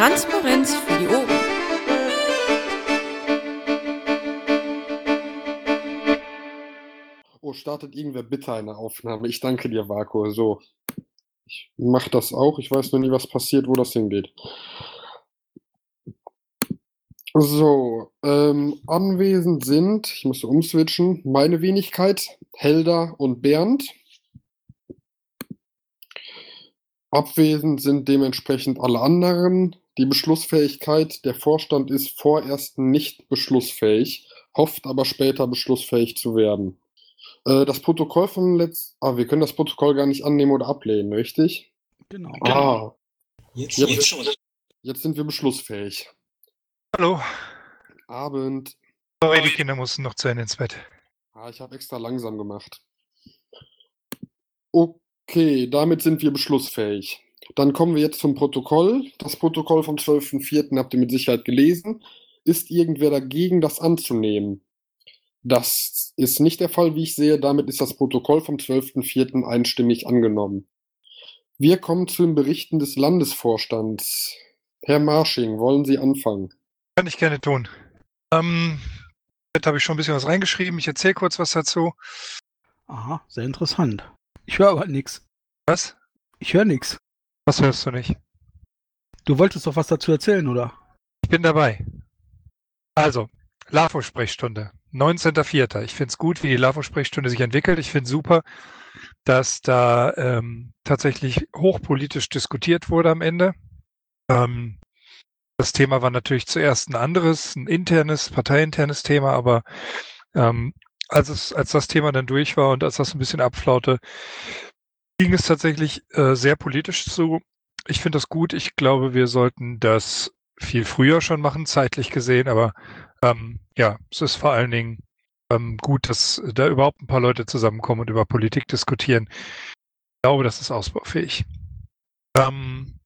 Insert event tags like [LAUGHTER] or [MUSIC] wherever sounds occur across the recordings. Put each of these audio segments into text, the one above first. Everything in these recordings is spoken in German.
Transparenz für die Ohren. Oh, startet irgendwer bitte eine Aufnahme. Ich danke dir, Vako. So. Ich mach das auch. Ich weiß nur nie, was passiert, wo das hingeht. So, ähm, anwesend sind, ich musste umswitchen, meine Wenigkeit, Helda und Bernd. Abwesend sind dementsprechend alle anderen. Die Beschlussfähigkeit, der Vorstand ist vorerst nicht beschlussfähig, hofft aber später beschlussfähig zu werden. Äh, das Protokoll von letzt... Ah, wir können das Protokoll gar nicht annehmen oder ablehnen, richtig? Genau. Ah, Jetzt, Jetzt- jetzt schon. jetzt sind wir beschlussfähig. Hallo. Abend. Sorry, die Kinder mussten noch zu Ende ins Bett. Ah, ich habe extra langsam gemacht. Okay, damit sind wir beschlussfähig. Dann kommen wir jetzt zum Protokoll. Das Protokoll vom 12.04. habt ihr mit Sicherheit gelesen. Ist irgendwer dagegen, das anzunehmen? Das ist nicht der Fall, wie ich sehe. Damit ist das Protokoll vom 12.04. einstimmig angenommen. Wir kommen zu den Berichten des Landesvorstands. Herr Marsching, wollen Sie anfangen? Kann ich gerne tun. Ähm, jetzt habe ich schon ein bisschen was reingeschrieben. Ich erzähle kurz was dazu. Aha, sehr interessant. Ich höre aber nix. Was? Ich höre nix. Was hörst du nicht? Du wolltest doch was dazu erzählen, oder? Ich bin dabei. Also, LAFO-Sprechstunde. 19.04. Ich finde es gut, wie die LAFO-Sprechstunde sich entwickelt. Ich finde super, dass da ähm, tatsächlich hochpolitisch diskutiert wurde am Ende. Ähm, das Thema war natürlich zuerst ein anderes, ein internes, parteiinternes Thema, aber ähm, als, es, als das Thema dann durch war und als das ein bisschen abflaute, ging es tatsächlich äh, sehr politisch zu. Ich finde das gut. Ich glaube, wir sollten das viel früher schon machen, zeitlich gesehen, aber ähm, ja, es ist vor allen Dingen ähm, gut, dass da überhaupt ein paar Leute zusammenkommen und über Politik diskutieren. Ich glaube, das ist ausbaufähig. Ähm,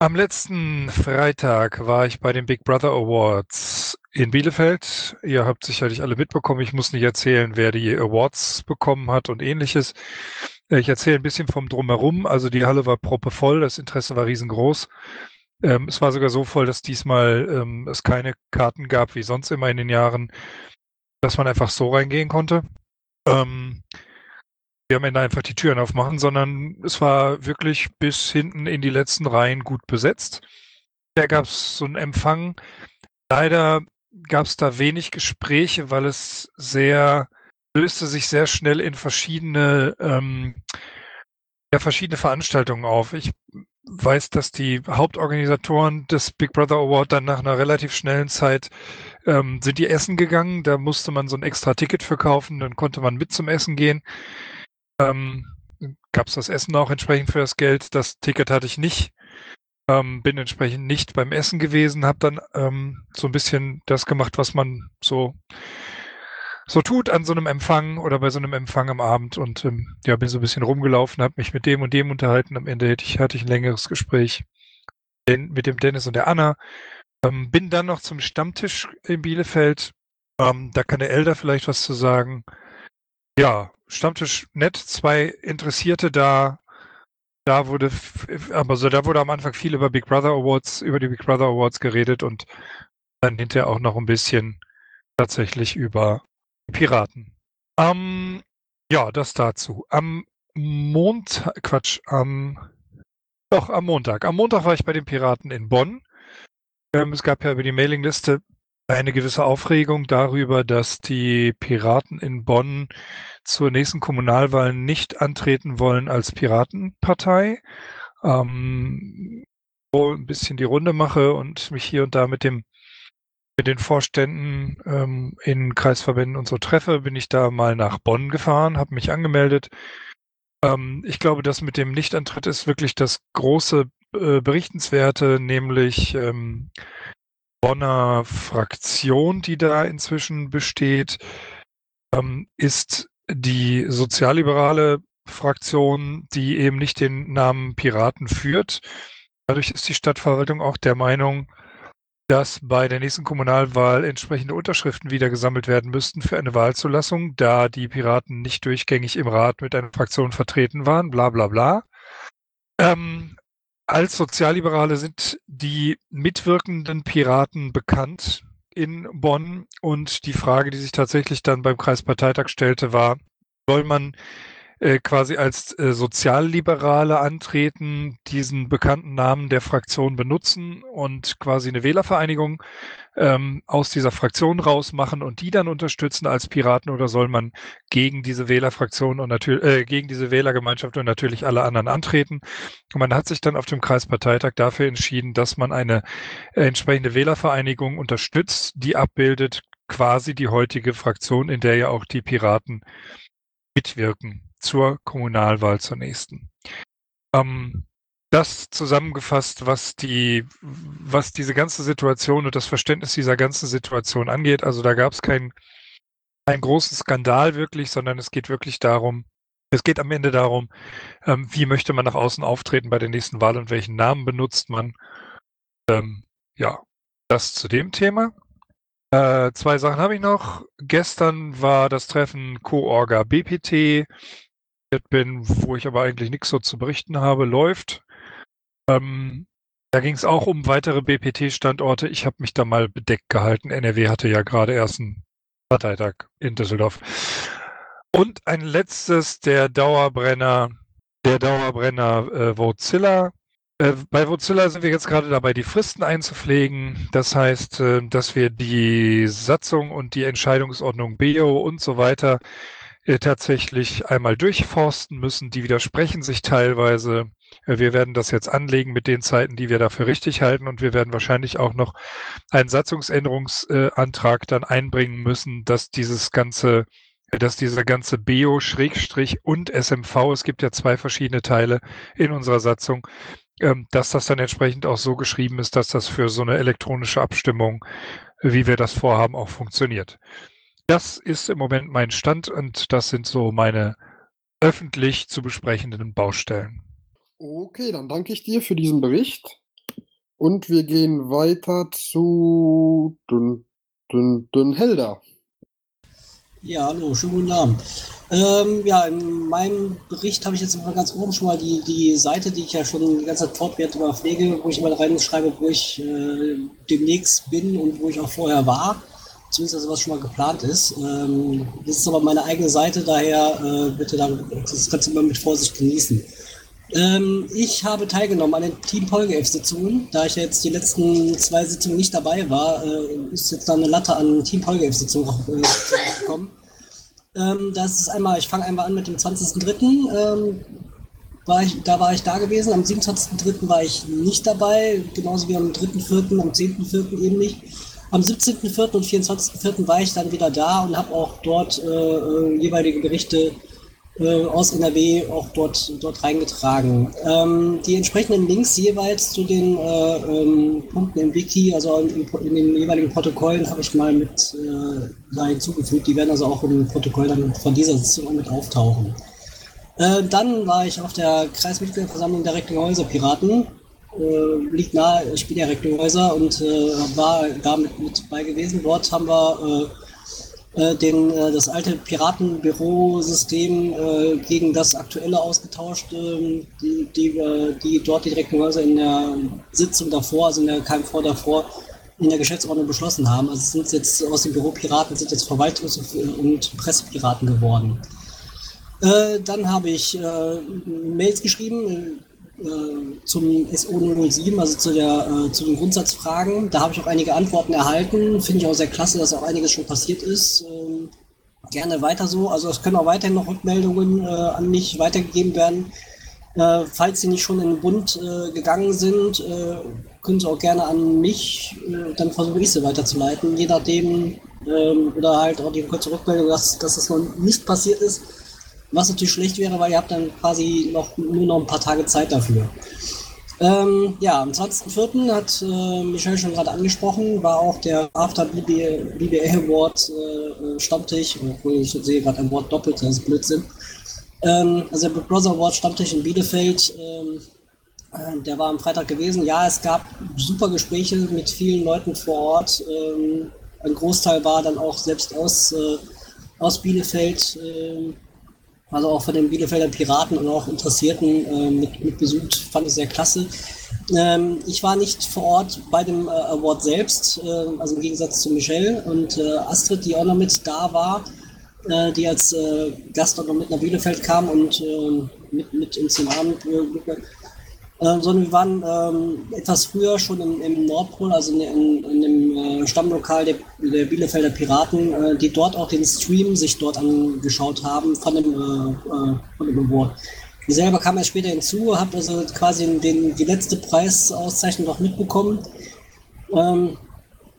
am letzten Freitag war ich bei den Big Brother Awards in Bielefeld. Ihr habt sicherlich alle mitbekommen. Ich muss nicht erzählen, wer die Awards bekommen hat und ähnliches. Äh, Ich erzähle ein bisschen vom Drumherum. Also die Halle war proppevoll, das Interesse war riesengroß. Ähm, es war sogar so voll, dass diesmal ähm, es keine Karten gab, wie sonst immer in den Jahren, dass man einfach so reingehen konnte. Ähm, wir Ende einfach die Türen aufmachen, sondern es war wirklich bis hinten in die letzten Reihen gut besetzt. Da gab es so einen Empfang. Leider gab es da wenig Gespräche, weil es sehr löste sich sehr schnell in verschiedene ähm, ja, verschiedene Veranstaltungen auf. Ich weiß, dass die Hauptorganisatoren des Big Brother Award dann nach einer relativ schnellen Zeit ähm, sind die essen gegangen. Da musste man so ein extra Ticket für kaufen, dann konnte man mit zum Essen gehen. Ähm, Gab es das Essen auch entsprechend für das Geld? Das Ticket hatte ich nicht. Ähm, bin entsprechend nicht beim Essen gewesen, habe dann ähm, so ein bisschen das gemacht, was man so so tut an so einem Empfang oder bei so einem Empfang am Abend und ähm, ja, bin so ein bisschen rumgelaufen, habe mich mit dem und dem unterhalten. Am Ende hätte ich, hatte ich ein längeres Gespräch mit dem Dennis und der Anna. Ähm, bin dann noch zum Stammtisch in Bielefeld. Ähm, da kann der Elder vielleicht was zu sagen. Ja, Stammtisch nett, zwei Interessierte da. Da wurde, aber so, da wurde am Anfang viel über Big Brother Awards, über die Big Brother Awards geredet und dann hinterher auch noch ein bisschen tatsächlich über Piraten. Ähm, ja, das dazu. Am Montag, Quatsch, am, doch, am Montag. Am Montag war ich bei den Piraten in Bonn. Ähm, es gab ja über die Mailingliste eine gewisse Aufregung darüber, dass die Piraten in Bonn zur nächsten Kommunalwahl nicht antreten wollen als Piratenpartei. Ähm, ein bisschen die Runde mache und mich hier und da mit dem mit den Vorständen ähm, in Kreisverbänden und so treffe, bin ich da mal nach Bonn gefahren, habe mich angemeldet. Ähm, ich glaube, das mit dem Nichtantritt ist wirklich das große äh, Berichtenswerte, nämlich ähm, Bonner Fraktion, die da inzwischen besteht, ähm, ist die sozialliberale Fraktion, die eben nicht den Namen Piraten führt. Dadurch ist die Stadtverwaltung auch der Meinung, dass bei der nächsten Kommunalwahl entsprechende Unterschriften wieder gesammelt werden müssten für eine Wahlzulassung, da die Piraten nicht durchgängig im Rat mit einer Fraktion vertreten waren, bla bla bla. Ähm, als Sozialliberale sind die mitwirkenden Piraten bekannt in Bonn und die Frage, die sich tatsächlich dann beim Kreisparteitag stellte, war, soll man äh, quasi als äh, Sozialliberale antreten, diesen bekannten Namen der Fraktion benutzen und quasi eine Wählervereinigung ähm, aus dieser Fraktion rausmachen und die dann unterstützen als Piraten oder soll man gegen diese Wählerfraktion und natürlich äh, gegen diese Wählergemeinschaft und natürlich alle anderen antreten? Und man hat sich dann auf dem Kreisparteitag dafür entschieden, dass man eine äh, entsprechende Wählervereinigung unterstützt, die abbildet quasi die heutige Fraktion, in der ja auch die Piraten mitwirken zur Kommunalwahl zur nächsten. Ähm, das zusammengefasst, was die, was diese ganze Situation und das Verständnis dieser ganzen Situation angeht. Also da gab es keinen keinen großen Skandal wirklich, sondern es geht wirklich darum, es geht am Ende darum, ähm, wie möchte man nach außen auftreten bei der nächsten Wahl und welchen Namen benutzt man. Ähm, ja, das zu dem Thema. Äh, zwei Sachen habe ich noch. Gestern war das Treffen Co-Orga BPT bin, wo ich aber eigentlich nichts so zu berichten habe, läuft. Ähm, da ging es auch um weitere BPT-Standorte. Ich habe mich da mal bedeckt gehalten. NRW hatte ja gerade erst einen Parteitag in Düsseldorf. Und ein letztes, der Dauerbrenner, der Dauerbrenner äh, Vozilla. Äh, bei Vozilla sind wir jetzt gerade dabei, die Fristen einzupflegen. Das heißt, äh, dass wir die Satzung und die Entscheidungsordnung BEO und so weiter tatsächlich einmal durchforsten müssen. Die widersprechen sich teilweise. Äh, wir werden das jetzt anlegen mit den Zeiten, die wir dafür richtig halten. Und wir werden wahrscheinlich auch noch einen Satzungsänderungsantrag dann einbringen müssen, dass dieses ganze äh, dass dieser ganze BEO Schrägstrich und SMV, es gibt ja zwei verschiedene Teile in unserer Satzung, ähm, dass das dann entsprechend auch so geschrieben ist, dass das für so eine elektronische Abstimmung, wie wir das vorhaben, auch funktioniert. Das ist im Moment mein Stand und das sind so meine öffentlich zu besprechenden Baustellen. Okay, dann danke ich dir für diesen Bericht. Und wir gehen weiter zu Dün, Dün, Dün Helder. Ja, hallo, schönen guten Abend. Ähm, ja, in meinem Bericht habe ich jetzt mal ganz oben schon mal die, die Seite, die ich ja schon die ganze Zeit fortwährend immer pflege, wo ich mal reinschreibe, wo ich äh, demnächst bin und wo ich auch vorher war zumindest was schon mal geplant ist. Ähm, das ist aber meine eigene Seite, daher äh, bitte dann, das du immer mit Vorsicht genießen. Ähm, ich habe teilgenommen an den Team Polgef-Sitzungen. Da ich jetzt die letzten zwei Sitzungen nicht dabei war, äh, ist jetzt da eine Latte an Team Polgef-Sitzungen äh, gekommen. Ähm, das ist einmal, ich fange einmal an mit dem 20.03. Ähm, war ich, da war ich da gewesen. Am 27.03. war ich nicht dabei, genauso wie am 3.04., am 10.04. eben nicht. Am 17.04. und 24.04. war ich dann wieder da und habe auch dort äh, äh, jeweilige Berichte äh, aus NRW auch dort, dort reingetragen. Ähm, die entsprechenden Links jeweils zu den äh, ähm, Punkten im Wiki, also in, in, den jeweiligen Protokollen, habe ich mal mit äh, da hinzugefügt. Die werden also auch im Protokoll dann von dieser Sitzung mit auftauchen. Äh, dann war ich auf der Kreismitgliederversammlung der Recklinghäuser Piraten äh, liegt nahe, bin ja Recklinghäuser und äh, war da mit, bei gewesen. Dort haben wir äh, äh den, äh, das alte Piratenbürosystem äh, gegen das aktuelle ausgetauscht, ähm, die, die, die dort die Recklinghäuser in der Sitzung davor, also in der KMV davor, in der Geschäftsordnung beschlossen haben. Also sind jetzt aus dem Büro Piraten sind jetzt Verwaltungs- und Pressepiraten geworden. dann habe ich Mails geschrieben, äh, zum SO007, also zu, der, äh, zu den Grundsatzfragen. Da habe ich auch einige Antworten erhalten. Finde ich auch sehr klasse, dass auch einiges schon passiert ist. Ähm, gerne weiter so. Also es können auch weiterhin noch Rückmeldungen äh, an mich weitergegeben werden. Äh, falls sie nicht schon in den Bund äh, gegangen sind, äh, können sie auch gerne an mich, dann versuche ich sie weiterzuleiten, je nachdem, ähm, oder halt auch die kurze Rückmeldung, dass, dass das noch nicht passiert ist was natürlich schlecht wäre, weil ihr habt dann quasi noch, nur noch ein paar Tage Zeit dafür. Ähm, ja, am 20.04. hat äh, Michelle schon gerade angesprochen, war auch der After BBA Award äh, Stammtisch, obwohl ich sehe gerade ein Wort doppelt, das ist Blödsinn. Ähm, also der Big Brother Award Stammtisch in Bielefeld, ähm, äh, der war am Freitag gewesen. Ja, es gab super Gespräche mit vielen Leuten vor Ort. Ähm, ein Großteil war dann auch selbst aus, äh, aus Bielefeld. Also auch von den Bielefelder Piraten und auch Interessierten äh, mit, mit besucht. Fand ich sehr klasse. Ähm, ich war nicht vor Ort bei dem äh, Award selbst, äh, also im Gegensatz zu Michelle und äh, Astrid, die auch noch mit da war, äh, die als äh, Gast auch noch mit nach Bielefeld kam und mit, mit uns den Abend äh, sondern wir waren ähm, etwas früher schon im, im Nordpol, also in, in, in dem äh, Stammlokal der, der, Bielefelder Piraten, äh, die dort auch den Stream sich dort angeschaut haben von dem, äh, äh, von dem Award. Ich selber kam erst später hinzu, habe also quasi den, die letzte Preisauszeichnung noch mitbekommen, ähm,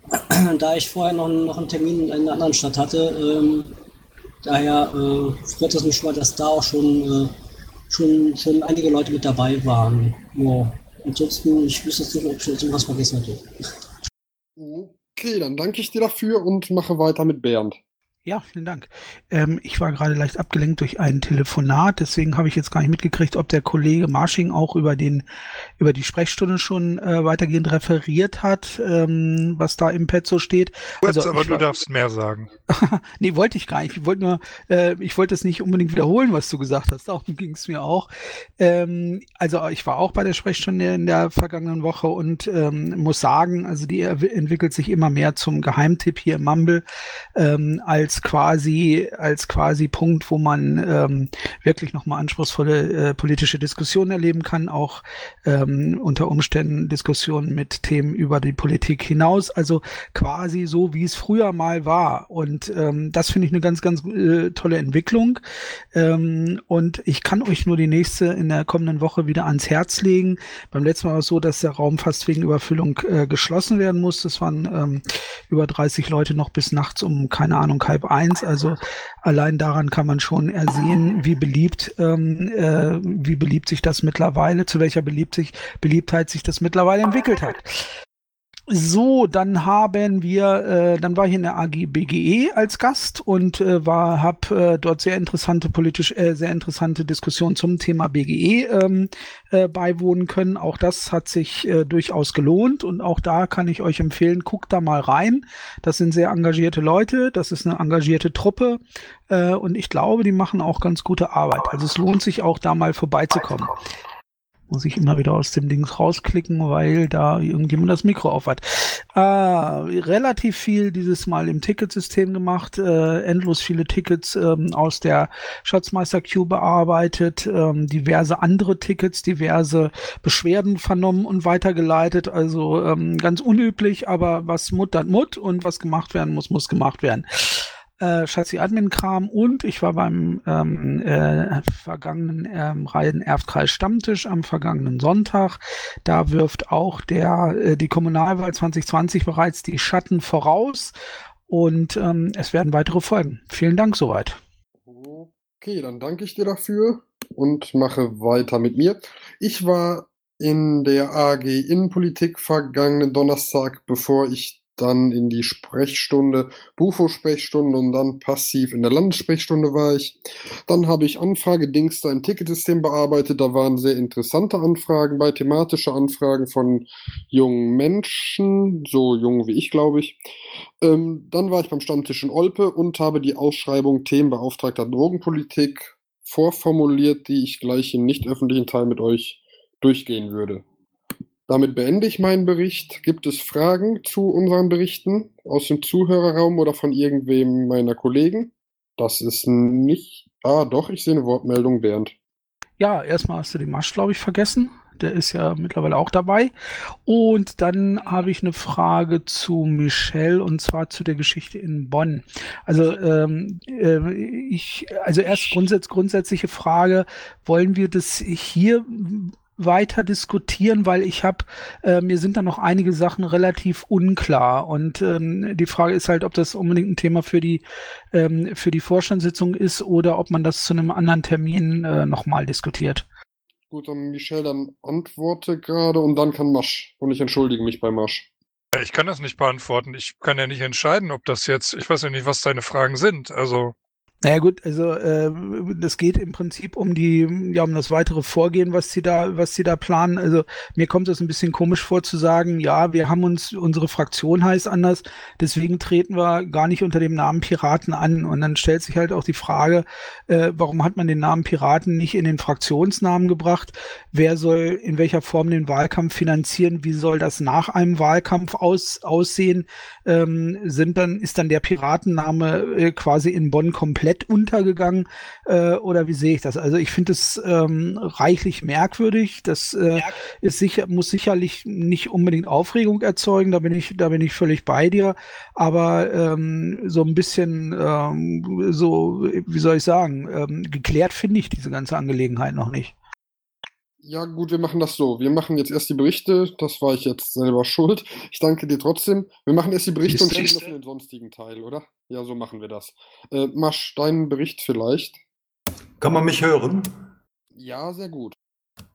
[CLEARS THROAT] da ich vorher noch, noch einen Termin in einer anderen Stadt hatte. Ähm, daher äh, freut es mich schon mal, dass da auch schon schon, schon einige Leute mit dabei waren. Ja. Ansonsten, ich wüsste jetzt nicht, ob ich jetzt irgendwas vergessen hatte. Okay, dann danke ich dir dafür und mache weiter mit Bernd. Ja, vielen Dank. Ähm, ich war gerade leicht abgelenkt durch ein Telefonat, deswegen habe ich jetzt gar nicht mitgekriegt, ob der Kollege Marsching auch über den über die Sprechstunde schon äh, weitergehend referiert hat, ähm, was da im Pet so steht. Kurz, also, aber du war, darfst mehr sagen. [LAUGHS] nee, wollte ich gar nicht. Ich wollte nur, äh, ich wollte es nicht unbedingt wiederholen, was du gesagt hast. Darum [LAUGHS] ging es mir auch. Ähm, also ich war auch bei der Sprechstunde in der vergangenen Woche und ähm, muss sagen, also die entwickelt sich immer mehr zum Geheimtipp hier im Mumble ähm, als quasi als quasi Punkt, wo man ähm, wirklich nochmal anspruchsvolle äh, politische Diskussionen erleben kann, auch ähm, unter Umständen Diskussionen mit Themen über die Politik hinaus, also quasi so, wie es früher mal war. Und ähm, das finde ich eine ganz, ganz äh, tolle Entwicklung. Ähm, und ich kann euch nur die nächste in der kommenden Woche wieder ans Herz legen. Beim letzten Mal war es so, dass der Raum fast wegen Überfüllung äh, geschlossen werden musste. Es waren ähm, über 30 Leute noch bis nachts um, keine Ahnung, halb eins. Also allein daran kann man schon ersehen, wie beliebt, ähm, äh, wie beliebt sich das mittlerweile, zu welcher beliebt sich, Beliebtheit sich das mittlerweile entwickelt hat. So, dann haben wir, äh, dann war ich in der AG BGE als Gast und äh, war, habe äh, dort sehr interessante politisch, äh, sehr interessante Diskussionen zum Thema BGE ähm, äh, beiwohnen können. Auch das hat sich äh, durchaus gelohnt und auch da kann ich euch empfehlen, guckt da mal rein. Das sind sehr engagierte Leute, das ist eine engagierte Truppe äh, und ich glaube, die machen auch ganz gute Arbeit. Also es lohnt sich auch da mal vorbeizukommen. Muss ich immer wieder aus dem Ding rausklicken, weil da irgendjemand das Mikro auf hat. Äh, relativ viel dieses Mal im Ticketsystem gemacht, äh, endlos viele Tickets ähm, aus der Schatzmeister Queue bearbeitet, ähm, diverse andere Tickets, diverse Beschwerden vernommen und weitergeleitet. Also ähm, ganz unüblich, aber was Mut dann Mut und was gemacht werden muss, muss gemacht werden äh, Chassis-Admin-Kram und ich war beim ähm, äh, vergangenen ähm, Reihen Erftkreis Stammtisch am vergangenen Sonntag. Da wirft auch der äh, die Kommunalwahl 2020 bereits die Schatten voraus und ähm, es werden weitere folgen. Vielen Dank soweit. Okay, dann danke ich dir dafür und mache weiter mit mir. Ich war in der AG Innenpolitik vergangenen Donnerstag, bevor ich dann in die Sprechstunde, Bufo-Sprechstunde und dann passiv in der Landessprechstunde war ich. Dann habe ich Anfrage-Dings da im Ticketsystem bearbeitet. Da waren sehr interessante Anfragen bei, thematische Anfragen von jungen Menschen, so jung wie ich, glaube ich. Ähm, dann war ich beim Stammtisch in Olpe und habe die Ausschreibung Themenbeauftragter Drogenpolitik vorformuliert, die ich gleich im nicht öffentlichen Teil mit euch durchgehen würde. Damit beende ich meinen Bericht. Gibt es Fragen zu unseren Berichten aus dem Zuhörerraum oder von irgendwem meiner Kollegen? Das ist nicht. Ah, doch, ich sehe eine Wortmeldung, Bernd. Ja, erstmal hast du den Masch, glaube ich, vergessen. Der ist ja mittlerweile auch dabei. Und dann habe ich eine Frage zu Michelle und zwar zu der Geschichte in Bonn. Also ähm, äh, ich, also erst grundsätz, grundsätzliche Frage: Wollen wir das hier weiter diskutieren, weil ich habe, äh, mir sind da noch einige Sachen relativ unklar und ähm, die Frage ist halt, ob das unbedingt ein Thema für die ähm, für die Vorstandssitzung ist oder ob man das zu einem anderen Termin äh, nochmal diskutiert. Gut, dann Michel, dann antworte gerade und dann kann Masch und ich entschuldige mich bei Masch. Ich kann das nicht beantworten. Ich kann ja nicht entscheiden, ob das jetzt, ich weiß ja nicht, was deine Fragen sind. Also Naja gut, also äh, das geht im Prinzip um die, ja, um das weitere Vorgehen, was sie da, was sie da planen. Also mir kommt es ein bisschen komisch vor zu sagen, ja, wir haben uns, unsere Fraktion heißt anders, deswegen treten wir gar nicht unter dem Namen Piraten an. Und dann stellt sich halt auch die Frage, äh, warum hat man den Namen Piraten nicht in den Fraktionsnamen gebracht? Wer soll in welcher Form den Wahlkampf finanzieren? Wie soll das nach einem Wahlkampf aus, aussehen? Ähm, sind dann, ist dann der Piratenname äh, quasi in Bonn komplett komplett untergegangen äh, oder wie sehe ich das? Also ich finde es ähm, reichlich merkwürdig. Das äh, ist sicher, muss sicherlich nicht unbedingt Aufregung erzeugen, da bin ich, da bin ich völlig bei dir. Aber ähm, so ein bisschen ähm, so, wie soll ich sagen, ähm, geklärt finde ich diese ganze Angelegenheit noch nicht. Ja, gut, wir machen das so. Wir machen jetzt erst die Berichte. Das war ich jetzt selber [LAUGHS] schuld. Ich danke dir trotzdem. Wir machen erst die Berichte und schicken auf den sonstigen Teil, oder? Ja, so machen wir das. Äh, Masch, deinen Bericht vielleicht. Kann man mich hören? Ja, sehr gut.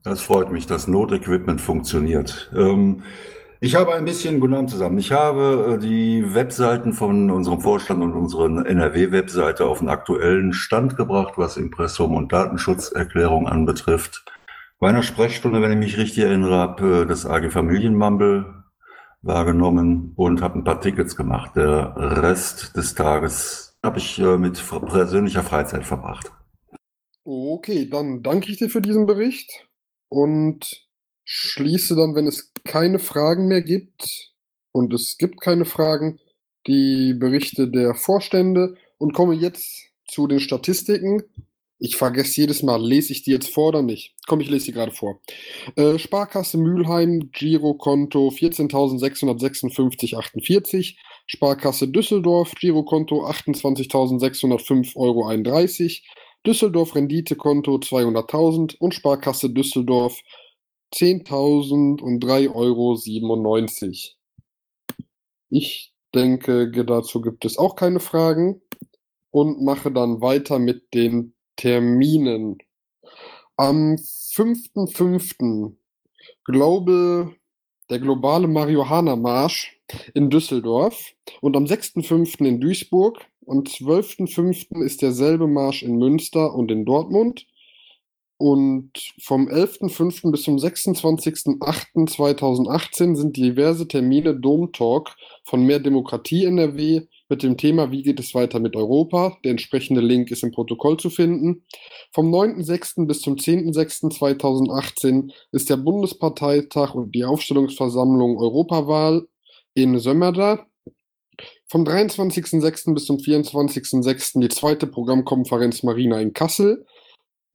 Das freut mich, dass Notequipment funktioniert. Ähm, ich habe ein bisschen, guten Abend zusammen, ich habe äh, die Webseiten von unserem Vorstand und unseren NRW-Webseite auf den aktuellen Stand gebracht, was Impressum und Datenschutzerklärung anbetrifft. Bei einer Sprechstunde, wenn ich mich richtig erinnere, habe äh, das AG Familienmumble wahrgenommen und habe ein paar Tickets gemacht. Der Rest des Tages habe ich äh, mit persönlicher Freizeit verbracht. Okay, dann danke ich dir für diesen Bericht und schließe dann, wenn es keine Fragen mehr gibt, und es gibt keine Fragen, die Berichte der Vorstände und komme jetzt zu den Statistiken. Ich vergesse jedes Mal, lese ich die jetzt vor oder nicht? Komm, ich lese die gerade vor. Äh, Sparkasse Mülheim, Girokonto 14.656,48. Sparkasse Düsseldorf, Girokonto 28.605,31 Euro. Düsseldorf Renditekonto 200.000 und Sparkasse Düsseldorf 10.003,97 Euro. Ich denke, dazu gibt es auch keine Fragen und mache dann weiter mit den Terminen. Am 5.5. Global, der globale Marihuana-Marsch in Düsseldorf und am 6.5. in Duisburg. Am 12.5. ist derselbe Marsch in Münster und in Dortmund. Und vom 11.5. bis zum 26.08.2018 sind diverse Termine Dom Talk von Mehr Demokratie NRW mit dem Thema Wie geht es weiter mit Europa? Der entsprechende Link ist im Protokoll zu finden. Vom 9.6. bis zum 10.6.2018 ist der Bundesparteitag und die Aufstellungsversammlung Europawahl in Sömmerda. Vom 23.06. bis zum 24.06. die zweite Programmkonferenz Marina in Kassel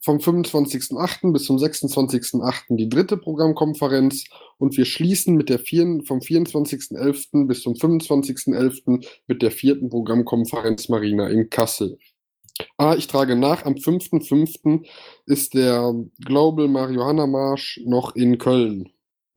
vom 25.08. bis zum 26.08. die dritte Programmkonferenz und wir schließen mit der vier, vom 24.11. bis zum 25.11. mit der vierten Programmkonferenz Marina in Kassel. Ah, ich trage nach, am 5.5. ist der Global Marihuana Marsch noch in Köln.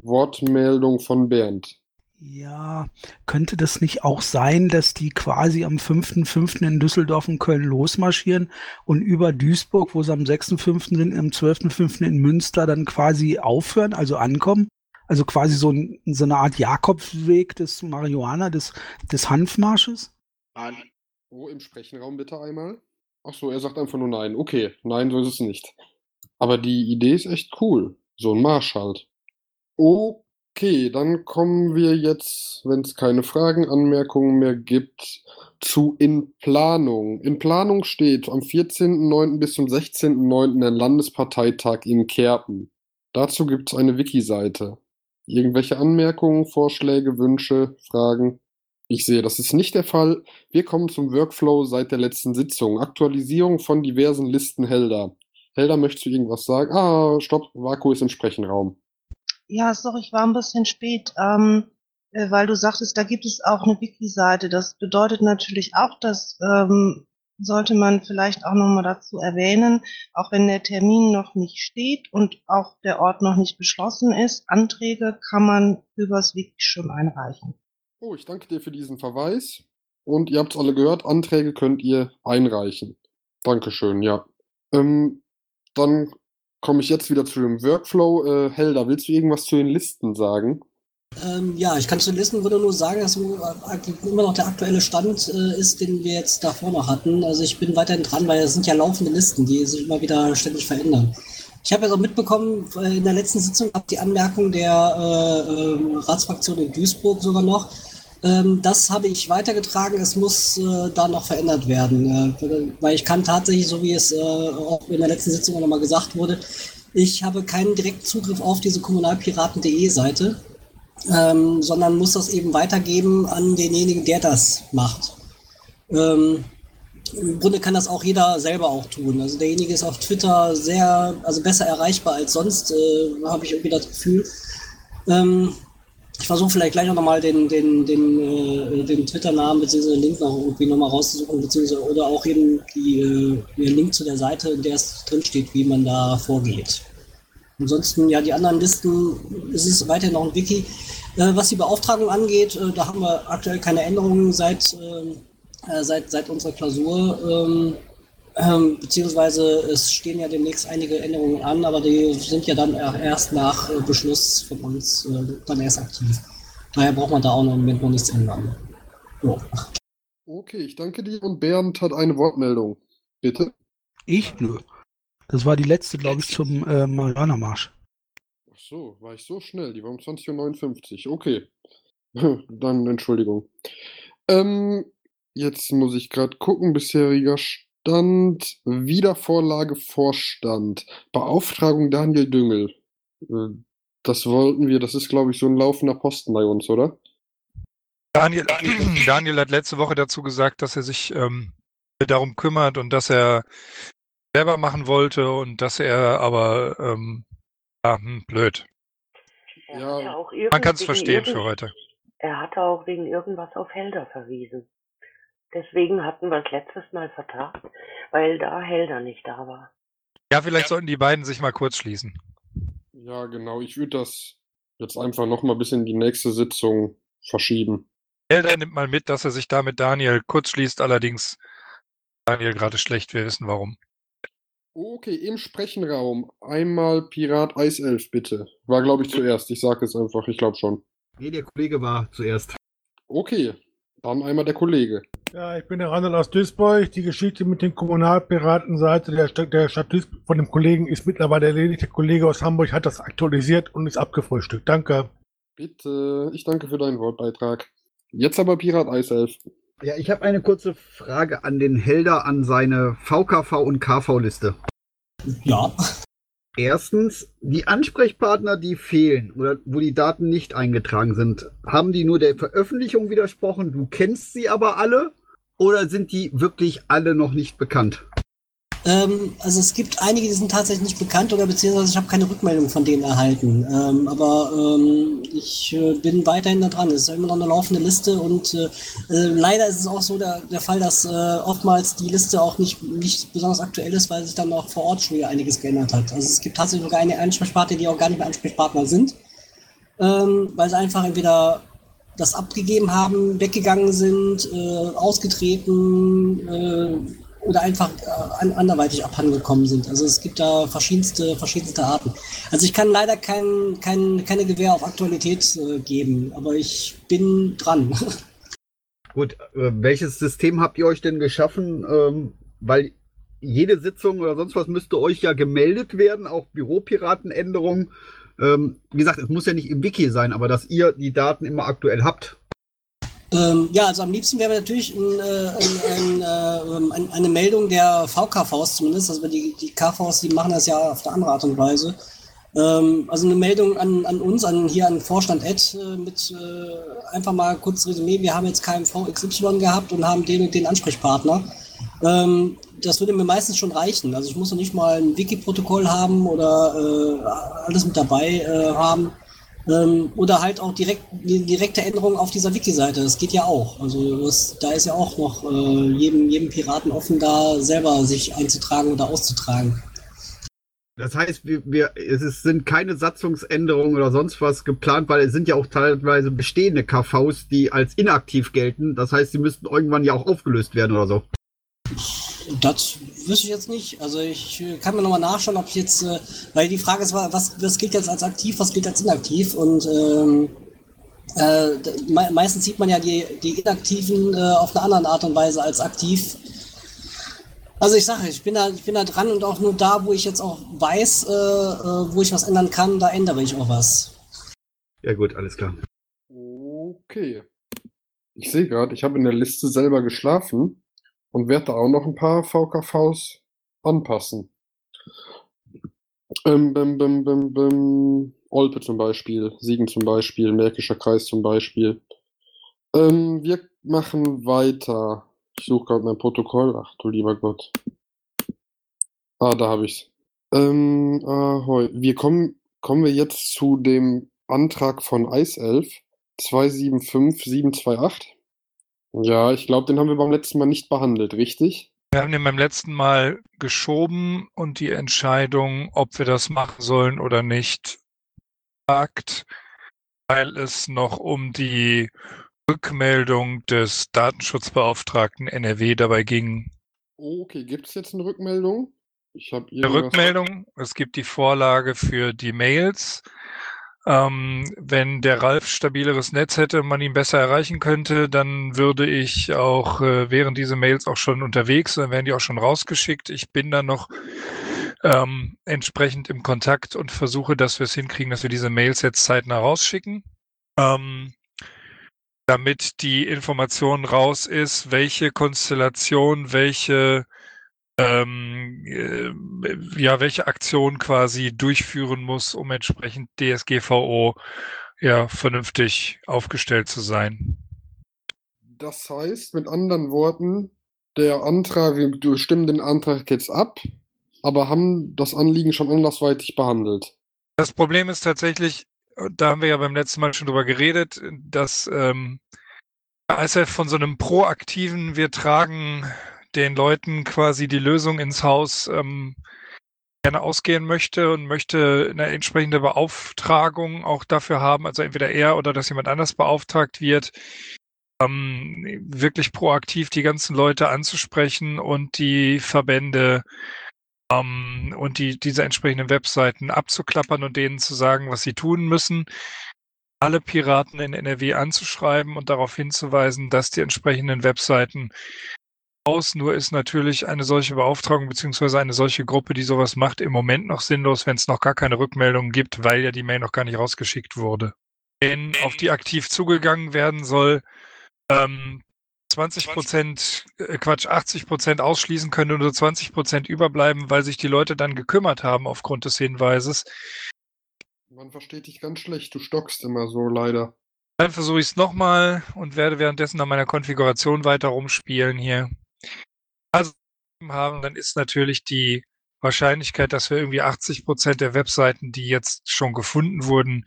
Wortmeldung von Bernd. Ja, könnte das nicht auch sein, dass die quasi am 5.5. in Düsseldorf und Köln losmarschieren und über Duisburg, wo sie am 6.5. sind, am 12.5. in Münster dann quasi aufhören, also ankommen? Also quasi so, ein, so eine Art Jakobsweg des Marihuana, des, des Hanfmarsches? Nein. Wo im Sprechenraum bitte einmal? Ach so, er sagt einfach nur nein. Okay, nein, so ist es nicht. Aber die Idee ist echt cool. So ein Marsch halt. Oh, Okay, dann kommen wir jetzt, wenn es keine Fragen, Anmerkungen mehr gibt, zu in Planung. In Planung steht am 14.09. bis zum 16.09. der Landesparteitag in Kerpen. Dazu gibt es eine Wiki-Seite. Irgendwelche Anmerkungen, Vorschläge, Wünsche, Fragen? Ich sehe, das ist nicht der Fall. Wir kommen zum Workflow seit der letzten Sitzung. Aktualisierung von diversen Listen Helder. Helder, möchtest du irgendwas sagen? Ah, stopp, Vaku ist im Sprechenraum. Ja, sorry, ich war ein bisschen spät, ähm, äh, weil du sagtest, da gibt es auch eine Wiki-Seite. Das bedeutet natürlich auch, dass ähm, sollte man vielleicht auch nochmal dazu erwähnen, auch wenn der Termin noch nicht steht und auch der Ort noch nicht beschlossen ist, Anträge kann man übers Wiki schon einreichen. Oh, ich danke dir für diesen Verweis. Und ihr habt es alle gehört, Anträge könnt ihr einreichen. Dankeschön, ja. Ähm, dann komme ich jetzt wieder zu dem Workflow. Äh, Helda, willst du irgendwas zu den Listen sagen? Ähm, ja, ich kann zu den Listen würde nur sagen, dass immer noch der aktuelle Stand äh, ist, den wir jetzt davor noch hatten. Also ich bin weiterhin dran, weil es sind ja laufende Listen, die sich immer wieder ständig verändern. Ich habe ja auch mitbekommen, äh, in der letzten Sitzung gab die Anmerkung der äh, äh, Ratsfraktion in Duisburg sogar noch. Ähm, das habe ich weitergetragen. Es muss äh, da noch verändert werden, äh, weil ich kann tatsächlich, so wie es auch in der letzten Sitzung nochmal gesagt wurde, ich habe keinen direkten Zugriff auf diese kommunalpiraten.de Seite ähm, sondern muss das eben weitergeben an denjenigen, der das macht. Ähm, Im Grunde kann das auch jeder selber auch tun. Also derjenige ist auf Twitter sehr, also besser erreichbar als sonst, äh, habe ich irgendwie das Gefühl. Ähm, ich versuche vielleicht gleich noch mal den, den, den, äh, den Twitter-Namen bzw. den Link noch irgendwie nochmal rauszusuchen, beziehungsweise oder auch eben die, äh, den Link zu der Seite, in der es drinsteht, wie man da vorgeht. Ansonsten, ja, die anderen Listen, es ist weiterhin noch ein Wiki. Äh, was die Beauftragung angeht, äh, da haben wir aktuell keine Änderungen seit, äh, äh seit, seit unserer Klausur. Ähm, beziehungsweise es stehen ja demnächst einige Änderungen an, aber die sind ja dann erst nach äh, Beschluss von uns äh, dann erst aktiv. Daher braucht man da auch noch im Moment noch nichts ändern. So. Okay, ich danke dir und Bernd hat eine Wortmeldung. Bitte? Ich? Nö. Das war die letzte, glaube ich, zum äh, Marianermarsch. Ach so, war ich so schnell? Die war um 20.59 Uhr. Okay. [LAUGHS] Dann Entschuldigung. Ähm, jetzt muss ich gerade gucken, bisheriger Stand. Wiedervorlage Vorstand. Beauftragung Daniel Düngel. Äh, das wollten wir, das ist, glaube ich, so ein laufender Posten bei uns, oder? Daniel, [CLEARS THROAT] Daniel hat letzte Woche dazu gesagt, dass er sich ähm, darum kümmert und dass er selber machen wollte und dass er aber, ähm, ja, hm, blöd. Ja, ja man kann es verstehen für heute. Er hatte auch wegen irgendwas auf Helder verwiesen. Deswegen hatten wir es letztes Mal vertagt, weil da Helder nicht da war. Ja, vielleicht ja. sollten die beiden sich mal kurz schließen. Ja, genau. Ich würde das jetzt einfach noch mal bis in die nächste Sitzung verschieben. Helder nimmt mal mit, dass er sich da mit Daniel kurz schließt. Allerdings Daniel gerade schlecht. Wir wissen warum. Okay, im Sprechenraum einmal Pirat Eiself, bitte. War, glaube ich, zuerst. Ich sage es einfach, ich glaube schon. Nee, der Kollege war zuerst. Okay, dann einmal der Kollege. Ja, ich bin der Randall aus Duisburg. Die Geschichte mit den Kommunalpiratenseite der, Stadt, der Stadt Duisburg von dem Kollegen ist mittlerweile erledigt. Der Kollege aus Hamburg hat das aktualisiert und ist abgefrühstückt. Danke. Bitte, ich danke für deinen Wortbeitrag. Jetzt aber Pirat Eiself. Ja, ich habe eine kurze Frage an den Helder an seine VKV und KV-Liste. Ja. Erstens, die Ansprechpartner, die fehlen oder wo die Daten nicht eingetragen sind, haben die nur der Veröffentlichung widersprochen? Du kennst sie aber alle? Oder sind die wirklich alle noch nicht bekannt? Ähm, also es gibt einige, die sind tatsächlich nicht bekannt oder beziehungsweise ich habe keine Rückmeldung von denen erhalten. Ähm, aber ähm, ich äh, bin weiterhin da dran. Es ist immer noch eine laufende Liste und äh, äh, leider ist es auch so der, der Fall, dass äh, oftmals die Liste auch nicht, nicht besonders aktuell ist, weil sich dann auch vor Ort schon wieder einiges geändert hat. Also es gibt tatsächlich sogar eine Ansprechpartner, die auch gar nicht mehr Ansprechpartner sind, ähm, weil sie einfach entweder das abgegeben haben, weggegangen sind, äh, ausgetreten, äh, oder einfach äh, anderweitig abhandengekommen sind. Also es gibt da verschiedenste, verschiedenste Arten. Also ich kann leider kein, kein, keine Gewähr auf Aktualität äh, geben, aber ich bin dran. [LAUGHS] Gut, äh, welches System habt ihr euch denn geschaffen? Ähm, weil jede Sitzung oder sonst was müsste euch ja gemeldet werden, auch Büropiratenänderungen. Ähm, wie gesagt, es muss ja nicht im Wiki sein, aber dass ihr die Daten immer aktuell habt. Ähm, ja, also am liebsten wäre natürlich ein, äh, ein, ein, äh, eine Meldung der VKVs zumindest. Also die, die KVs, die machen das ja auf eine andere Art und Weise. Ähm, also eine Meldung an, an uns, an hier an Vorstand Ed äh, mit äh, einfach mal kurz Resümee. Wir haben jetzt KMV XY gehabt und haben den und den Ansprechpartner. Ähm, das würde mir meistens schon reichen. Also ich muss noch nicht mal ein Wiki-Protokoll haben oder äh, alles mit dabei äh, haben. Ähm, oder halt auch direkt direkte Änderung auf dieser Wiki-Seite. Das geht ja auch. Also das, da ist ja auch noch äh, jedem, jedem Piraten offen, da selber sich einzutragen oder auszutragen. Das heißt, wir, wir, es sind keine Satzungsänderungen oder sonst was geplant, weil es sind ja auch teilweise bestehende KVs, die als inaktiv gelten. Das heißt, sie müssten irgendwann ja auch aufgelöst werden oder so. Das wüsste ich jetzt nicht. Also ich kann mir nochmal nachschauen, ob ich jetzt, äh, weil die Frage ist, was, was gilt jetzt als aktiv, was gilt als inaktiv und ähm, Äh, me meistens sieht man ja die, die Inaktiven äh, auf eine andere Art und Weise als aktiv. Also ich sage, ich bin da, ich bin da dran und auch nur da, wo ich jetzt auch weiß, äh, äh, wo ich was ändern kann, da ändere ich auch was. Ja gut, alles klar. Okay. Ich sehe gerade, ich habe in der Liste selber geschlafen und werde da auch noch ein paar VKVs anpassen. Ähm, bim, bim, bim, bim. Olpe zum Beispiel, Siegen zum Beispiel, Märkischer Kreis zum Beispiel. Ähm, wir machen weiter. Ich suche gerade mein Protokoll. Ach du lieber Gott. Ah, da habe ich's. Ähm, ahoi. Wir kommen, kommen wir jetzt zu dem Antrag von Eiself 275728. Ja, ich glaube, den haben wir beim letzten Mal nicht behandelt, richtig? Wir haben den beim letzten Mal geschoben und die Entscheidung, ob wir das machen sollen oder nicht, gesagt, weil es noch um die Rückmeldung des Datenschutzbeauftragten NRW dabei ging. Okay, gibt es jetzt eine Rückmeldung? Ich habe Eine Rückmeldung, es gibt die Vorlage für die Mails. Ähm, wenn der Ralf stabileres Netz hätte, man ihn besser erreichen könnte, dann würde ich auch, äh, wären diese Mails auch schon unterwegs, dann wären die auch schon rausgeschickt. Ich bin da noch ähm, entsprechend im Kontakt und versuche, dass wir es hinkriegen, dass wir diese Mails jetzt zeitnah rausschicken. Ähm, damit die Information raus ist, welche Konstellation, welche ähm, äh, ja, welche Aktion quasi durchführen muss, um entsprechend DSGVO ja vernünftig aufgestellt zu sein. Das heißt, mit anderen Worten, der Antrag, wir stimmen den Antrag jetzt ab, aber haben das Anliegen schon andersweitig behandelt. Das Problem ist tatsächlich, da haben wir ja beim letzten Mal schon drüber geredet, dass ähm, ISF von so einem proaktiven, wir tragen den Leuten quasi die Lösung ins Haus ähm, gerne ausgehen möchte und möchte eine entsprechende Beauftragung auch dafür haben, also entweder er oder dass jemand anders beauftragt wird, ähm, wirklich proaktiv die ganzen Leute anzusprechen und die Verbände ähm, und die, diese entsprechenden Webseiten abzuklappern und denen zu sagen, was sie tun müssen. Alle Piraten in NRW anzuschreiben und darauf hinzuweisen, dass die entsprechenden Webseiten aus. Nur ist natürlich eine solche Beauftragung beziehungsweise eine solche Gruppe, die sowas macht, im Moment noch sinnlos, wenn es noch gar keine Rückmeldungen gibt, weil ja die Mail noch gar nicht rausgeschickt wurde. Wenn auf die aktiv zugegangen werden soll, ähm, 20 Prozent, äh, Quatsch, 80 Prozent ausschließen können und nur 20 Prozent überbleiben, weil sich die Leute dann gekümmert haben aufgrund des Hinweises. Man versteht dich ganz schlecht, du stockst immer so leider. Dann versuche ich es nochmal und werde währenddessen an meiner Konfiguration weiter rumspielen hier. Also haben, dann ist natürlich die Wahrscheinlichkeit, dass wir irgendwie 80 Prozent der Webseiten, die jetzt schon gefunden wurden,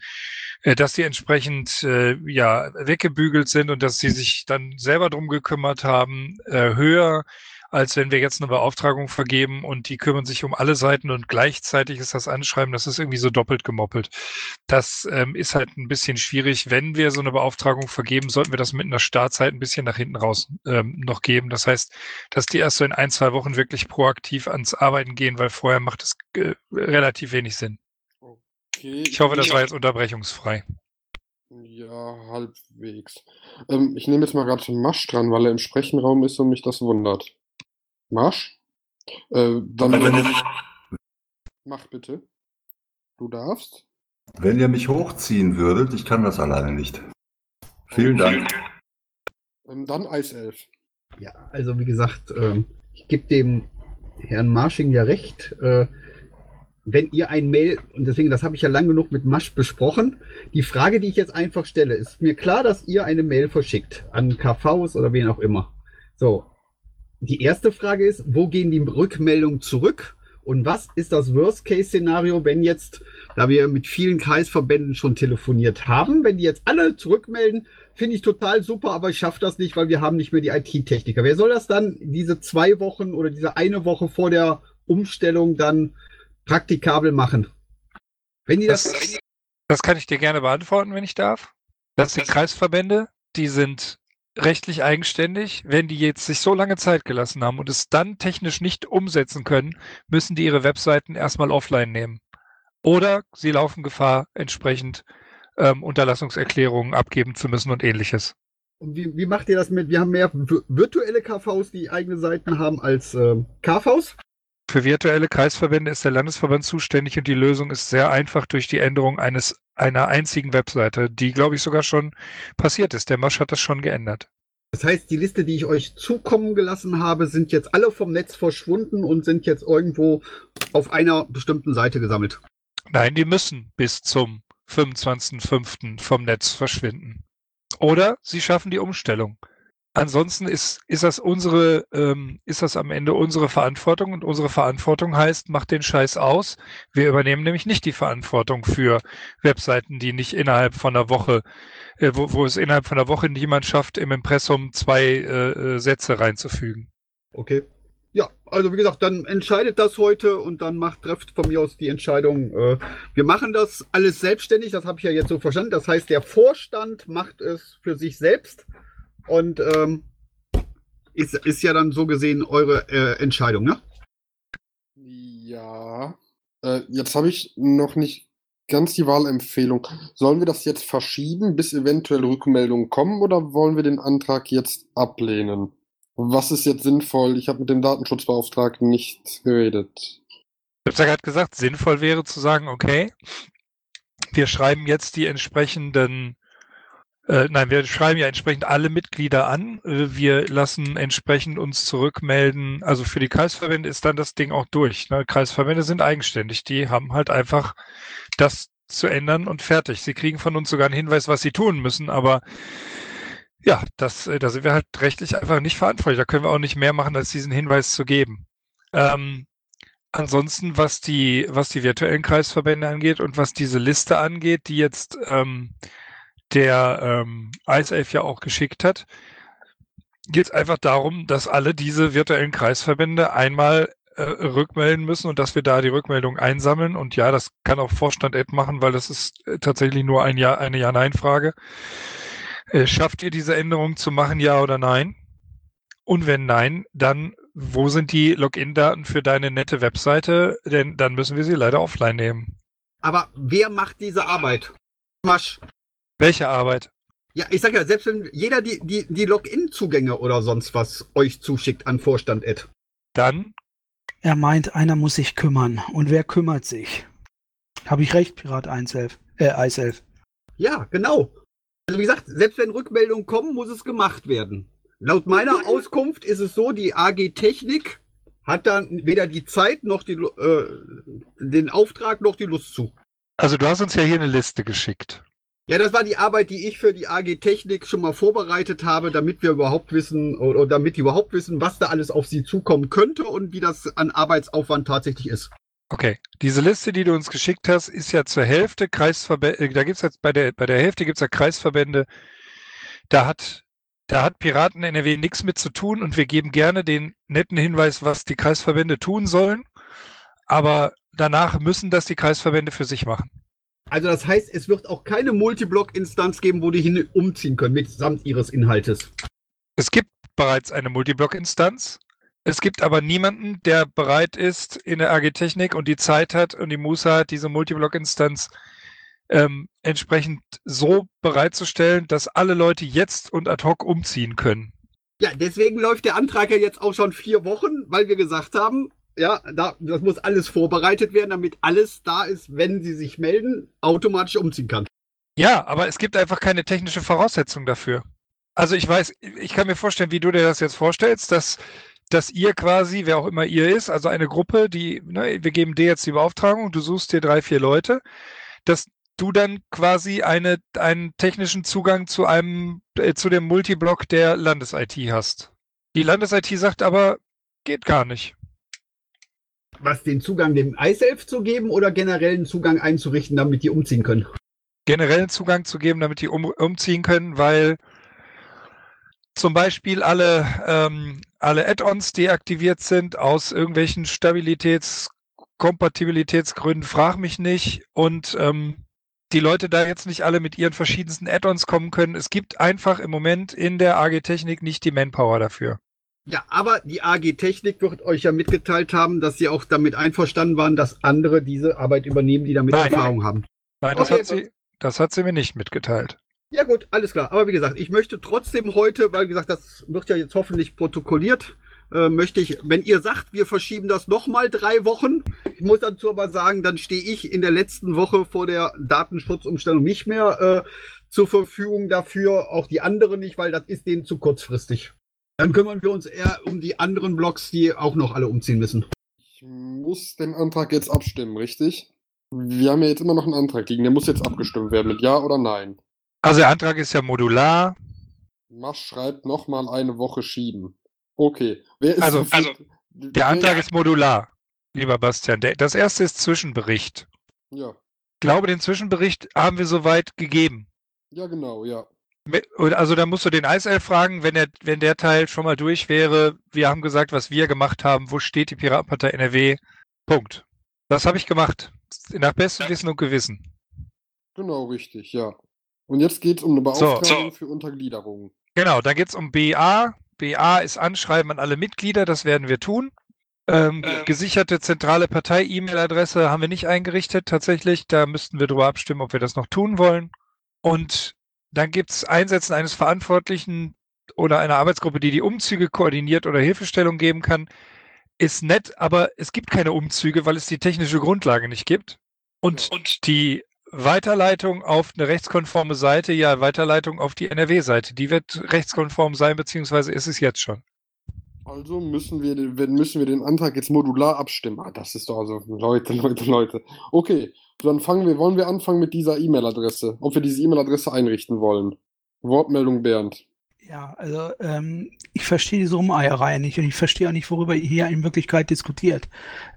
äh, dass die entsprechend äh, ja weggebügelt sind und dass sie sich dann selber drum gekümmert haben, äh, höher als wenn wir jetzt eine Beauftragung vergeben und die kümmern sich um alle Seiten und gleichzeitig ist das Anschreiben, das ist irgendwie so doppelt gemoppelt. Das ähm, ist halt ein bisschen schwierig. Wenn wir so eine Beauftragung vergeben, sollten wir das mit einer Startzeit ein bisschen nach hinten raus ähm, noch geben. Das heißt, dass die erst so in ein, zwei Wochen wirklich proaktiv ans Arbeiten gehen, weil vorher macht es äh, relativ wenig Sinn. Okay. Ich hoffe, das war jetzt unterbrechungsfrei. Ja, halbwegs. Ähm, ich nehme jetzt mal gerade Masch dran, weil er im Sprechenraum ist und mich das wundert. Marsch. Äh, dann Wenn mach bitte. Du darfst. Wenn ihr mich hochziehen würdet, ich kann das alleine nicht. Vielen Dank. Ähm, dann Eiself. Ja, also wie gesagt, ähm, ich gebe dem Herrn Marsching ja recht. Äh, wenn ihr ein Mail, und deswegen, das habe ich ja lang genug mit Masch besprochen, die Frage, die ich jetzt einfach stelle, ist mir klar, dass ihr eine Mail verschickt an KVs oder wen auch immer. So, die erste Frage ist, wo gehen die Rückmeldungen zurück? Und was ist das Worst-Case-Szenario, wenn jetzt, da wir mit vielen Kreisverbänden schon telefoniert haben, wenn die jetzt alle zurückmelden, finde ich total super, aber ich schaffe das nicht, weil wir haben nicht mehr die IT-Techniker. Wer soll das dann diese zwei Wochen oder diese eine Woche vor der Umstellung dann praktikabel machen? Wenn die das, das, das kann ich dir gerne beantworten, wenn ich darf. Das sind Kreisverbände, die sind rechtlich eigenständig. Wenn die jetzt sich so lange Zeit gelassen haben und es dann technisch nicht umsetzen können, müssen die ihre Webseiten erstmal offline nehmen. Oder sie laufen Gefahr, entsprechend ähm, Unterlassungserklärungen abgeben zu müssen und ähnliches. Und wie, wie macht ihr das mit? Wir haben mehr vi- virtuelle KVs, die eigene Seiten haben, als ähm, KVs. Für virtuelle Kreisverbände ist der Landesverband zuständig und die Lösung ist sehr einfach durch die Änderung eines einer einzigen Webseite, die glaube ich sogar schon passiert ist. Der Masch hat das schon geändert. Das heißt, die Liste, die ich euch zukommen gelassen habe, sind jetzt alle vom Netz verschwunden und sind jetzt irgendwo auf einer bestimmten Seite gesammelt. Nein, die müssen bis zum 25.05. vom Netz verschwinden. Oder sie schaffen die Umstellung. Ansonsten ist, ist das unsere, ähm, ist das am Ende unsere Verantwortung und unsere Verantwortung heißt, macht den Scheiß aus. Wir übernehmen nämlich nicht die Verantwortung für Webseiten, die nicht innerhalb von einer Woche, äh, wo, wo es innerhalb von einer Woche niemand schafft, im Impressum zwei äh, äh, Sätze reinzufügen. Okay. Ja, also wie gesagt, dann entscheidet das heute und dann macht, trefft von mir aus die Entscheidung. Äh, wir machen das alles selbstständig, das habe ich ja jetzt so verstanden. Das heißt, der Vorstand macht es für sich selbst und ähm, ist, ist ja dann so gesehen eure äh, Entscheidung, ne? Ja. Äh, jetzt habe ich noch nicht ganz die Wahlempfehlung. Sollen wir das jetzt verschieben, bis eventuell Rückmeldungen kommen, oder wollen wir den Antrag jetzt ablehnen? Was ist jetzt sinnvoll? Ich habe mit dem Datenschutzbeauftragten nicht geredet. Ich habe ja gerade gesagt, sinnvoll wäre zu sagen, okay, wir schreiben jetzt die entsprechenden, äh, nein, wir schreiben ja entsprechend alle Mitglieder an. Äh, wir lassen entsprechend uns zurückmelden. Also für die Kreisverbände ist dann das Ding auch durch. Ne? Kreisverbände sind eigenständig. Die haben halt einfach das zu ändern und fertig. Sie kriegen von uns sogar einen Hinweis, was sie tun müssen, aber ja, das, äh, da sind wir halt rechtlich einfach nicht verantwortlich. Da können wir auch nicht mehr machen, als diesen Hinweis zu geben. Ähm, ansonsten, was die, was die virtuellen Kreisverbände angeht und was diese Liste angeht, die jetzt ähm, der ähm, ISAF ja auch geschickt hat, geht es einfach darum, dass alle diese virtuellen Kreisverbände einmal äh, rückmelden müssen und dass wir da die Rückmeldung einsammeln. Und ja, das kann auch Vorstand Ed machen, weil das ist äh, tatsächlich nur ein Ja, eine Ja-Nein-Frage. Äh, schafft ihr diese Änderung zu machen, ja oder nein? Und wenn nein, dann wo sind die Login-Daten für deine nette Webseite? Denn dann müssen wir sie leider offline nehmen. Aber wer macht diese Arbeit? Masch. Welche Arbeit? Ja, ich sag ja, selbst wenn jeder die, die, die Login-Zugänge oder sonst was euch zuschickt an Vorstand Ed. Dann Er meint, einer muss sich kümmern. Und wer kümmert sich? Habe ich recht, Pirat 111? Äh, Eiself. Ja, genau. Also wie gesagt, selbst wenn Rückmeldungen kommen, muss es gemacht werden. Laut meiner [LAUGHS] Auskunft ist es so, die AG Technik hat dann weder die Zeit noch die, äh, den Auftrag noch die Lust zu. Also du hast uns ja hier eine Liste geschickt. Ja, das war die Arbeit, die ich für die AG Technik schon mal vorbereitet habe, damit wir überhaupt wissen, oder damit die überhaupt wissen, was da alles auf sie zukommen könnte und wie das an Arbeitsaufwand tatsächlich ist. Okay, diese Liste, die du uns geschickt hast, ist ja zur Hälfte Kreisverbände, äh, da gibt's jetzt bei der, bei der Hälfte gibt's ja Kreisverbände, da hat, da hat Piraten NRW nichts mit zu tun und wir geben gerne den netten Hinweis, was die Kreisverbände tun sollen, aber danach müssen das die Kreisverbände für sich machen. Also das heißt, es wird auch keine Multiblock-Instanz geben, wo die hin umziehen können, mitsamt ihres Inhaltes. Es gibt bereits eine Multiblock-Instanz. Es gibt aber niemanden, der bereit ist, in der AG Technik und die Zeit hat und die Muße hat, diese Multiblock-Instanz ähm, entsprechend so bereitzustellen, dass alle Leute jetzt und ad hoc umziehen können. Ja, deswegen läuft der Antrag ja jetzt auch schon vier Wochen, weil wir gesagt haben, ja, da, das muss alles vorbereitet werden, damit alles da ist, wenn sie sich melden, automatisch umziehen kann. Ja, aber es gibt einfach keine technische Voraussetzung dafür. Also ich weiß, ich kann mir vorstellen, wie du dir das jetzt vorstellst, dass, dass ihr quasi, wer auch immer ihr ist, also eine Gruppe, die, ne, wir geben dir jetzt die Beauftragung, du suchst dir drei, vier Leute, dass du dann quasi eine, einen technischen Zugang zu einem, äh, zu dem Multiblock der Landes-IT hast. Die Landes-IT sagt aber, geht gar nicht. Was den Zugang dem iSelf zu geben oder generellen Zugang einzurichten, damit die umziehen können. generellen Zugang zu geben, damit die um, umziehen können, weil zum Beispiel alle, ähm, alle Add-ons deaktiviert sind aus irgendwelchen Stabilitäts-, Kompatibilitätsgründen, frag mich nicht. Und ähm, die Leute da jetzt nicht alle mit ihren verschiedensten Add-ons kommen können. Es gibt einfach im Moment in der AG Technik nicht die Manpower dafür. Ja, aber die AG Technik wird euch ja mitgeteilt haben, dass sie auch damit einverstanden waren, dass andere diese Arbeit übernehmen, die damit Nein. Erfahrung haben. Nein, das Okay, hat sie, Das hat sie mir nicht mitgeteilt. Ja gut, alles klar. Aber wie gesagt, ich möchte trotzdem heute, weil wie gesagt, das wird ja jetzt hoffentlich protokolliert, äh, möchte ich, wenn ihr sagt, wir verschieben das nochmal drei Wochen, ich muss dazu aber sagen, dann stehe ich in der letzten Woche vor der Datenschutzumstellung nicht mehr äh, zur Verfügung dafür, auch die anderen nicht, weil das ist denen zu kurzfristig. Dann kümmern wir uns eher um die anderen Blogs, die auch noch alle umziehen müssen. Ich muss den Antrag jetzt abstimmen, richtig? Wir haben ja jetzt immer noch einen Antrag liegen. Der muss jetzt abgestimmt werden mit Ja oder Nein. Also der Antrag ist ja modular. Masch schreibt nochmal eine Woche schieben. Okay. Wer ist Also- also, Der Antrag ist modular, lieber Bastian. Der, das erste ist Zwischenbericht. Ja. Ich glaube, den Zwischenbericht haben wir soweit gegeben. Ja, genau, ja. Also da musst du den Eiself fragen, wenn der, wenn der Teil schon mal durch wäre. Wir haben gesagt, was wir gemacht haben. Wo steht die Piratenpartei NRW? Punkt. Das habe ich gemacht. Nach bestem Wissen und Gewissen. Genau, richtig, ja. Und jetzt geht es um eine So, Beauftragung für Untergliederungen. Genau, dann geht es um BA. BA ist Anschreiben an alle Mitglieder, das werden wir tun. Ähm, gesicherte zentrale Partei-E-Mail-Adresse haben wir nicht eingerichtet, tatsächlich. Da müssten wir drüber abstimmen, ob wir das noch tun wollen. Und dann gibt es Einsetzen eines Verantwortlichen oder einer Arbeitsgruppe, die die Umzüge koordiniert oder Hilfestellung geben kann. Ist nett, aber es gibt keine Umzüge, weil es die technische Grundlage nicht gibt. Und, und die Weiterleitung auf eine rechtskonforme Seite, ja, Weiterleitung auf die NRW-Seite, die wird rechtskonform sein, beziehungsweise ist es jetzt schon. Also müssen wir, den- wenn- müssen wir den Antrag jetzt modular abstimmen. Ah, das ist doch also, Leute, Leute, Leute. Okay, dann fangen wir, wollen wir anfangen mit dieser E-Mail-Adresse, ob wir diese E-Mail-Adresse einrichten wollen. Wortmeldung Bernd. Ja, also ähm, ich verstehe diese Rumeierei nicht und ich verstehe auch nicht, worüber ihr hier in Wirklichkeit diskutiert.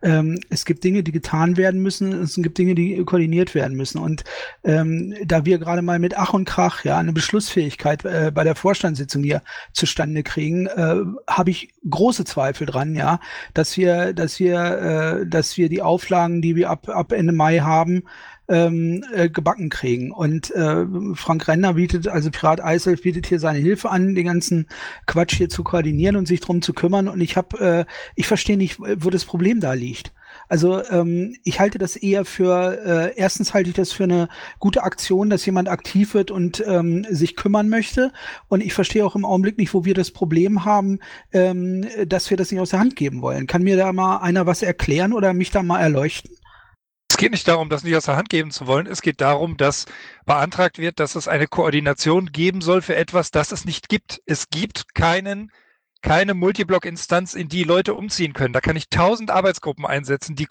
Ähm, es gibt Dinge, die getan werden müssen, es gibt Dinge, die koordiniert werden müssen. Und ähm, da wir gerade mal mit Ach und Krach ja eine Beschlussfähigkeit äh, bei der Vorstandssitzung hier zustande kriegen, äh, habe ich große Zweifel dran, ja, dass wir, dass wir, äh, dass wir die Auflagen, die wir ab, ab Ende Mai haben, ähm, äh, gebacken kriegen. Und äh, Frank Renner bietet, also Pirat Eisel bietet hier seine Hilfe an, den ganzen Quatsch hier zu koordinieren und sich drum zu kümmern. Und ich habe, äh, ich verstehe nicht, wo das Problem da liegt. Also ähm, ich halte das eher für, äh, erstens halte ich das für eine gute Aktion, dass jemand aktiv wird und ähm, sich kümmern möchte. Und ich verstehe auch im Augenblick nicht, wo wir das Problem haben, ähm, dass wir das nicht aus der Hand geben wollen. Kann mir da mal einer was erklären oder mich da mal erleuchten? Es geht nicht darum, das nicht aus der Hand geben zu wollen. Es geht darum, dass beantragt wird, dass es eine Koordination geben soll für etwas, das es nicht gibt. Es gibt keinen, keine Multiblock-Instanz, in die Leute umziehen können. Da kann ich tausend Arbeitsgruppen einsetzen, die,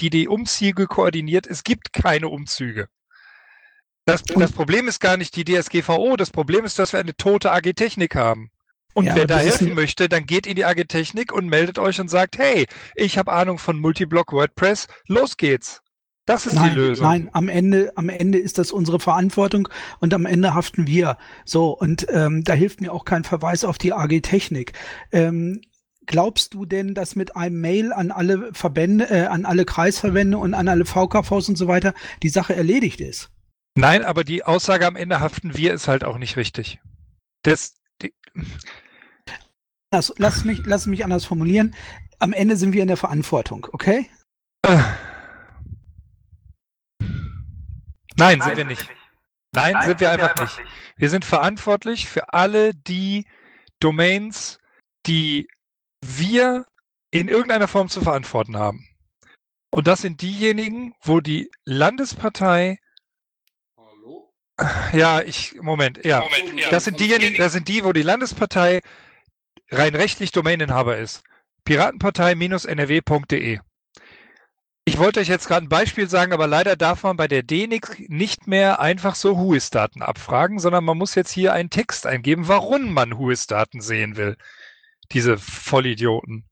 die die Umzüge koordiniert. Es gibt keine Umzüge. Das, das Problem ist gar nicht die DSGVO. Das Problem ist, dass wir eine tote AG Technik haben. Und Ja, wer da helfen möchte, dann geht in die AG Technik und meldet euch und sagt, hey, ich habe Ahnung von Multiblock WordPress, los geht's. Das ist Nein, die Lösung. nein, am Ende, am Ende ist das unsere Verantwortung und am Ende haften wir. So, und ähm, da hilft mir auch kein Verweis auf die AG Technik. Ähm, glaubst du denn, dass mit einem Mail an alle Verbände, äh, an alle Kreisverbände und an alle VKVs und so weiter die Sache erledigt ist? Nein, aber die Aussage am Ende haften wir ist halt auch nicht richtig. Das, die, Lass, lass mich, lass mich anders formulieren. Am Ende sind wir in der Verantwortung, okay? Nein, sind wir nicht. Nein, sind wir einfach nicht. Wir sind verantwortlich für alle die Domains, die wir in irgendeiner Form zu verantworten haben. Und das sind diejenigen, wo die Landespartei, Hallo? ja, ich, Moment, ja, das sind diejenigen, das sind die, wo die Landespartei rein rechtlich Domaininhaber ist. Piratenpartei-nrw.de. Ich wollte euch jetzt gerade ein Beispiel sagen, aber leider darf man bei der DNIC nicht mehr einfach so Whois-Daten abfragen, sondern man muss jetzt hier einen Text eingeben, warum man Whois-Daten sehen will. Diese Vollidioten.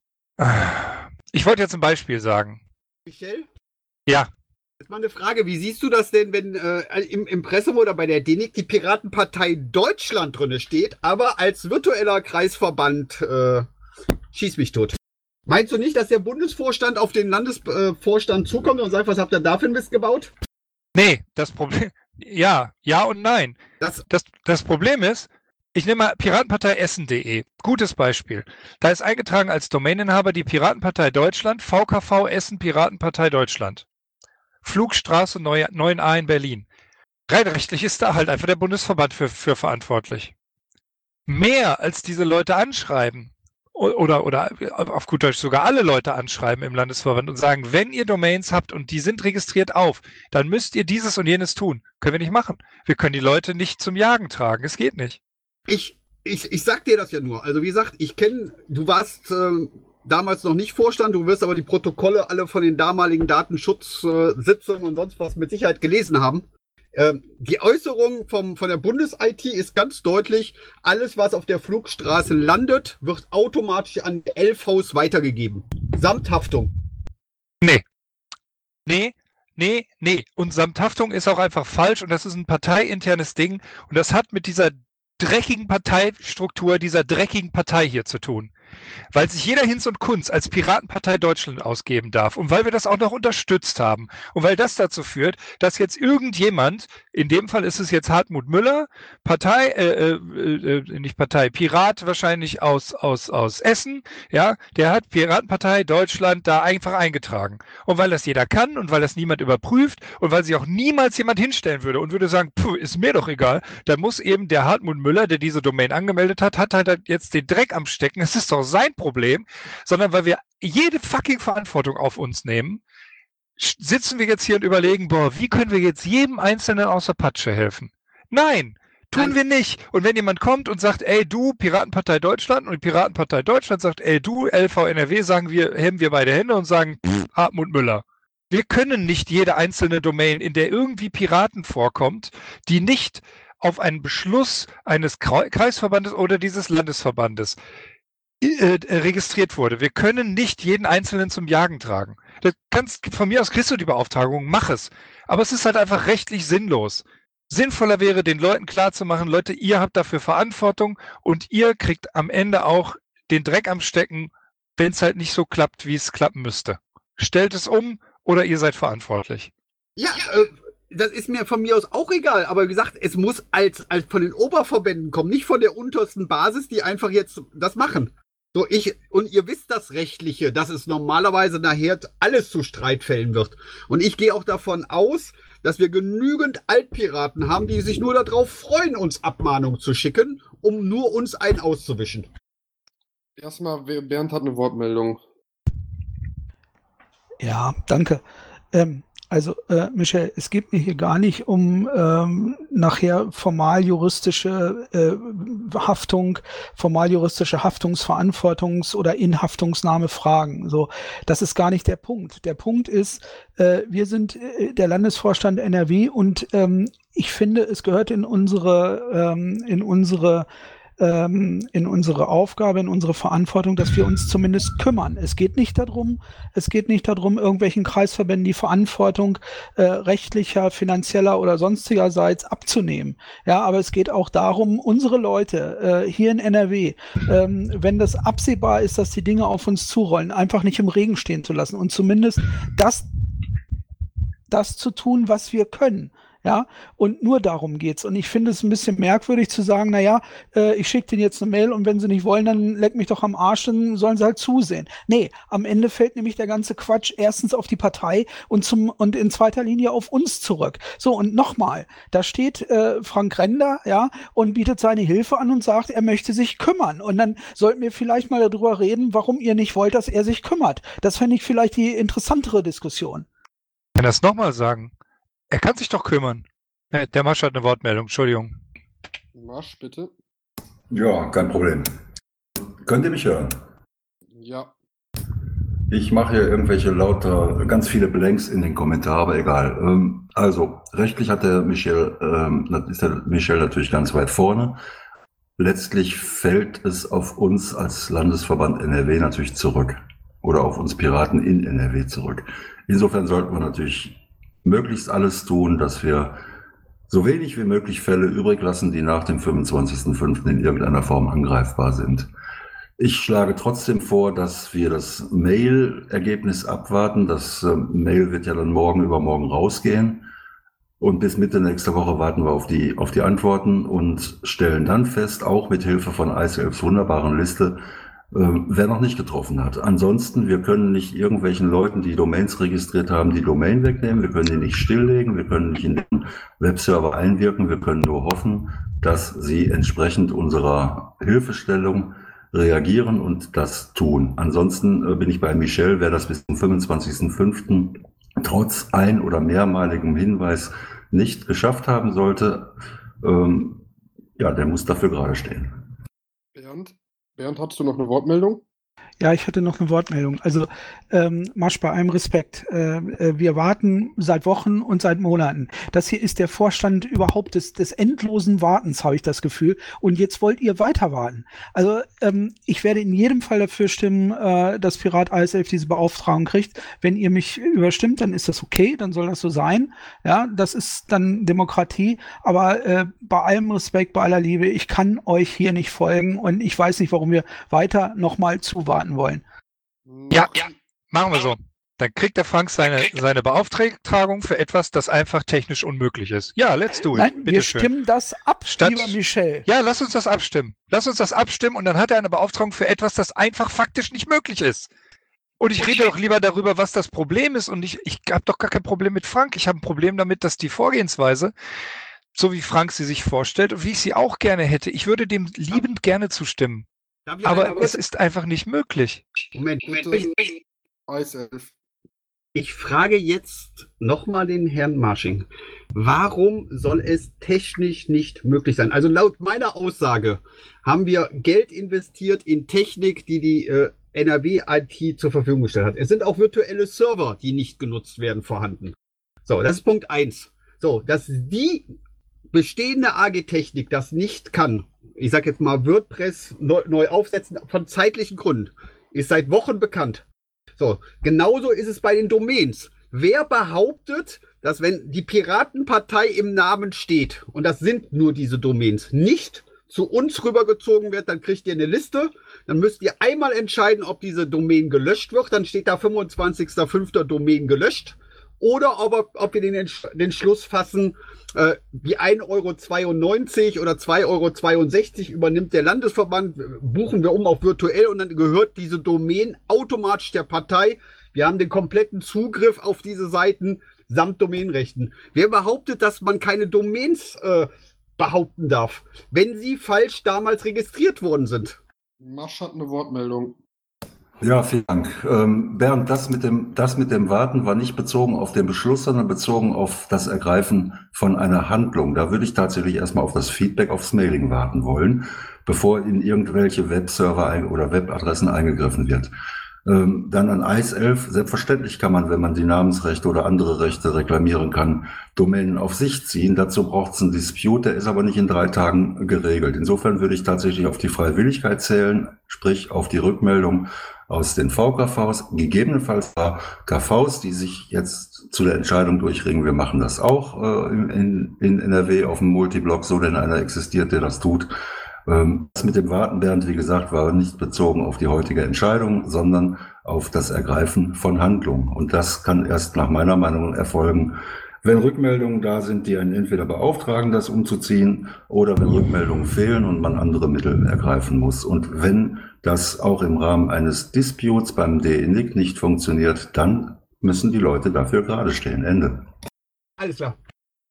Ich wollte jetzt ein Beispiel sagen. Michel? Ja. Jetzt mal eine Frage, wie siehst du das denn, wenn äh, im Impressum oder bei der DENIC die Piratenpartei Deutschland drinne steht, aber als virtueller Kreisverband äh, schieß mich tot. Meinst du nicht, dass der Bundesvorstand auf den Landesvorstand äh, Vorstand zukommt und sagt, was habt ihr da für ein Mist gebaut? Nee, das Problem, ja, ja und nein. Das, Das, das Problem ist, ich nehme mal Piratenpartei Essen.de. Gutes Beispiel. Da ist eingetragen als Domaininhaber die Piratenpartei Deutschland, VKV Essen Piratenpartei Deutschland. Flugstraße 9a in Berlin. Rein rechtlich ist da halt einfach der Bundesverband für, für verantwortlich. Mehr als diese Leute anschreiben oder, oder auf gut Deutsch sogar alle Leute anschreiben im Landesverband und sagen, wenn ihr Domains habt und die sind registriert auf, dann müsst ihr dieses und jenes tun. Können wir nicht machen. Wir können die Leute nicht zum Jagen tragen. Es geht nicht. Ich, ich, ich sag dir das ja nur. Also wie gesagt, ich kenne, du warst ähm, damals noch nicht Vorstand, du wirst aber die Protokolle alle von den damaligen Datenschutzsitzungen und sonst was mit Sicherheit gelesen haben. Ähm, die Äußerung vom, von der Bundes-IT ist ganz deutlich, alles, was auf der Flugstraße landet, wird automatisch an LVs weitergegeben. Samt Haftung. Nee. Nee, nee, nee. Und Samthaftung ist auch einfach falsch und das ist ein parteiinternes Ding und das hat mit dieser dreckigen Parteistruktur dieser dreckigen Partei hier zu tun. Weil sich jeder Hinz und Kunz als Piratenpartei Deutschland ausgeben darf und weil wir das auch noch unterstützt haben und weil das dazu führt, dass jetzt irgendjemand, in dem Fall ist es jetzt Hartmut Müller, Partei, äh, äh, äh, nicht Partei, Pirat wahrscheinlich aus, aus, aus Essen, ja, der hat Piratenpartei Deutschland da einfach eingetragen. Und weil das jeder kann und weil das niemand überprüft und weil sich auch niemals jemand hinstellen würde und würde sagen, puh, ist mir doch egal, dann muss eben der Hartmut Müller, der diese Domain angemeldet hat, hat halt jetzt den Dreck am Stecken. Es ist doch sein Problem, sondern weil wir jede fucking Verantwortung auf uns nehmen, sitzen wir jetzt hier und überlegen, boah, wie können wir jetzt jedem Einzelnen außer Patsche helfen? Nein, tun wir nicht. Und wenn jemand kommt und sagt, ey, du, Piratenpartei Deutschland, und die Piratenpartei Deutschland sagt, ey, du, LV NRW, sagen wir, heben wir beide Hände und sagen, pff, Hartmut Müller. Wir können nicht jede einzelne Domain, in der irgendwie Piraten vorkommt, die nicht auf einen Beschluss eines Kreisverbandes oder dieses Landesverbandes äh, äh, registriert wurde. Wir können nicht jeden Einzelnen zum Jagen tragen. Das kannst, von mir aus kriegst du die Beauftragung, mach es. Aber es ist halt einfach rechtlich sinnlos. Sinnvoller wäre, den Leuten klarzumachen, Leute, ihr habt dafür Verantwortung und ihr kriegt am Ende auch den Dreck am Stecken, wenn es halt nicht so klappt, wie es klappen müsste. Stellt es um oder ihr seid verantwortlich. Ja, äh, das ist mir von mir aus auch egal, aber wie gesagt, es muss als, als von den Oberverbänden kommen, nicht von der untersten Basis, die einfach jetzt das machen. So, ich, und ihr wisst das Rechtliche, dass es normalerweise nachher alles zu Streitfällen wird. Und ich gehe auch davon aus, dass wir genügend Altpiraten haben, die sich nur darauf freuen, uns Abmahnung zu schicken, um nur uns einen auszuwischen. Erstmal, Bernd hat eine Wortmeldung. Ja, danke. Ähm, also, äh, Michael, es geht mir hier gar nicht um ähm, nachher formal juristische äh, Haftung, formal juristische Haftungsverantwortungs- oder Inhaftungsnahmefragen. So, das ist gar nicht der Punkt. Der Punkt ist, äh, wir sind äh, der Landesvorstand NRW und ähm, ich finde, es gehört in unsere, ähm, in unsere ähm, in unsere Aufgabe, in unsere Verantwortung, dass wir uns zumindest kümmern. Es geht nicht darum, es geht nicht darum, irgendwelchen Kreisverbänden die Verantwortung äh, rechtlicher, finanzieller oder sonstigerseits abzunehmen. Ja, aber es geht auch darum, unsere Leute äh, hier in NRW, ähm, wenn das absehbar ist, dass die Dinge auf uns zurollen, einfach nicht im Regen stehen zu lassen und zumindest das, das zu tun, was wir können. Ja, und nur darum geht's. Und ich finde es ein bisschen merkwürdig zu sagen, na ja, äh, ich schicke denen jetzt eine Mail und wenn sie nicht wollen, dann leck mich doch am Arsch, dann sollen sie halt zusehen. Nee, am Ende fällt nämlich der ganze Quatsch erstens auf die Partei und zum und in zweiter Linie auf uns zurück. So, und nochmal, da steht äh, Frank Render, ja, und bietet seine Hilfe an und sagt, er möchte sich kümmern. Und dann sollten wir vielleicht mal darüber reden, warum ihr nicht wollt, dass er sich kümmert. Das fände ich vielleicht die interessantere Diskussion. Ich kann das nochmal sagen. Er kann sich doch kümmern. Äh, Der Marsch hat eine Wortmeldung, Entschuldigung. Marsch, bitte. Ja, kein Problem. Könnt ihr mich hören? Ja. Ich mache hier irgendwelche lauter, ganz viele Blanks in den Kommentaren, aber egal. Ähm, also, rechtlich hat der Michel, ähm, ist der Michel natürlich ganz weit vorne. Letztlich fällt es auf uns als Landesverband NRW natürlich zurück. Oder auf uns Piraten in NRW zurück. Insofern sollten wir natürlich möglichst alles tun, dass wir so wenig wie möglich Fälle übrig lassen, die nach dem 25.05. in irgendeiner Form angreifbar sind. Ich schlage trotzdem vor, dass wir das Mail-Ergebnis abwarten. Das äh, Mail wird ja dann morgen übermorgen rausgehen. Und bis Mitte nächster Woche warten wir auf die, auf die Antworten und stellen dann fest, auch mit Hilfe von ICLs wunderbaren Liste, ähm, wer noch nicht getroffen hat. Ansonsten, wir können nicht irgendwelchen Leuten, die Domains registriert haben, die Domain wegnehmen. Wir können die nicht stilllegen. Wir können nicht in den Webserver einwirken. Wir können nur hoffen, dass sie entsprechend unserer Hilfestellung reagieren und das tun. Ansonsten äh, bin ich bei Michel, wer das bis zum 25.05. trotz ein- oder mehrmaligem Hinweis nicht geschafft haben sollte, ähm, ja, der muss dafür gerade stehen. Bernd? Bernd, hattest du noch eine Wortmeldung? Ja, ich hatte noch eine Wortmeldung. Also, ähm, Masch, bei allem Respekt. Äh, äh, wir warten seit Wochen und seit Monaten. Das hier ist der Vorstand überhaupt des, des endlosen Wartens, habe ich das Gefühl. Und jetzt wollt ihr weiter warten. Also, ähm, ich werde in jedem Fall dafür stimmen, äh, dass Pirat ISF diese Beauftragung kriegt. Wenn ihr mich überstimmt, dann ist das okay, dann soll das so sein. Ja, das ist dann Demokratie. Aber äh, bei allem Respekt, bei aller Liebe, ich kann euch hier nicht folgen und ich weiß nicht, warum wir weiter nochmal zuwarten wollen. Ja, ja, machen wir so. Dann kriegt der Frank seine, seine Beauftragung für etwas, das einfach technisch unmöglich ist. Ja, let's do it. Nein, Bitte wir schön. stimmen das ab, Statt- lieber Michel. Ja, lass uns das abstimmen. Lass uns das abstimmen und dann hat er eine Beauftragung für etwas, das einfach faktisch nicht möglich ist. Und ich rede doch lieber darüber, was das Problem ist. Und ich, ich habe doch gar kein Problem mit Frank. Ich habe ein Problem damit, dass die Vorgehensweise, so wie Frank sie sich vorstellt und wie ich sie auch gerne hätte, ich würde dem liebend gerne zustimmen. Aber einmal es ist einfach nicht möglich. Moment, Moment. Ich frage jetzt nochmal den Herrn Marsching. Warum soll es technisch nicht möglich sein? Also laut meiner Aussage haben wir Geld investiert in Technik, die die äh, NRW-IT zur Verfügung gestellt hat. Es sind auch virtuelle Server, die nicht genutzt werden, vorhanden. So, das ist Punkt eins. So, dass die bestehende AG-Technik das nicht kann, ich sage jetzt mal WordPress neu, neu aufsetzen, von zeitlichen Gründen, ist seit Wochen bekannt. So, genauso ist es bei den Domains. Wer behauptet, dass wenn die Piratenpartei im Namen steht, und das sind nur diese Domains, nicht zu uns rübergezogen wird, dann kriegt ihr eine Liste, dann müsst ihr einmal entscheiden, ob diese Domain gelöscht wird, dann steht da 25.05. Domain gelöscht, oder ob, ob wir den, Entsch- den Schluss fassen, äh, die 1,92 Euro oder 2,62 Euro übernimmt der Landesverband, buchen wir um auf virtuell und dann gehört diese Domain automatisch der Partei. Wir haben den kompletten Zugriff auf diese Seiten samt Domainrechten. Wer behauptet, dass man keine Domains äh, behaupten darf, wenn sie falsch damals registriert worden sind? Masch hat eine Wortmeldung. Ja, vielen Dank. Ähm, Bernd, das mit, dem, das mit dem Warten war nicht bezogen auf den Beschluss, sondern bezogen auf das Ergreifen von einer Handlung. Da würde ich tatsächlich erstmal auf das Feedback aufs Mailing warten wollen, bevor in irgendwelche Webserver ein oder Webadressen eingegriffen wird. Ähm, dann an 11, selbstverständlich kann man, wenn man die Namensrechte oder andere Rechte reklamieren kann, Domänen auf sich ziehen. Dazu braucht es einen Dispute, der ist aber nicht in drei Tagen geregelt. Insofern würde ich tatsächlich auf die Freiwilligkeit zählen, sprich auf die Rückmeldung aus den VKVs, gegebenenfalls KVs, die sich jetzt zu der Entscheidung durchringen, wir machen das auch äh, in, in NRW auf dem Multiblock, so denn einer existiert, der das tut. Ähm, das mit dem Warten, Bernd, wie gesagt, war nicht bezogen auf die heutige Entscheidung, sondern auf das Ergreifen von Handlungen. Und das kann erst nach meiner Meinung erfolgen, wenn Rückmeldungen da sind, die einen entweder beauftragen, das umzuziehen, oder wenn Rückmeldungen fehlen und man andere Mittel ergreifen muss. Und wenn das auch im Rahmen eines Disputes beim DENIC nicht funktioniert, dann müssen die Leute dafür gerade stehen. Ende. Alles klar.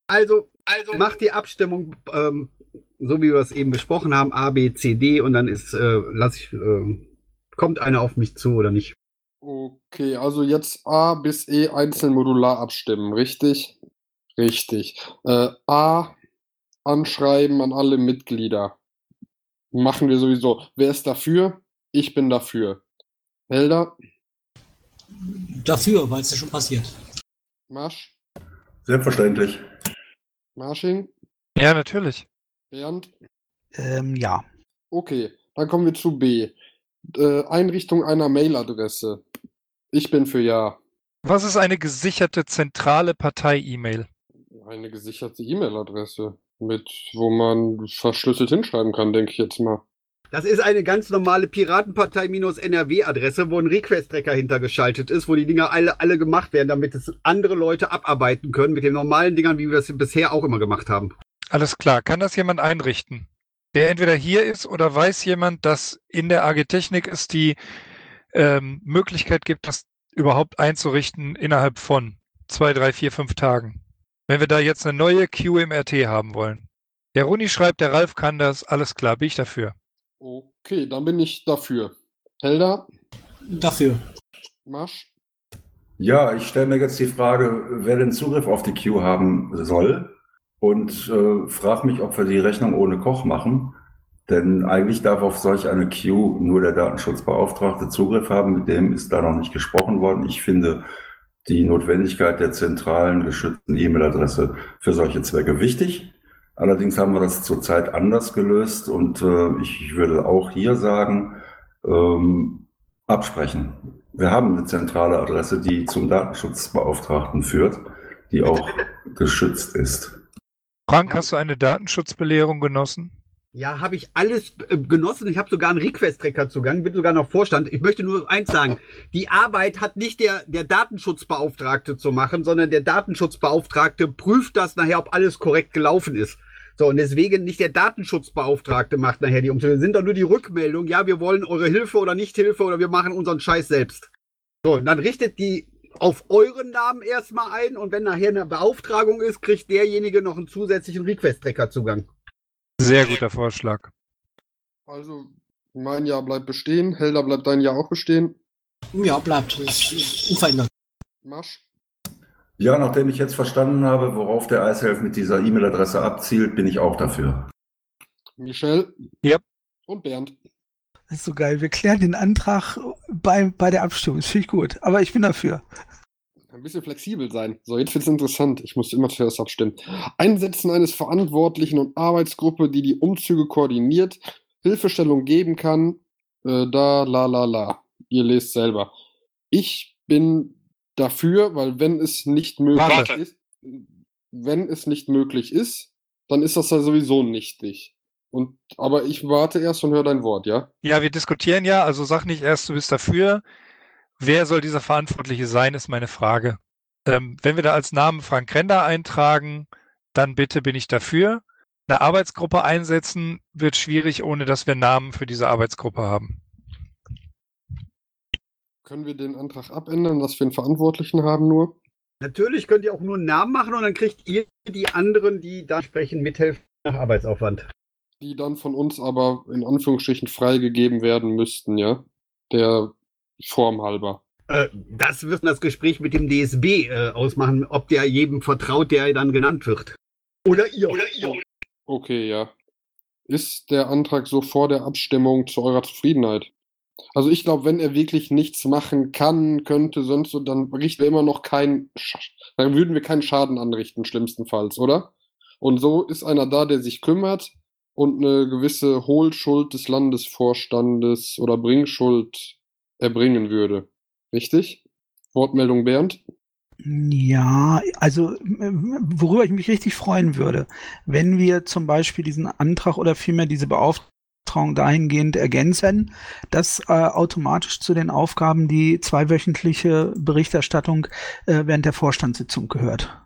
Also, also macht die Abstimmung, ähm, so wie wir es eben besprochen haben, A, B, C, D und dann ist, äh, lass ich, äh, kommt einer auf mich zu oder nicht. Okay, also jetzt A bis E einzeln modular abstimmen, richtig? Richtig. Äh, A anschreiben an alle Mitglieder. Machen wir sowieso. Wer ist dafür? Ich bin dafür. Helder, Dafür, weil es ja schon passiert. Marsch, Selbstverständlich. Marsching, Ja, natürlich. Bernd. Ähm, ja. Okay, dann kommen wir zu B. Äh, Einrichtung einer Mailadresse. Ich bin für Ja. Was ist eine gesicherte zentrale Partei-E-Mail? Eine gesicherte E-Mail-Adresse, mit wo man verschlüsselt hinschreiben kann, denke ich jetzt mal. Das ist eine ganz normale Piratenpartei-NRW-Adresse, wo ein Request-Tracker hintergeschaltet ist, wo die Dinger alle, alle gemacht werden, damit es andere Leute abarbeiten können mit den normalen Dingern, wie wir es bisher auch immer gemacht haben. Alles klar. Kann das jemand einrichten? der entweder hier ist oder weiß jemand, dass in der AG Technik es die ähm, Möglichkeit gibt, das überhaupt einzurichten innerhalb von zwei, drei, vier, fünf Tagen. Wenn wir da jetzt eine neue QMRT haben wollen. Der Runi schreibt, der Ralf kann das, alles klar, bin ich dafür. Okay, dann bin ich dafür. Helda, Dafür. Marsch. Ja, ich stelle mir jetzt die Frage, wer den Zugriff auf die Queue haben soll und äh, frage mich, ob wir die Rechnung ohne Koch machen. Denn eigentlich darf auf solch eine Queue nur der Datenschutzbeauftragte Zugriff haben. Mit dem ist da noch nicht gesprochen worden. Ich finde die Notwendigkeit der zentralen geschützten E-Mail-Adresse für solche Zwecke wichtig. Allerdings haben wir das zurzeit anders gelöst und äh, ich würde auch hier sagen, ähm, absprechen. Wir haben eine zentrale Adresse, die zum Datenschutzbeauftragten führt, die auch geschützt ist. Frank, hast du eine Datenschutzbelehrung genossen? Ja, habe ich alles äh, genossen. Ich habe sogar einen Request-Tracker-Zugang, bin sogar noch Vorstand. Ich möchte nur eins sagen. Die Arbeit hat nicht der, der Datenschutzbeauftragte zu machen, sondern der Datenschutzbeauftragte prüft das nachher, ob alles korrekt gelaufen ist. So, und deswegen nicht der Datenschutzbeauftragte macht nachher die Umstellung. Sind doch nur die Rückmeldung, ja, wir wollen eure Hilfe oder nicht Hilfe oder wir machen unseren Scheiß selbst. So, und dann richtet die auf euren Namen erstmal ein und wenn nachher eine Beauftragung ist, kriegt derjenige noch einen zusätzlichen Request-Tracker-Zugang. Sehr guter Vorschlag. Also, mein Ja bleibt bestehen. Helda bleibt dein Ja auch bestehen. Ja, bleibt. Das ist unverändert. Marsch. Ja, nachdem ich jetzt verstanden habe, worauf der Eishelf mit dieser E-Mail-Adresse abzielt, bin ich auch dafür. Michelle. Yep. Und Bernd. Das ist so geil. Wir klären den Antrag bei, bei der Abstimmung. Das finde ich gut. Aber ich bin dafür. Ein bisschen flexibel sein. So, jetzt wird es interessant. Ich muss immer zuerst abstimmen. Einsetzen eines Verantwortlichen und Arbeitsgruppe, die die Umzüge koordiniert, Hilfestellung geben kann. Äh, da, la, la, la. Ihr lest selber. Ich bin dafür, weil wenn es nicht möglich Warte. ist, wenn es nicht möglich ist, dann ist das ja sowieso nichtig. Und, aber ich warte erst und höre dein Wort, ja? Ja, wir diskutieren ja, also sag nicht erst, du bist dafür. Wer soll dieser Verantwortliche sein, ist meine Frage. Ähm, wenn wir da als Namen Frank Render eintragen, dann bitte bin ich dafür. Eine Arbeitsgruppe einsetzen wird schwierig, ohne dass wir Namen für diese Arbeitsgruppe haben. Können wir den Antrag abändern, dass wir einen Verantwortlichen haben nur? Natürlich könnt ihr auch nur einen Namen machen und dann kriegt ihr die anderen, die da sprechen, mithelfen nach Arbeitsaufwand. Die dann von uns aber in Anführungsstrichen freigegeben werden müssten, ja? Der Form halber. Äh, das wird das Gespräch mit dem DSB äh, ausmachen, ob der jedem vertraut, der dann genannt wird. Oder ihr. Oder ihr. Okay, ja. Ist der Antrag so vor der Abstimmung zu eurer Zufriedenheit? Also ich glaube, wenn er wirklich nichts machen kann, könnte, sonst so, dann richten wir immer noch keinen, dann würden wir keinen Schaden anrichten, schlimmstenfalls, oder? Und so ist einer da, der sich kümmert und eine gewisse Hohlschuld des Landesvorstandes oder Bringschuld erbringen würde. Richtig? Wortmeldung Bernd? Ja, also worüber ich mich richtig freuen würde, wenn wir zum Beispiel diesen Antrag oder vielmehr diese Beauftragung dahingehend ergänzen, dass äh, automatisch zu den Aufgaben die zweiwöchentliche Berichterstattung äh, während der Vorstandssitzung gehört.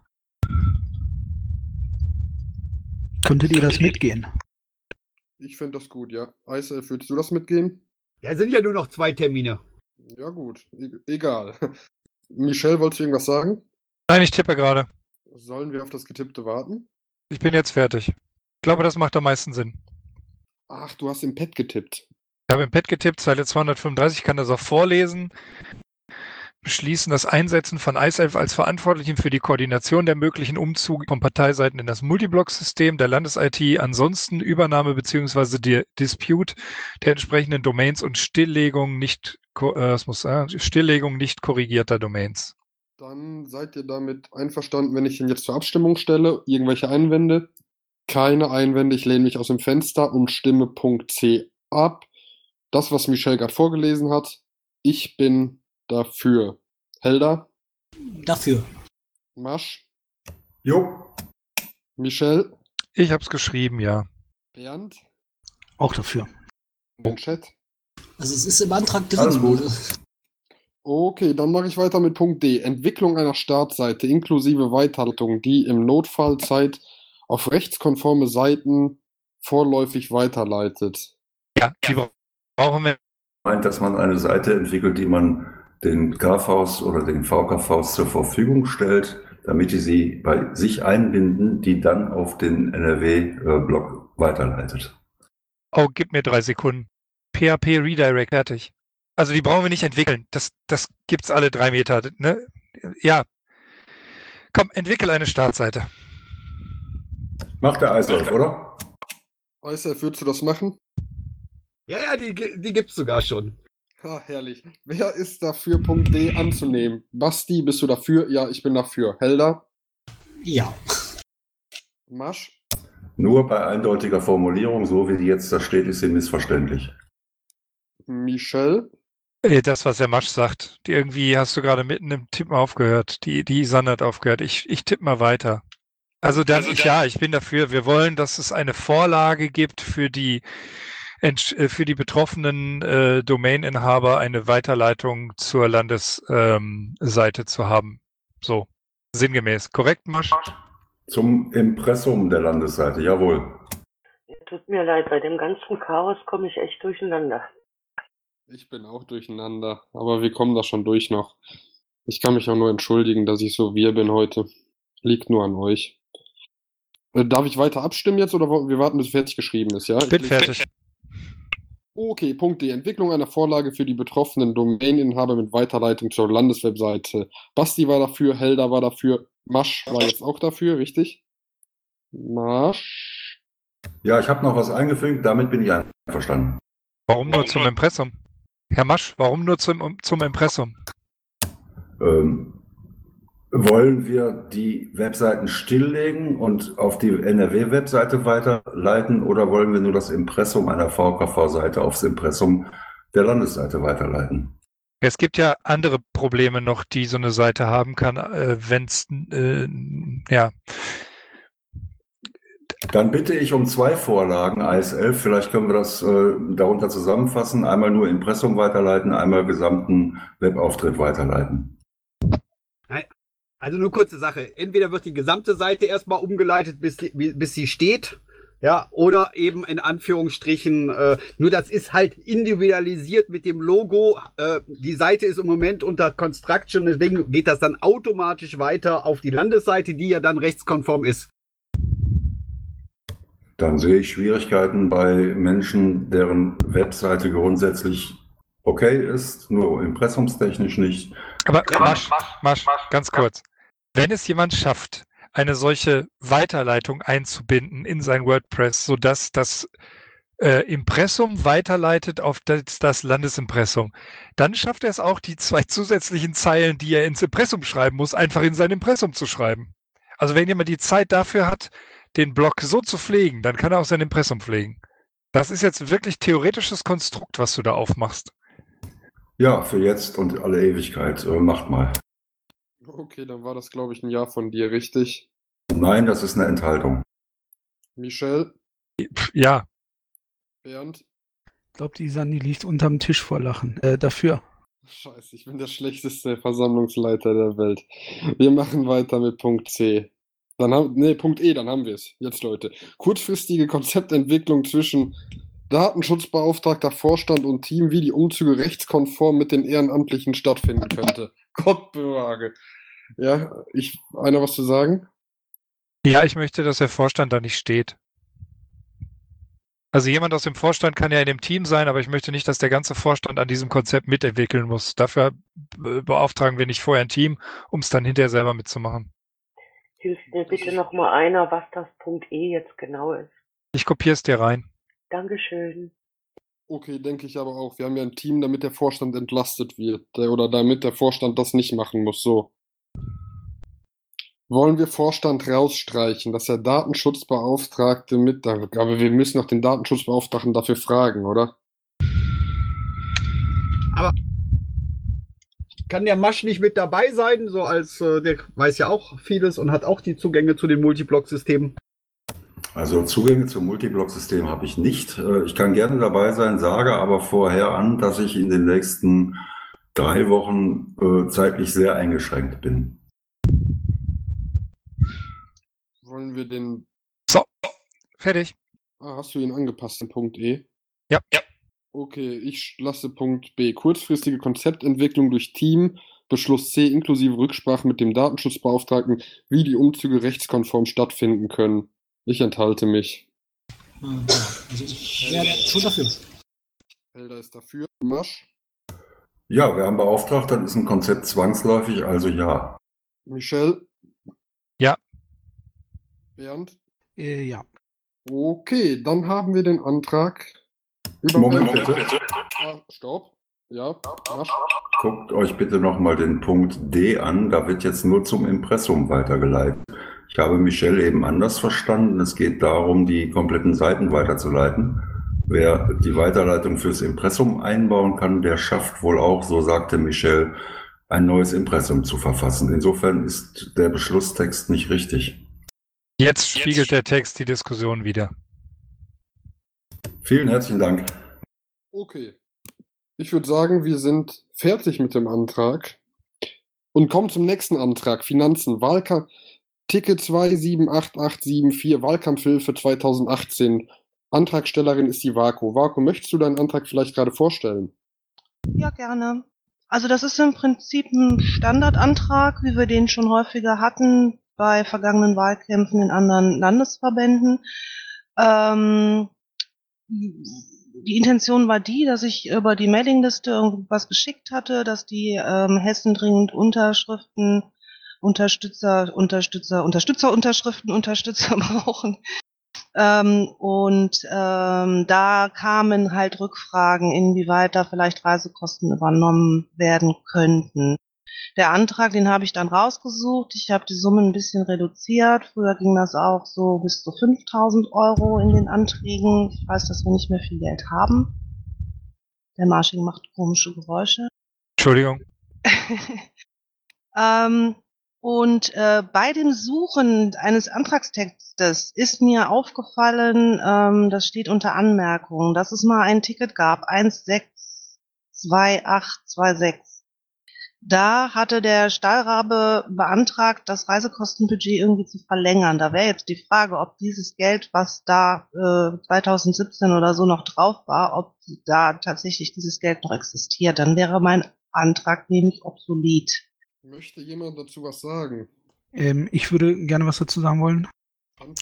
Könntet ihr das mitgehen? Ich finde das gut, ja. Eisel, würdest du das mitgehen? Ja, sind ja nur noch zwei Termine. Ja, gut. E egal. [LAUGHS] Michelle, wolltest du irgendwas sagen? Nein, ich tippe gerade. Sollen wir auf das Getippte warten? Ich bin jetzt fertig. Ich glaube, das macht am meisten Sinn. Ach, du hast im Pad getippt. Ich habe im Pad getippt, Zeile 235, ich kann das auch vorlesen. Beschließen das Einsetzen von ISELF als Verantwortlichen für die Koordination der möglichen Umzüge von Parteiseiten in das Multiblock-System der Landes-IT, ansonsten Übernahme bzw. die Dispute der entsprechenden Domains und Stilllegung nicht, äh, muss, äh, Stilllegung nicht korrigierter Domains. Dann seid ihr damit einverstanden, wenn ich ihn jetzt zur Abstimmung stelle? Irgendwelche Einwände? Keine Einwände. Ich lehne mich aus dem Fenster und stimme Punkt C ab. Das, was Michelle gerade vorgelesen hat. Ich bin dafür. Helda? Dafür. Masch? Jo, Michelle? Ich habe es geschrieben, ja. Bernd? Auch dafür. Im Chat? Also es ist im Antrag Alles drin. gut. oder? Okay, dann mache ich weiter mit Punkt D. Entwicklung einer Startseite inklusive Weiterleitung, die im Notfall Zeit auf rechtskonforme Seiten vorläufig weiterleitet. Ja, die bra- brauchen wir. meint, dass man eine Seite entwickelt, die man den KVs oder den VKVs zur Verfügung stellt, damit die sie bei sich einbinden, die dann auf den NRW-Blog weiterleitet. Oh, gib mir drei Sekunden. PHP Redirect, fertig. Also die brauchen wir nicht entwickeln. Das, das gibt's alle drei Meter. Ne? Ja. Komm, entwickel eine Startseite. Macht der Eisolf, oder? Eisef, würdest du das machen? Ja, ja, die, die gibt's sogar schon. Ha, herrlich. Wer ist dafür, Punkt D anzunehmen? Basti, bist du dafür? Ja, ich bin dafür. Helda? Ja. Masch? Nur bei eindeutiger Formulierung, so wie die jetzt da steht, ist sie missverständlich. Michelle? Äh, Das, was der Masch sagt. Die irgendwie hast du gerade mitten im Tippen aufgehört. Die, die Sanne hat aufgehört. Ich, ich tippe mal weiter. Also dann, ich, ja, ich bin dafür. Wir wollen, dass es eine Vorlage gibt für die, für die betroffenen äh, Domaininhaber eine Weiterleitung zur Landesseite ähm, zu haben. So, sinngemäß. Korrekt, Masch? Zum Impressum der Landesseite, jawohl. Tut mir leid, bei dem ganzen Chaos komme ich echt durcheinander. Ich bin auch durcheinander, aber wir kommen da schon durch noch. Ich kann mich auch nur entschuldigen, dass ich so wir bin heute. Liegt nur an euch. Äh, Darf ich weiter abstimmen jetzt oder wir warten, bis fertig geschrieben ist, ja? Ich Bin fertig. Okay, Punkt D. Entwicklung einer Vorlage für die betroffenen Domaininhaber mit Weiterleitung zur Landeswebseite. Basti war dafür, Helda war dafür, Masch war jetzt auch dafür, richtig? Masch. Ja, ich habe noch was eingefügt, damit bin ich einverstanden. Warum nur zum Impressum? Herr Masch, warum nur zum, zum Impressum? Ähm, wollen wir die Webseiten stilllegen und auf die NRW-Webseite weiterleiten oder wollen wir nur das Impressum einer VKV-Seite aufs Impressum der Landesseite weiterleiten? Es gibt ja andere Probleme noch, die so eine Seite haben kann, äh, wenn es, äh, ja, Dann bitte ich um zwei Vorlagen, AS11. Vielleicht können wir das äh, darunter zusammenfassen. Einmal nur Impressum weiterleiten, einmal gesamten Webauftritt weiterleiten. Also nur kurze Sache. Entweder wird die gesamte Seite erstmal umgeleitet, bis, die, bis sie steht. Ja, oder eben in Anführungsstrichen, äh, nur das ist halt individualisiert mit dem Logo. Äh, die Seite ist im Moment unter Construction, deswegen geht das dann automatisch weiter auf die Landesseite, die ja dann rechtskonform ist. Dann sehe ich Schwierigkeiten bei Menschen, deren Webseite grundsätzlich okay ist, nur impressumstechnisch nicht. Aber Masch, Masch, ganz kurz. Wenn es jemand schafft, eine solche Weiterleitung einzubinden in sein WordPress, sodass das äh, Impressum weiterleitet auf das, das Landesimpressum, dann schafft er es auch, die zwei [LAUGHS] zusätzlichen Zeilen, die er ins Impressum schreiben muss, einfach in sein Impressum zu schreiben. Also wenn jemand die Zeit dafür hat, den Blog so zu pflegen, dann kann er auch sein Impressum pflegen. Das ist jetzt wirklich theoretisches Konstrukt, was du da aufmachst. Ja, für jetzt und alle Ewigkeit. Äh, macht mal. Okay, dann war das, glaube ich, ein Ja von dir, richtig? Nein, das ist eine Enthaltung. Michelle? Pff, Ja, Bernd? Ich glaube, die Sandy liegt unterm Tisch vor Lachen. Äh, dafür. Scheiße, ich bin der schlechteste Versammlungsleiter der Welt. Wir machen weiter mit Punkt C. Dann haben, nee, Punkt E, dann haben wir es. Jetzt, Leute. Kurzfristige Konzeptentwicklung zwischen Datenschutzbeauftragter, Vorstand und Team, wie die Umzüge rechtskonform mit den Ehrenamtlichen stattfinden könnte. [LAUGHS] Gott bewahre. Ja, ich, einer was zu sagen? Ja, ich möchte, dass der Vorstand da nicht steht. Also jemand aus dem Vorstand kann ja in dem Team sein, aber ich möchte nicht, dass der ganze Vorstand an diesem Konzept mitentwickeln muss. Dafür beauftragen wir nicht vorher ein Team, um es dann hinterher selber mitzumachen. Hilft mir bitte noch mal einer, was das Punkt E jetzt genau ist. Ich kopiere es dir rein. Dankeschön. Okay, denke ich aber auch. Wir haben ja ein Team, damit der Vorstand entlastet wird. Der, oder damit der Vorstand das nicht machen muss. So. Wollen wir Vorstand rausstreichen, dass der Datenschutzbeauftragte mit. Aber wir müssen doch den Datenschutzbeauftragten dafür fragen, oder? Kann der Masch nicht mit dabei sein, so als äh, der weiß ja auch vieles und hat auch die Zugänge zu den Multiblock-Systemen. Also Zugänge zum Multiblock-System habe ich nicht. Äh, Ich kann gerne dabei sein, sage aber vorher an, dass ich in den nächsten drei Wochen äh, zeitlich sehr eingeschränkt bin. Wollen wir den. So, fertig. Ah, hast du ihn angepasst, den Punkt E? Ja, ja. Okay, ich lasse Punkt B. Kurzfristige Konzeptentwicklung durch Team. Beschluss C inklusive Rücksprache mit dem Datenschutzbeauftragten, wie die Umzüge rechtskonform stattfinden können. Ich enthalte mich. Ja. Also ich wäre schon dafür. Helder ist dafür. Masch, Ja, wir haben beauftragt, dann ist ein Konzept zwangsläufig, also ja. Michelle? Ja. Bernd? Äh, ja. Okay, dann haben wir den Antrag. Moment Überweisung. bitte. Ah, Stopp. Ja, Masch. Guckt euch bitte nochmal den Punkt D an. Da wird jetzt nur zum Impressum weitergeleitet. Ich habe Michelle eben anders verstanden. Es geht darum, die kompletten Seiten weiterzuleiten. Wer die Weiterleitung fürs Impressum einbauen kann, der schafft wohl auch, so sagte Michelle, ein neues Impressum zu verfassen. Insofern ist der Beschlusstext nicht richtig. Jetzt spiegelt der Text die Diskussion wieder. Vielen herzlichen Dank. Okay. Ich würde sagen, wir sind fertig mit dem Antrag und kommen zum nächsten Antrag. Finanzen. Wahlkampf. Ticket 278874, Wahlkampfhilfe 2018. Antragstellerin ist die Vako. Vako, möchtest du deinen Antrag vielleicht gerade vorstellen? Ja, gerne. Also das ist im Prinzip ein Standardantrag, wie wir den schon häufiger hatten bei vergangenen Wahlkämpfen in anderen Landesverbänden. Ähm, die Intention war die, dass ich über die Mailingliste irgendwas geschickt hatte, dass die ähm, Hessen dringend Unterschriften, Unterstützer, Unterstützer, Unterstützer, Unterschriften, Unterstützer [LAUGHS] brauchen. Ähm, und ähm, da kamen halt Rückfragen, inwieweit da vielleicht Reisekosten übernommen werden könnten. Der Antrag, den habe ich dann rausgesucht. Ich habe die Summe ein bisschen reduziert. Früher ging das auch so bis zu 5000 Euro in den Anträgen. Ich weiß, dass wir nicht mehr viel Geld haben. Der Marsching macht komische Geräusche. Entschuldigung. [LAUGHS] ähm, und äh, bei dem Suchen eines Antragstextes ist mir aufgefallen, ähm, das steht unter Anmerkung, dass es mal ein Ticket gab, 162826. Da hatte der Stahlrabe beantragt, das Reisekostenbudget irgendwie zu verlängern. Da wäre jetzt die Frage, ob dieses Geld, was da äh, 2017 oder so noch drauf war, ob da tatsächlich dieses Geld noch existiert. Dann wäre mein Antrag nämlich obsolet. Möchte jemand dazu was sagen? Ähm, ich würde gerne was dazu sagen wollen.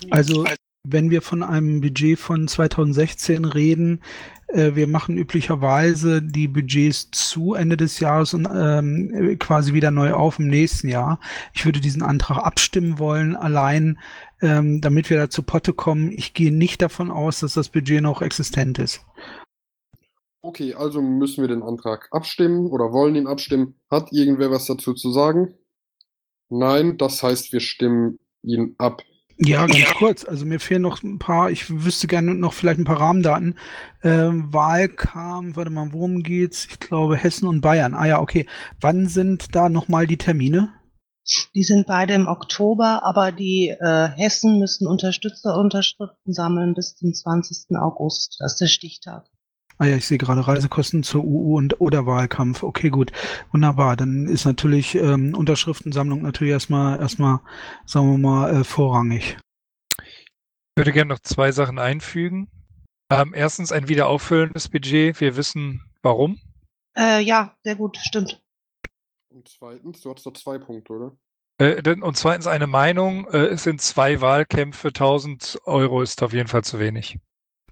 Also, wenn wir von einem Budget von 2016 reden, äh, wir machen üblicherweise die Budgets zu Ende des Jahres und ähm, quasi wieder neu auf im nächsten Jahr. Ich würde diesen Antrag abstimmen wollen, allein ähm, damit wir da zu Potte kommen. Ich gehe nicht davon aus, dass das Budget noch existent ist. Okay, also müssen wir den Antrag abstimmen oder wollen ihn abstimmen. Hat irgendwer was dazu zu sagen? Nein, das heißt, wir stimmen ihn ab. Ja, ganz kurz. Also mir fehlen noch ein paar, ich wüsste gerne noch vielleicht ein paar Rahmendaten. Ähm, Wahlkampf, warte mal, worum geht's? Ich glaube Hessen und Bayern. Ah ja, okay. Wann sind da nochmal die Termine? Die sind beide im Oktober, aber die äh, Hessen müssen Unterstützerunterschriften sammeln bis zum 20. August. Das ist der Stichtag. Ah ja, ich sehe gerade Reisekosten zur UU und oder Wahlkampf. Okay, gut. Wunderbar. Dann ist natürlich ähm, Unterschriftensammlung natürlich erstmal, erstmal, sagen wir mal, äh, vorrangig. Ich würde gerne noch zwei Sachen einfügen. Ähm, erstens ein wiederauffüllendes Budget. Wir wissen warum. Äh, ja, sehr gut, stimmt. Und zweitens, du hattest doch zwei Punkte, oder? Äh, und zweitens eine Meinung. Äh, es sind zwei Wahlkämpfe. 1000 Euro ist auf jeden Fall zu wenig.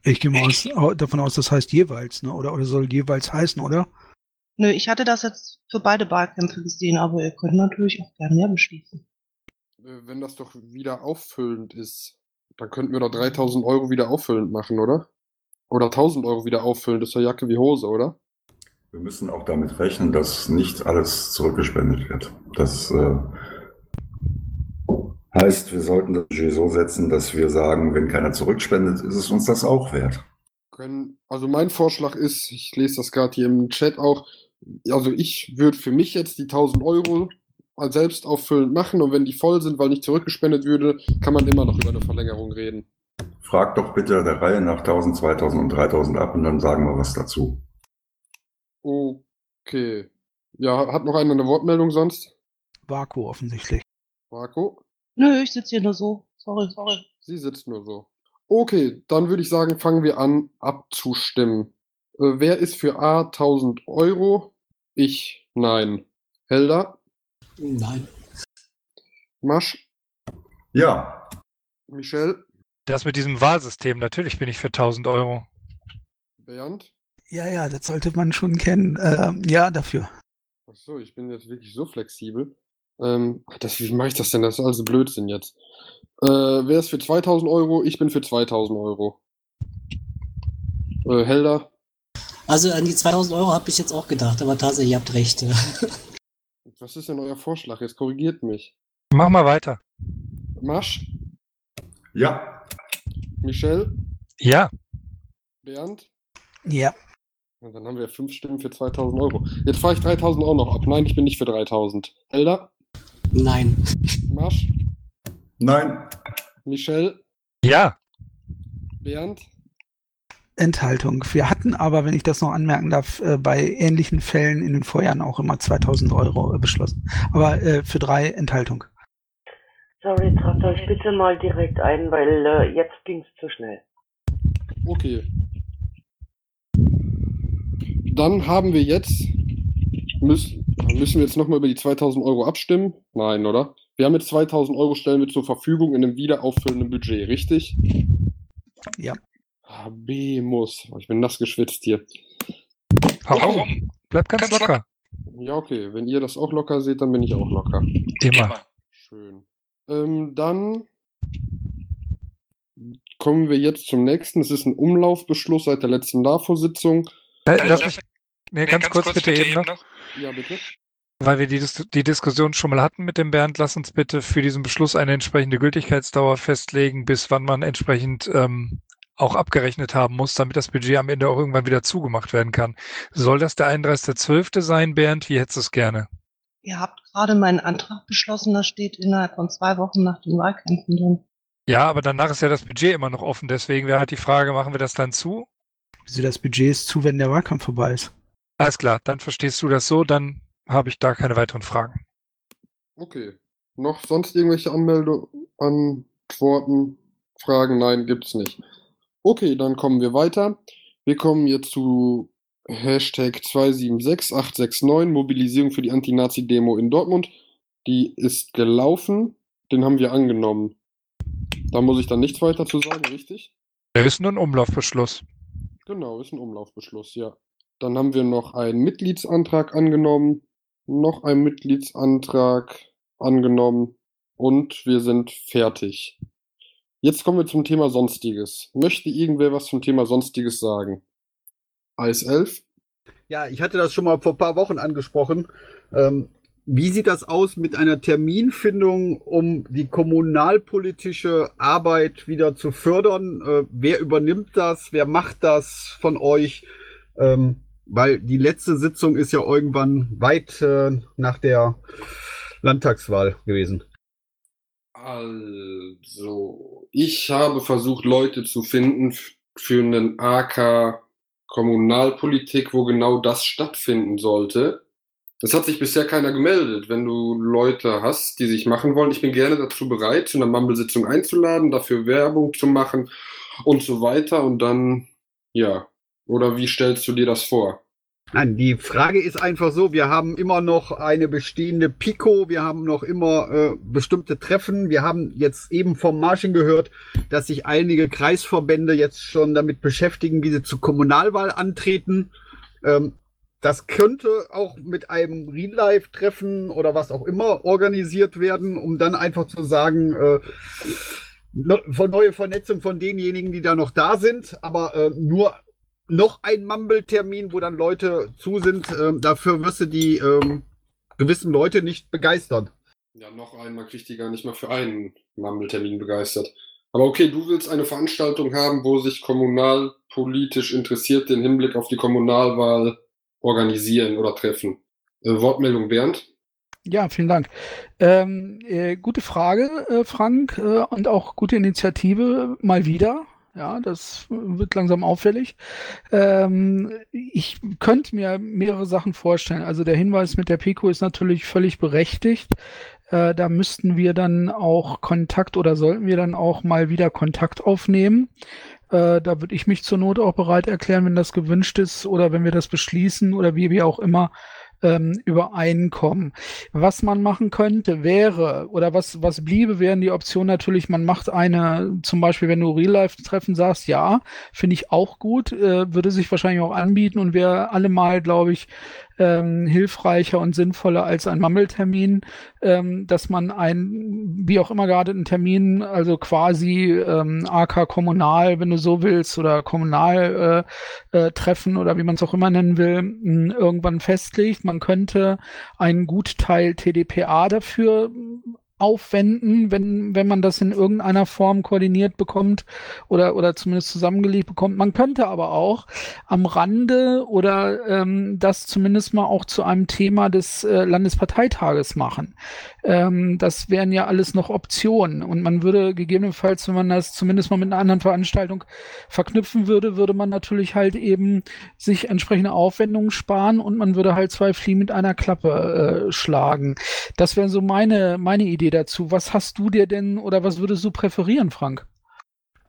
Ich gehe mal aus, au- davon aus, das heißt jeweils, ne? Oder, oder soll jeweils heißen, oder? Nö, ich hatte das jetzt für beide Wahlkämpfe gesehen, aber ihr könnt natürlich auch gerne mehr beschließen. Äh, Wenn das doch wieder auffüllend ist, dann könnten wir doch 3000 Euro wieder auffüllend machen, oder? Oder 1000 Euro wieder auffüllen, das ist ja Jacke wie Hose, oder? Wir müssen auch damit rechnen, dass nicht alles zurückgespendet wird. Das äh, heißt, wir sollten das Budget so setzen, dass wir sagen, wenn keiner zurückspendet, ist es uns das auch wert. Können, also mein Vorschlag ist, ich lese das gerade hier im Chat auch, also ich würde für mich jetzt die 1000 Euro als selbst auffüllend machen und wenn die voll sind, weil nicht zurückgespendet würde, kann man immer noch über eine Verlängerung reden. Frag doch bitte der Reihe nach 1000, 2000 und 3000 ab und dann sagen wir was dazu. Okay. Ja, hat noch einer eine Wortmeldung sonst? Vaku offensichtlich. Marco? Nö, ich sitze hier nur so. Sorry, sorry. Sie sitzt nur so. Okay, dann würde ich sagen, fangen wir an abzustimmen. Äh, wer ist für A 1000 Euro? Ich, nein. Helda, Nein. Masch, Ja, Michelle, Das mit diesem Wahlsystem, natürlich bin ich für 1000 Euro. Bernd. Ja, ja, das sollte man schon kennen. Ähm, ja, dafür. Achso, ich bin jetzt wirklich so flexibel. Ähm, das, wie mache ich das denn? Das ist also Blödsinn jetzt. Äh, wer ist für 2000 Euro? Ich bin für 2000 Euro. Äh, Helda, Also an die 2000 Euro habe ich jetzt auch gedacht, aber tatsächlich, ihr habt recht. [LAUGHS] was ist denn euer Vorschlag? Jetzt korrigiert mich. Mach mal weiter. Masch, ja, Michelle, Ja, Bernd. Ja. Und dann haben wir fünf Stimmen für 2000 Euro. Jetzt fahre ich 3000 auch noch ab. Nein, ich bin nicht für 3000. Helda, Nein. Masch, nein, Michelle, ja. Bernd. Enthaltung. Wir hatten aber, wenn ich das noch anmerken darf, äh, bei ähnlichen Fällen in den Vorjahren auch immer 2000 Euro äh, beschlossen. Aber äh, für drei Enthaltung. Sorry, tragt euch bitte mal direkt ein, weil jetzt ging's zu schnell. Okay. Dann haben wir jetzt. Müssen, müssen wir jetzt nochmal über die 2000 Euro abstimmen? Nein, oder? Wir haben jetzt 2000 Euro stellen wir zur Verfügung in einem wiederauffüllenden Budget, richtig? Ja. B muss. Oh, Ich bin nass geschwitzt hier. Warum? Bleib ganz locker. Ja, okay. Wenn ihr das auch locker seht, dann bin ich auch locker. Immer. Schön. Ähm, dann kommen wir jetzt zum nächsten. Es ist ein Umlaufbeschluss seit der letzten LAFO-Sitzung. Äh, lass mich, nee, ganz, kurz, bitte eben noch. Ja, bitte. Weil wir die, Dis die Diskussion schon mal hatten mit dem Bernd, lass uns bitte für diesen Beschluss eine entsprechende Gültigkeitsdauer festlegen, bis wann man entsprechend ähm, auch abgerechnet haben muss, damit das Budget am Ende auch irgendwann wieder zugemacht werden kann. Soll das der 31.12. sein, Bernd? Wie hättest du es gerne? Ihr habt gerade meinen Antrag beschlossen, da steht innerhalb von zwei Wochen nach den Wahlkämpfen drin. Ja, aber danach ist ja das Budget immer noch offen. Deswegen wäre halt die Frage, machen wir das dann zu? Wieso das Budget ist zu, wenn der Wahlkampf vorbei ist? Alles klar, dann verstehst du das so, dann habe ich da keine weiteren Fragen. Okay. Noch sonst irgendwelche Anmeldungen, Antworten, Fragen? Nein, gibt's nicht. Okay, dann kommen wir weiter. Wir kommen jetzt zu Hashtag 276869, Mobilisierung für die Anti-Nazi-Demo in Dortmund. Die ist gelaufen. Den haben wir angenommen. Da muss ich dann nichts weiter zu sagen, richtig? Der ist nur ein Umlaufbeschluss. Genau, ist ein Umlaufbeschluss, ja. Dann haben wir noch einen Mitgliedsantrag angenommen, noch einen Mitgliedsantrag angenommen und wir sind fertig. Jetzt kommen wir zum Thema Sonstiges. Möchte irgendwer was zum Thema Sonstiges sagen? Eis 11? Ja, ich hatte das schon mal vor ein paar Wochen angesprochen. Ähm, wie sieht das aus mit einer Terminfindung, um die kommunalpolitische Arbeit wieder zu fördern? Äh, wer übernimmt das? Wer macht das von euch? Ähm, weil die letzte Sitzung ist ja irgendwann weit äh, nach der Landtagswahl gewesen. Also, ich habe versucht, Leute zu finden für einen AK Kommunalpolitik, wo genau das stattfinden sollte. Es hat sich bisher keiner gemeldet. Wenn du Leute hast, die sich machen wollen, ich bin gerne dazu bereit, zu einer Mumble-Sitzung einzuladen, dafür Werbung zu machen und so weiter. Und dann, ja. Oder wie stellst du dir das vor? Nein, die Frage ist einfach so, wir haben immer noch eine bestehende Pico, wir haben noch immer äh, bestimmte Treffen, wir haben jetzt eben vom Marsching gehört, dass sich einige Kreisverbände jetzt schon damit beschäftigen, wie sie zur Kommunalwahl antreten. Ähm, das könnte auch mit einem Real-Life-Treffen oder was auch immer organisiert werden, um dann einfach zu sagen, äh, no- von neue Vernetzung von denjenigen, die da noch da sind, aber äh, nur noch ein Mumble-Termin, wo dann Leute zu sind. Ähm, dafür wirst du die ähm, gewissen Leute nicht begeistern. Ja, noch einmal kriegt die gar nicht mal für einen Mumble-Termin begeistert. Aber okay, du willst eine Veranstaltung haben, wo sich kommunalpolitisch interessiert den Hinblick auf die Kommunalwahl organisieren oder treffen. Äh, Wortmeldung Bernd? Ja, vielen Dank. Ähm, äh, gute Frage, äh, Frank, äh, und auch gute Initiative mal wieder. Ja, das wird langsam auffällig. Ähm, ich könnte mir mehrere Sachen vorstellen. Also der Hinweis mit der Pico ist natürlich völlig berechtigt. Äh, da müssten wir dann auch Kontakt oder sollten wir dann auch mal wieder Kontakt aufnehmen. Äh, da würde ich mich zur Not auch bereit erklären, wenn das gewünscht ist oder wenn wir das beschließen oder wie wir auch immer ähm, übereinkommen. Was man machen könnte, wäre, oder was, was bliebe, wären die Optionen natürlich, man macht eine, zum Beispiel, wenn du Real-Life-Treffen sagst, ja, finde ich auch gut, äh, würde sich wahrscheinlich auch anbieten und wäre allemal, glaube ich, ähm, hilfreicher und sinnvoller als ein Mammeltermin, ähm, dass man ein, wie auch immer gerade einen Termin, also quasi ähm, AK Kommunal, wenn du so willst, oder Kommunal äh, äh, Treffen oder wie man es auch immer nennen will, mh, irgendwann festlegt. Man könnte einen Gutteil TDPA dafür aufwenden, wenn, wenn man das in irgendeiner Form koordiniert bekommt oder, oder zumindest zusammengelegt bekommt. Man könnte aber auch am Rande oder ähm, das zumindest mal auch zu einem Thema des äh, Landesparteitages machen. Ähm, das wären ja alles noch Optionen und man würde gegebenenfalls, wenn man das zumindest mal mit einer anderen Veranstaltung verknüpfen würde, würde man natürlich halt eben sich entsprechende Aufwendungen sparen und man würde halt zwei Fliegen mit einer Klappe äh, schlagen. Das wäre so meine, meine Idee dazu. Was hast du dir denn oder was würdest du präferieren, Frank?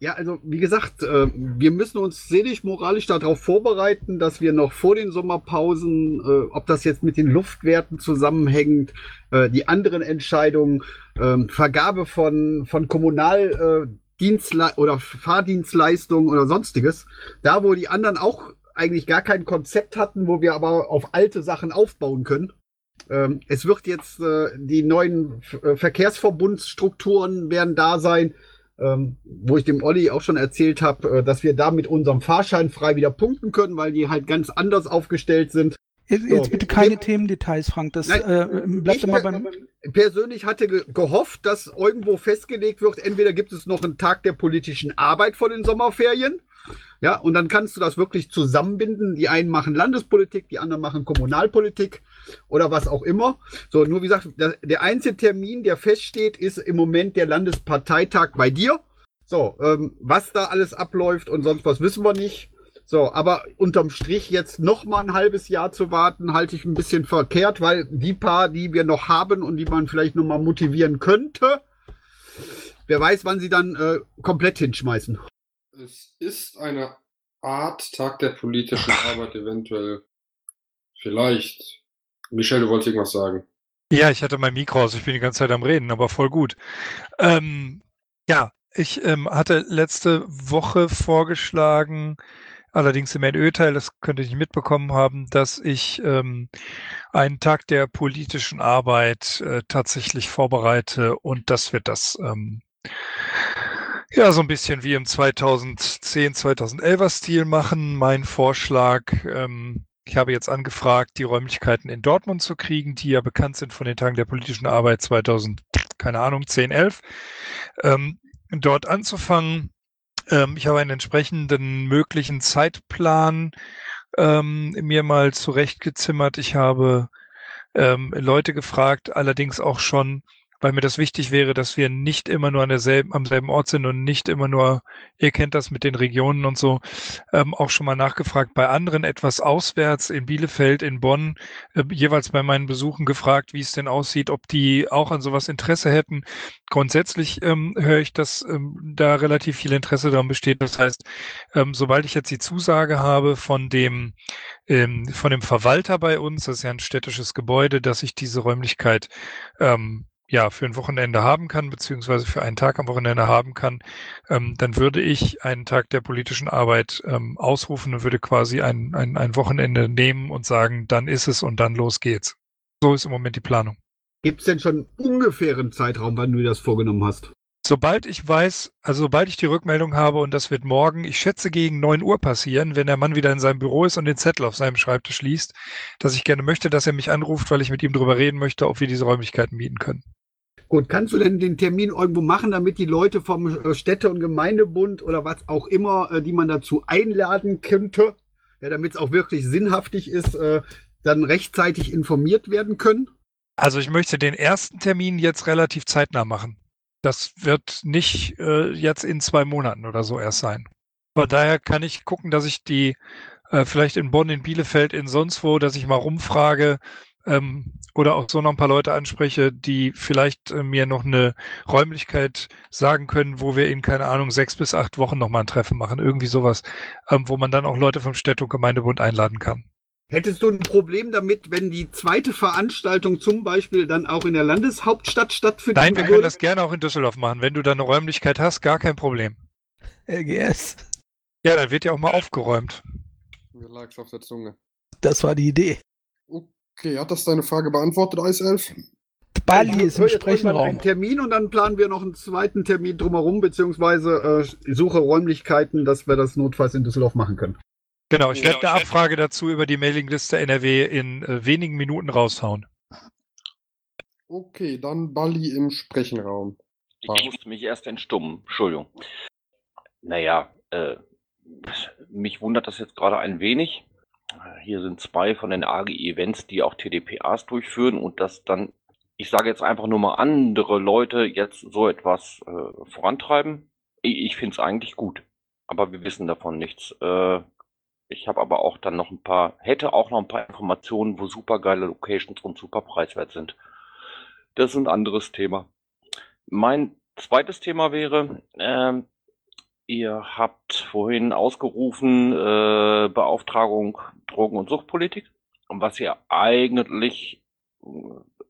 Ja, also wie gesagt, äh, wir müssen uns seelisch, moralisch darauf vorbereiten, dass wir noch vor den Sommerpausen, äh, ob das jetzt mit den Luftwerten zusammenhängt, äh, die anderen Entscheidungen, ähm, Vergabe von, von Kommunaldienstle oder Fahrdienstleistungen oder sonstiges, da wo die anderen auch eigentlich gar kein Konzept hatten, wo wir aber auf alte Sachen aufbauen können. Ähm, es wird jetzt die neuen Verkehrsverbundsstrukturen werden da sein, ähm, wo ich dem Olli auch schon erzählt habe, äh, dass wir da mit unserem Fahrschein frei wieder punkten können, weil die halt ganz anders aufgestellt sind. Jetzt, jetzt bitte keine ja. Themendetails, Frank. Das Nein, äh, bleibt immer beim. Persönlich hatte ge gehofft, dass irgendwo festgelegt wird, entweder gibt es noch einen Tag der politischen Arbeit vor den Sommerferien ja, und dann kannst du das wirklich zusammenbinden. Die einen machen Landespolitik, die anderen machen Kommunalpolitik oder was auch immer. So, nur wie gesagt, der, einzige Termin, der feststeht, ist im Moment der Landesparteitag bei dir. So, ähm, was da alles abläuft und sonst was wissen wir nicht. So, aber unterm Strich jetzt noch mal ein halbes Jahr zu warten, halte ich ein bisschen verkehrt, weil die paar, die wir noch haben und die man vielleicht noch mal motivieren könnte, wer weiß, wann sie dann äh, komplett hinschmeißen. Es ist eine Art Tag der politischen [LAUGHS] Arbeit eventuell. Vielleicht. Michelle, du wolltest irgendwas sagen. Ja, ich hatte mein Mikro aus, ich bin die ganze Zeit am Reden, aber voll gut. Ähm, ja, ich ähm, hatte letzte Woche vorgeschlagen, allerdings im NÖ-Teil, das könnte ich nicht mitbekommen haben, dass ich ähm, einen Tag der politischen Arbeit äh, tatsächlich vorbereite und dass wir das ähm, ja, so ein bisschen wie im 2010, 2011er Stil machen. Mein Vorschlag, ähm, ich habe jetzt angefragt, die Räumlichkeiten in Dortmund zu kriegen, die ja bekannt sind von den Tagen der politischen Arbeit 2000, keine Ahnung, 10, 11. Ähm, dort anzufangen. Ähm, ich habe einen entsprechenden möglichen Zeitplan ähm, mir mal zurechtgezimmert. Ich habe ähm, Leute gefragt, allerdings auch schon weil mir das wichtig wäre, dass wir nicht immer nur an derselben, am selben Ort sind und nicht immer nur, ihr kennt das mit den Regionen und so, ähm, auch schon mal nachgefragt bei anderen etwas auswärts in Bielefeld, in Bonn, äh, jeweils bei meinen Besuchen gefragt, wie es denn aussieht, ob die auch an sowas Interesse hätten. Grundsätzlich ähm, höre ich, dass ähm, da relativ viel Interesse daran besteht. Das heißt, ähm, sobald ich jetzt die Zusage habe von dem ähm, von dem Verwalter bei uns, das ist ja ein städtisches Gebäude, dass ich diese Räumlichkeit ähm, ja, für ein Wochenende haben kann, beziehungsweise für einen Tag am Wochenende haben kann, ähm, dann würde ich einen Tag der politischen Arbeit ähm, ausrufen und würde quasi ein, ein, ein Wochenende nehmen und sagen, dann ist es und dann los geht's. So ist im Moment die Planung. Gibt es denn schon ungefähren Zeitraum, wann du das vorgenommen hast? Sobald ich weiß, also sobald ich die Rückmeldung habe und das wird morgen, ich schätze gegen neun Uhr passieren, wenn der Mann wieder in seinem Büro ist und den Zettel auf seinem Schreibtisch liest, dass ich gerne möchte, dass er mich anruft, weil ich mit ihm darüber reden möchte, ob wir diese Räumlichkeiten mieten können. Gut, kannst du denn den Termin irgendwo machen, damit die Leute vom äh, Städte- und Gemeindebund oder was auch immer, äh, die man dazu einladen könnte, ja, damit es auch wirklich sinnhaftig ist, äh, dann rechtzeitig informiert werden können? Also ich möchte den ersten Termin jetzt relativ zeitnah machen. Das wird nicht äh, jetzt in zwei Monaten oder so erst sein. Von daher kann ich gucken, dass ich die äh, vielleicht in Bonn, in Bielefeld, in sonst wo, dass ich mal rumfrage, ähm, oder auch so noch ein paar Leute anspreche, die vielleicht äh, mir noch eine Räumlichkeit sagen können, wo wir in, keine Ahnung, sechs bis acht Wochen nochmal ein Treffen machen. Irgendwie sowas, ähm, wo man dann auch Leute vom Städte- und Gemeindebund einladen kann. Hättest du ein Problem damit, wenn die zweite Veranstaltung zum Beispiel dann auch in der Landeshauptstadt stattfindet? Nein, wir können das gerne auch in Düsseldorf machen. Wenn du da eine Räumlichkeit hast, gar kein Problem. LGS. Ja, dann wird ja auch mal aufgeräumt. Mir lag's auf der Zunge. Das war die Idee. Okay, hat das deine Frage beantwortet, Eiself? Bali ist im Sprechenraum. einen Termin und dann planen wir noch einen zweiten Termin drumherum, beziehungsweise äh, suche Räumlichkeiten, dass wir das notfalls in Düsseldorf machen können. Genau, ich werde eine Abfrage dazu über die Mailingliste NRW in äh, wenigen Minuten raushauen. Okay, dann Bali im Sprechenraum. Ich musste mich erst entstummen. Entschuldigung. Naja, äh, mich wundert das jetzt gerade ein wenig. Hier sind zwei von den AG Events, die auch TDPAs durchführen und dass dann, ich sage jetzt einfach nur mal andere Leute jetzt so etwas äh, vorantreiben. Ich, ich finde es eigentlich gut, aber wir wissen davon nichts. Äh, ich habe aber auch dann noch ein paar, hätte auch noch ein paar Informationen, wo super geile Locations und super preiswert sind. Das ist ein anderes Thema. Mein zweites Thema wäre, ähm, ihr habt vorhin ausgerufen äh, Beauftragung Drogen- und Suchtpolitik, was ihr eigentlich äh,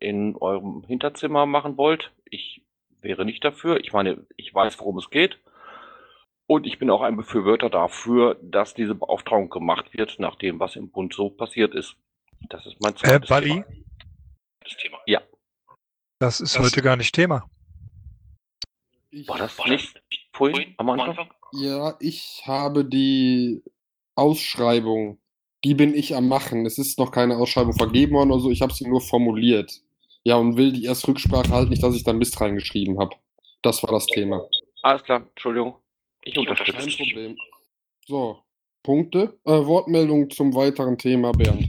in eurem Hinterzimmer machen wollt. Ich wäre nicht dafür. Ich meine, ich weiß, worum es geht. Und ich bin auch ein Befürworter dafür, dass diese Beauftragung gemacht wird, nach dem, was im Bund so passiert ist. Das ist mein Äh, zweites Bali, Thema. Das Thema. Ja. das ist heute gar nicht Thema. Ich, War das nicht vorhin am Anfang? Ja, ich habe die Ausschreibung, die bin ich am machen. Es ist noch keine Ausschreibung vergeben worden oder so, ich habe sie nur formuliert. Ja, und will die erst Rücksprache halten, nicht, dass ich da Mist reingeschrieben habe. Das war das Thema. Alles klar, Entschuldigung. Ich Kein unterstütze. Problem. So, Punkte. Äh, Wortmeldung zum weiteren Thema, Bernd.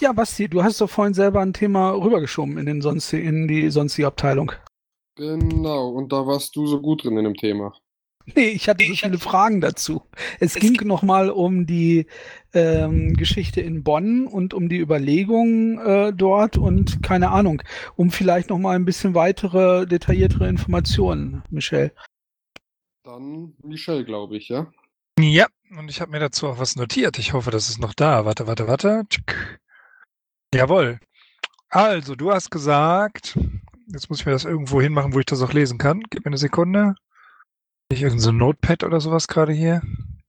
Ja, Basti, du hast doch vorhin selber ein Thema rübergeschoben in, den sonst, in die sonstige Abteilung. Genau, und da warst du so gut drin in dem Thema. Nee, ich hatte so viele Fragen dazu. Es ging nochmal um die ähm, Geschichte in Bonn und um die Überlegungen äh, dort und keine Ahnung, um vielleicht nochmal ein bisschen weitere, detailliertere Informationen, Michelle. Dann Michelle, glaube ich, ja? Ja, und ich habe mir dazu auch was notiert. Ich hoffe, das ist noch da. Warte, warte, warte. Tschick. Jawohl. Also, du hast gesagt, jetzt muss ich mir das irgendwo hinmachen, wo ich das auch lesen kann. Gib mir eine Sekunde. Nicht irgendein so Notepad oder sowas gerade hier.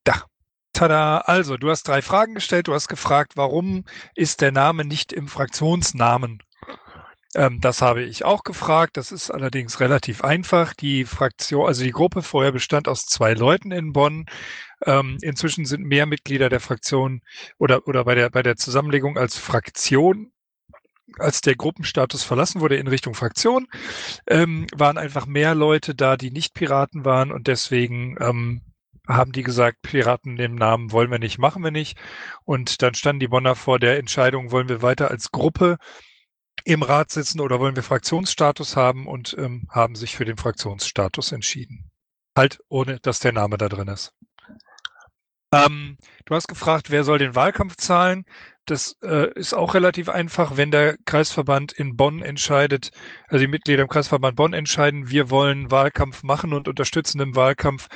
Da. Tada. Also, du hast drei Fragen gestellt. Du hast gefragt, warum ist der Name nicht im Fraktionsnamen? Ähm, das habe ich auch gefragt. Das ist allerdings relativ einfach. Die Fraktion, also die Gruppe vorher bestand aus zwei Leuten in Bonn. Ähm, inzwischen sind mehr Mitglieder der Fraktion oder, oder bei der, bei der Zusammenlegung als Fraktion als der Gruppenstatus verlassen wurde in Richtung Fraktion, ähm, waren einfach mehr Leute da, die nicht Piraten waren und deswegen ähm, haben die gesagt, Piraten im Namen wollen wir nicht, machen wir nicht. Und dann standen die Bonner vor der Entscheidung, wollen wir weiter als Gruppe im Rat sitzen oder wollen wir Fraktionsstatus haben und ähm, haben sich für den Fraktionsstatus entschieden. Halt ohne, dass der Name da drin ist. Ähm, du hast gefragt, wer soll den Wahlkampf zahlen? Das äh, ist auch relativ einfach, wenn der Kreisverband in Bonn entscheidet, also die Mitglieder im Kreisverband Bonn entscheiden, wir wollen Wahlkampf machen und unterstützen im Wahlkampf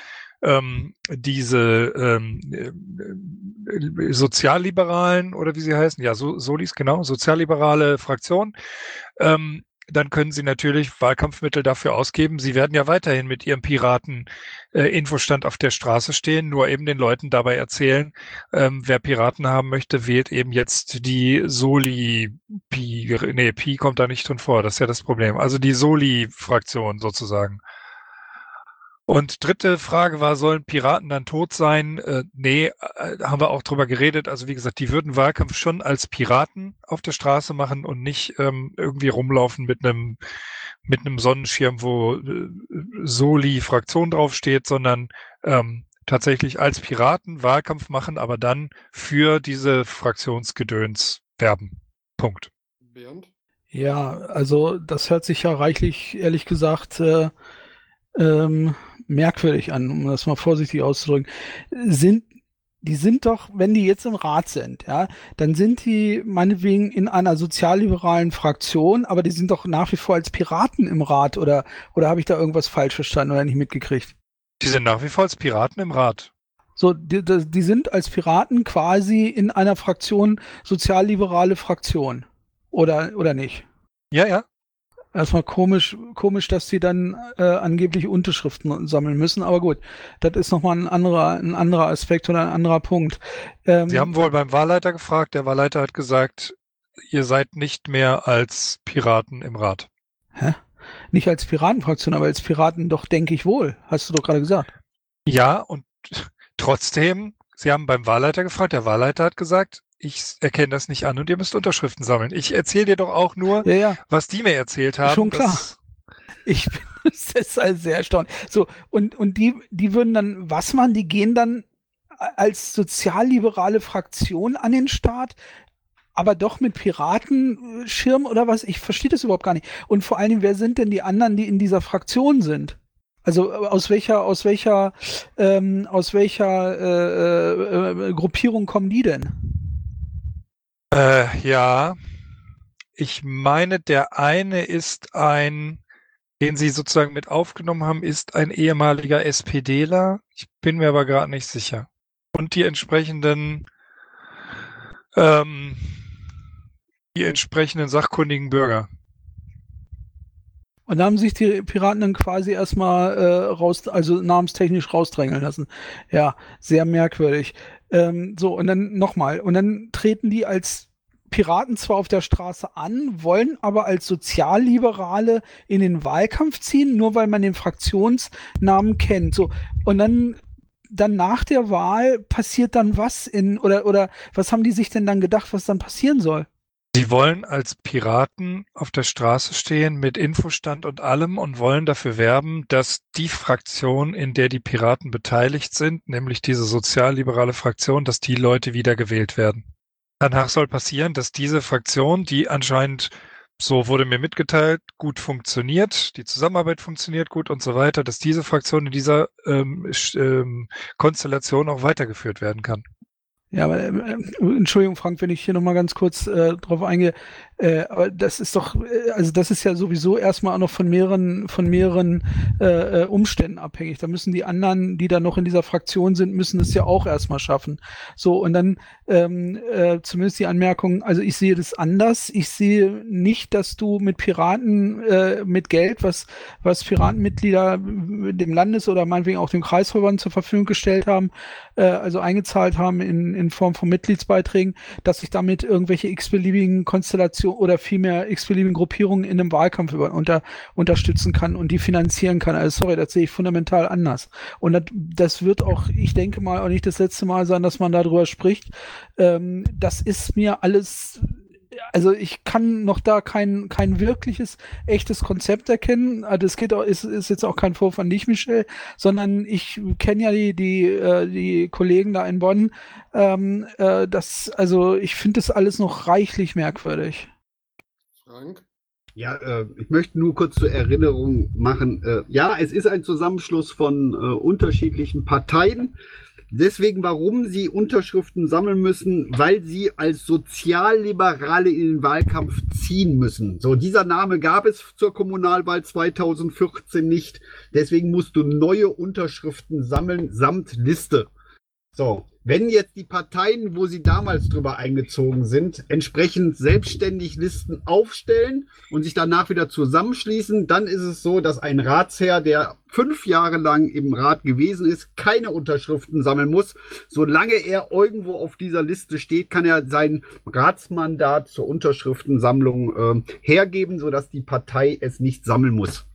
ähm, diese ähm, äh, Sozialliberalen oder wie sie heißen, ja, so, Solis, genau, sozialliberale Fraktion, ähm, dann können Sie natürlich Wahlkampfmittel dafür ausgeben. Sie werden ja weiterhin mit Ihrem Piraten-Infostand auf der Straße stehen, nur eben den Leuten dabei erzählen, ähm, wer Piraten haben möchte, wählt eben jetzt die Soli, Pi, nee, Pi kommt da nicht drin vor, das ist ja das Problem. Also die Soli-Fraktion sozusagen. Und dritte Frage war, sollen Piraten dann tot sein? Äh, nee, äh, haben wir auch drüber geredet. Also wie gesagt, die würden Wahlkampf schon als Piraten auf der Straße machen und nicht ähm, irgendwie rumlaufen mit einem mit einem Sonnenschirm, wo äh, Soli Fraktion draufsteht, sondern ähm, tatsächlich als Piraten Wahlkampf machen, aber dann für diese Fraktionsgedöns werben. Punkt. Bernd? Ja, also das hört sich ja reichlich, ehrlich gesagt, äh, ähm, merkwürdig an, um das mal vorsichtig auszudrücken. Sind die sind doch, wenn die jetzt im Rat sind, ja, dann sind die meinetwegen in einer sozialliberalen Fraktion, aber die sind doch nach wie vor als Piraten im Rat oder, oder habe ich da irgendwas falsch verstanden oder nicht mitgekriegt? Die sind nach wie vor als Piraten im Rat. So, die, die sind als Piraten quasi in einer Fraktion, sozialliberale Fraktion. Oder, oder nicht? Ja, ja. Erstmal komisch, komisch, dass sie dann äh, angeblich Unterschriften sammeln müssen, aber gut, das ist nochmal ein anderer, ein anderer Aspekt oder ein anderer Punkt. Ähm, Sie haben wohl beim Wahlleiter gefragt, der Wahlleiter hat gesagt, ihr seid nicht mehr als Piraten im Rat. Hä? Nicht als Piratenfraktion, aber als Piraten doch, denke ich wohl. Hast du doch gerade gesagt. Ja, und [LAUGHS] trotzdem, Sie haben beim Wahlleiter gefragt, der Wahlleiter hat gesagt, ich erkenne das nicht an und ihr müsst Unterschriften sammeln. Ich erzähle dir doch auch nur, Ja, ja. was die mir erzählt haben. Schon klar. Ich [LAUGHS] bin deshalb sehr erstaunt. So, und, und die, die würden dann was machen? Die gehen dann als sozialliberale Fraktion an den Start, aber doch mit Piratenschirm oder was? Ich verstehe das überhaupt gar nicht. Und vor allen Dingen, wer sind denn die anderen, die in dieser Fraktion sind? Also aus welcher, aus welcher, ähm, aus welcher äh, äh, äh, Gruppierung kommen die denn? Äh, ja, ich meine, der eine ist ein, den Sie sozusagen mit aufgenommen haben, ist ein ehemaliger SPDler. Ich bin mir aber gerade nicht sicher. Und die entsprechenden, ähm, die entsprechenden sachkundigen Bürger. Und da haben sich die Piraten dann quasi erstmal äh, raus, also namenstechnisch rausdrängeln lassen. Ja, sehr merkwürdig. Ähm, so, und dann nochmal. Und dann treten die als Piraten zwar auf der Straße an, wollen aber als Sozialliberale in den Wahlkampf ziehen, nur weil man den Fraktionsnamen kennt. So, und dann dann nach der Wahl passiert dann was in oder oder was haben die sich denn dann gedacht, was dann passieren soll? Sie wollen als Piraten auf der Straße stehen mit Infostand und allem und wollen dafür werben, dass die Fraktion, in der die Piraten beteiligt sind, nämlich diese sozialliberale Fraktion, dass die Leute wieder gewählt werden. Danach soll passieren, dass diese Fraktion, die anscheinend, so wurde mir mitgeteilt, gut funktioniert, die Zusammenarbeit funktioniert gut und so weiter, dass diese Fraktion in dieser ähm, ähm, Konstellation auch weitergeführt werden kann. Ja, aber äh, Entschuldigung, Frank, wenn ich hier nochmal ganz kurz äh, drauf eingehe, äh, aber das ist doch, äh, also das ist ja sowieso erstmal auch noch von mehreren, von mehreren äh, äh, Umständen abhängig. Da müssen die anderen, die da noch in dieser Fraktion sind, müssen es ja auch erstmal schaffen. So, und dann ähm, äh, zumindest die Anmerkung, also ich sehe das anders. Ich sehe nicht, dass du mit Piraten, äh, mit Geld, was, was Piratenmitglieder dem Landes- oder meinetwegen auch dem Kreisverband zur Verfügung gestellt haben, äh, also eingezahlt haben in, in Form von Mitgliedsbeiträgen, dass ich damit irgendwelche x-beliebigen Konstellationen oder vielmehr x-beliebigen Gruppierungen in einem Wahlkampf über, unter, unterstützen kann und die finanzieren kann. Also sorry, das sehe ich fundamental anders. Und das, das wird auch, ich denke mal, auch nicht das letzte Mal sein, dass man darüber spricht. Ähm, das ist mir alles also ich kann noch da kein, kein wirkliches, echtes Konzept erkennen. Also Das geht auch, ist, ist jetzt auch kein Vorwurf an dich, Michel, sondern ich kenne ja die, die, äh, die Kollegen da in Bonn. Ähm, äh, das, also ich finde das alles noch reichlich merkwürdig. Frank? Ja, äh, ich möchte nur kurz zur Erinnerung machen. Äh, ja, es ist ein Zusammenschluss von äh, unterschiedlichen Parteien. Deswegen, warum sie Unterschriften sammeln müssen, weil sie als Sozialliberale in den Wahlkampf ziehen müssen. So, dieser Name gab es zur Kommunalwahl 2014 nicht. Deswegen musst du neue Unterschriften sammeln samt Liste. So, wenn jetzt die Parteien, wo sie damals drüber eingezogen sind, entsprechend selbstständig Listen aufstellen und sich danach wieder zusammenschließen, dann ist es so, dass ein Ratsherr, der fünf Jahre lang im Rat gewesen ist, keine Unterschriften sammeln muss. Solange er irgendwo auf dieser Liste steht, kann er sein Ratsmandat zur Unterschriftensammlung äh, hergeben, sodass die Partei es nicht sammeln muss.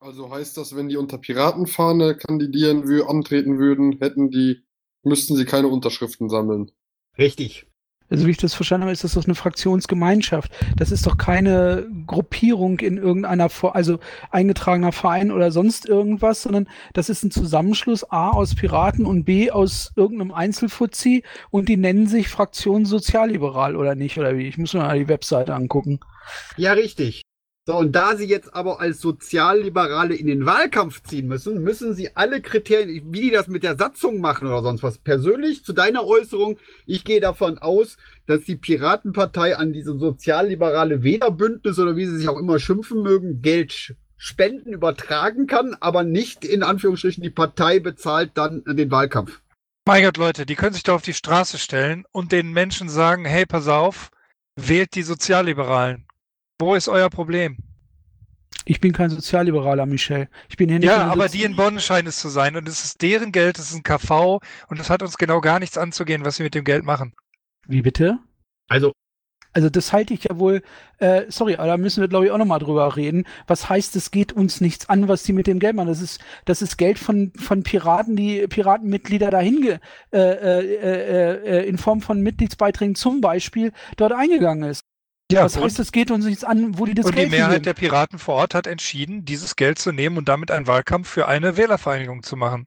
Also heißt das, wenn die unter Piratenfahne kandidieren, antreten würden, hätten die, müssten sie keine Unterschriften sammeln. Richtig. Also wie ich das verstanden habe, ist das doch eine Fraktionsgemeinschaft. Das ist doch keine Gruppierung in irgendeiner, Vor also eingetragener Verein oder sonst irgendwas, sondern das ist ein Zusammenschluss A aus Piraten und B aus irgendeinem Einzelfuzzi und die nennen sich Fraktion Sozialliberal oder nicht, oder wie? Ich muss mir mal die Webseite angucken. Ja, richtig. So, und da Sie jetzt aber als Sozialliberale in den Wahlkampf ziehen müssen, müssen Sie alle Kriterien, wie die das mit der Satzung machen oder sonst was, persönlich zu deiner Äußerung, ich gehe davon aus, dass die Piratenpartei an diese sozialliberale Wählerbündnis oder wie sie sich auch immer schimpfen mögen, Geld Spenden übertragen kann, aber nicht in Anführungsstrichen die Partei bezahlt dann den Wahlkampf. Mein Gott, Leute, die können sich doch auf die Straße stellen und den Menschen sagen, hey, pass auf, wählt die Sozialliberalen. Wo ist euer Problem? Ich bin kein Sozialliberaler, Michel. Ich bin hier nicht Ja, aber die in Bonn scheinen es zu sein und es ist deren Geld, es ist ein KV und es hat uns genau gar nichts anzugehen, was sie mit dem Geld machen. Wie bitte? Also, Also das halte ich ja wohl, äh, sorry, aber da müssen wir, glaube ich, auch nochmal drüber reden. Was heißt, es geht uns nichts an, was die mit dem Geld machen? Das ist, das ist Geld von, von Piraten, die Piratenmitglieder dahin ge, äh, äh, äh, äh, in Form von Mitgliedsbeiträgen zum Beispiel dort eingegangen ist. Ja, was heißt, es geht uns nichts an, wo die das und die Geld Mehrheit hingeben? der Piraten vor Ort hat entschieden, dieses Geld zu nehmen und damit einen Wahlkampf für eine Wählervereinigung zu machen.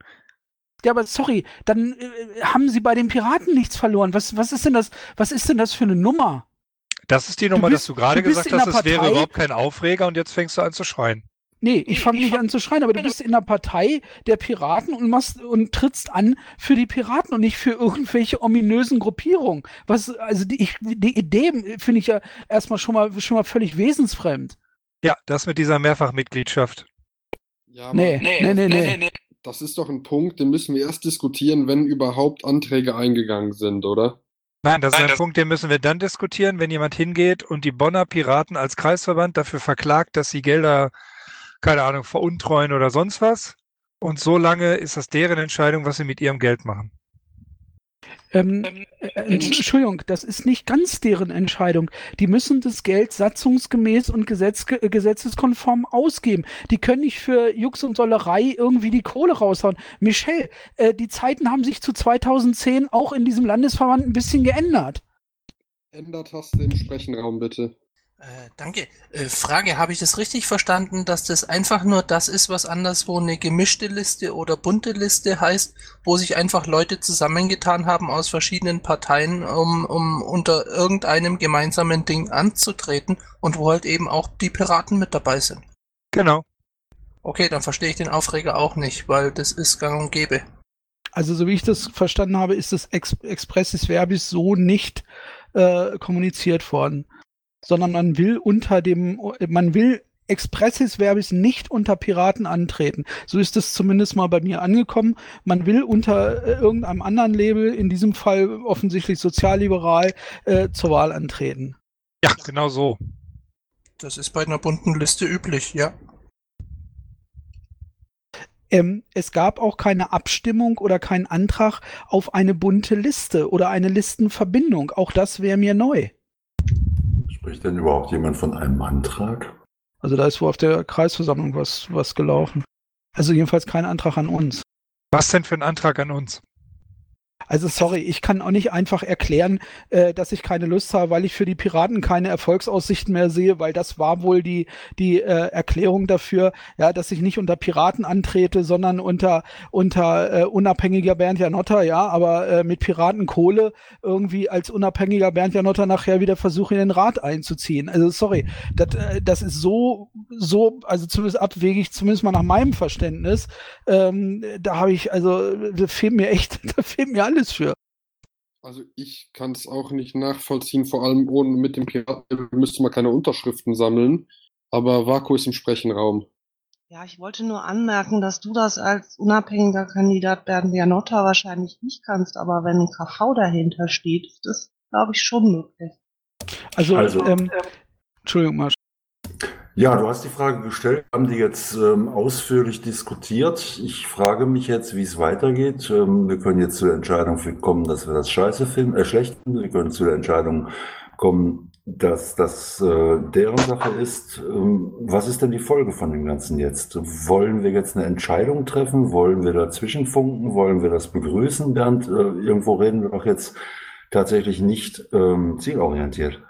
Ja, aber sorry, dann äh, haben sie bei den Piraten nichts verloren. Was, was ist denn das, was ist denn das für eine Nummer? Das ist die Nummer, bist- dass du gerade du gesagt hast, es wäre überhaupt kein Aufreger und jetzt fängst du an zu schreien. Nee, ich fange nicht an zu schreien, aber du bist in der Partei der Piraten und machst und trittst an für die Piraten und nicht für irgendwelche ominösen Gruppierungen. Was, also die, ich, die Idee finde ich ja erstmal schon mal schon mal völlig wesensfremd. Ja, das mit dieser Mehrfachmitgliedschaft. Ja, aber Nee, nee, nee, nee. das ist doch ein Punkt, den müssen wir erst diskutieren, wenn überhaupt Anträge eingegangen sind, oder? Nein, das ist ein Punkt, den müssen wir dann diskutieren, wenn jemand hingeht und die Bonner Piraten als Kreisverband dafür verklagt, dass sie Gelder, keine Ahnung, veruntreuen oder sonst was. Und so lange ist das deren Entscheidung, was sie mit ihrem Geld machen. Ähm, äh, Entschuldigung, das ist nicht ganz deren Entscheidung. Die müssen das Geld satzungsgemäß und Gesetz, äh, gesetzeskonform ausgeben. Die können nicht für Jux und Dollerei irgendwie die Kohle raushauen. Michel, äh, die Zeiten haben sich zu 2010 auch in diesem Landesverband ein bisschen geändert. Ändertaste im Sprechenraum, bitte. Äh, danke. Äh, Frage, habe ich das richtig verstanden, dass das einfach nur das ist, was anderswo eine gemischte Liste oder bunte Liste heißt, wo sich einfach Leute zusammengetan haben aus verschiedenen Parteien, um, um unter irgendeinem gemeinsamen Ding anzutreten und wo halt eben auch die Piraten mit dabei sind? Genau. Okay, dann verstehe ich den Aufreger auch nicht, weil das ist gang und gäbe. Also so wie ich das verstanden habe, ist das Ex Expressis Verbis so nicht äh, kommuniziert worden, sondern man will unter dem, man will Expressis Verbis nicht unter Piraten antreten. So ist es zumindest mal bei mir angekommen. Man will unter äh, irgendeinem anderen Label, in diesem Fall offensichtlich sozialliberal, äh, zur Wahl antreten. Ja, genau so. Das ist bei einer bunten Liste üblich, ja. Ähm, es gab auch keine Abstimmung oder keinen Antrag auf eine bunte Liste oder eine Listenverbindung. Auch das wäre mir neu. Spricht denn überhaupt jemand von einem Antrag? Also da ist wohl auf der Kreisversammlung was, was gelaufen. Also jedenfalls kein Antrag an uns. Was denn für ein Antrag an uns? Also sorry, ich kann auch nicht einfach erklären, äh, dass ich keine Lust habe, weil ich für die Piraten keine Erfolgsaussichten mehr sehe, weil das war wohl die die äh, Erklärung dafür, ja, dass ich nicht unter Piraten antrete, sondern unter unter äh, unabhängiger Bernd Janotta, ja, aber äh, mit Piratenkohle irgendwie als unabhängiger Bernd Janotta nachher wieder versuche in den Rat einzuziehen. Also sorry, das äh, das ist so so, also zumindest abwegig, zumindest mal nach meinem Verständnis. Ähm, da habe ich also, da fehlt mir echt, [LAUGHS] da fehlt mir alles für. Also ich kann es auch nicht nachvollziehen, vor allem ohne mit dem Piraten müsste man keine Unterschriften sammeln. Aber Vaku ist im Sprechenraum. Ja, ich wollte nur anmerken, dass du das als unabhängiger Kandidat Bernd Janotta wahrscheinlich nicht kannst, aber wenn ein KV dahinter steht, ist das, glaube ich, schon möglich. Also, Also- ähm, Entschuldigung, Marsch. Ja, du hast die Frage gestellt, haben die jetzt ähm, ausführlich diskutiert. Ich frage mich jetzt, wie es weitergeht. Ähm, wir können jetzt zu der Entscheidung kommen, dass wir das scheiße finden, äh, schlecht finden. Wir können zu der Entscheidung kommen, dass das äh, deren Sache ist. Ähm, was ist denn die Folge von dem Ganzen jetzt? Wollen wir jetzt eine Entscheidung treffen? Wollen wir dazwischen funken? Wollen wir das begrüßen? Bernd, äh, irgendwo reden wir doch jetzt tatsächlich nicht ähm, zielorientiert.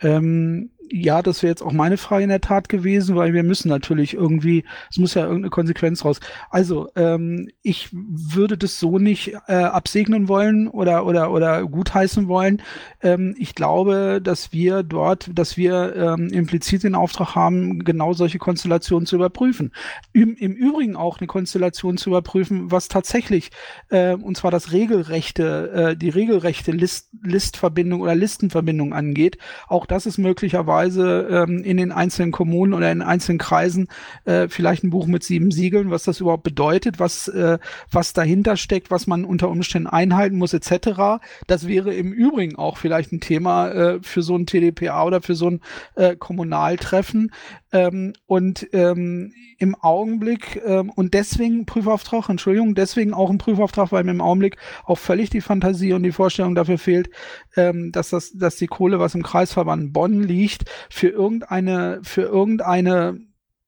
Ähm, ja, das wäre jetzt auch meine Frage in der Tat gewesen, weil wir müssen natürlich irgendwie, es muss ja irgendeine Konsequenz raus. Also, ähm, ich würde das so nicht äh, absegnen wollen oder, oder, oder gutheißen wollen. Ähm, ich glaube, dass wir dort, dass wir ähm, implizit den Auftrag haben, genau solche Konstellationen zu überprüfen. Im, im Übrigen auch eine Konstellation zu überprüfen, was tatsächlich, äh, und zwar das regelrechte, äh, die regelrechte List, Listverbindung oder Listenverbindung angeht. Auch das ist möglicherweise ähm, in den einzelnen Kommunen oder in einzelnen Kreisen äh, vielleicht ein Buch mit sieben Siegeln, was das überhaupt bedeutet, was, äh, was dahinter steckt, was man unter Umständen einhalten muss, etc. Das wäre im Übrigen auch vielleicht ein Thema äh, für so ein TDPA oder für so ein äh, Kommunaltreffen. Ähm, und ähm, im Augenblick ähm, und deswegen Prüfauftrag, Entschuldigung, deswegen auch ein Prüfauftrag, weil mir im Augenblick auch völlig die Fantasie und die Vorstellung dafür fehlt, ähm, dass das, dass die Kohle, was im Kreisverband Bonn liegt, für irgendeine, für irgendeine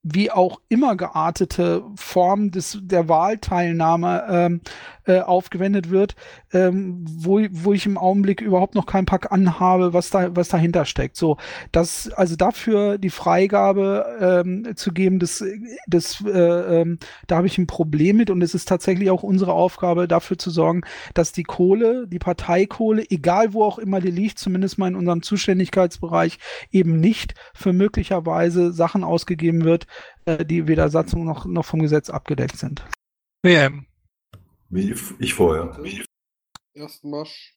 wie auch immer geartete Form des, der Wahlteilnahme ähm, äh, aufgewendet wird, ähm, wo, wo ich im Augenblick überhaupt noch keinen Pack anhabe, was da, was dahinter steckt. So, das, also dafür die Freigabe ähm, zu geben, das, das, äh, ähm, da habe ich ein Problem mit und es ist tatsächlich auch unsere Aufgabe, dafür zu sorgen, dass die Kohle, die Parteikohle, egal wo auch immer die liegt, zumindest mal in unserem Zuständigkeitsbereich, eben nicht für möglicherweise Sachen ausgegeben wird, äh, die weder Satzung noch, noch vom Gesetz abgedeckt sind. WM. Wie ich vorher. Ersten Marsch.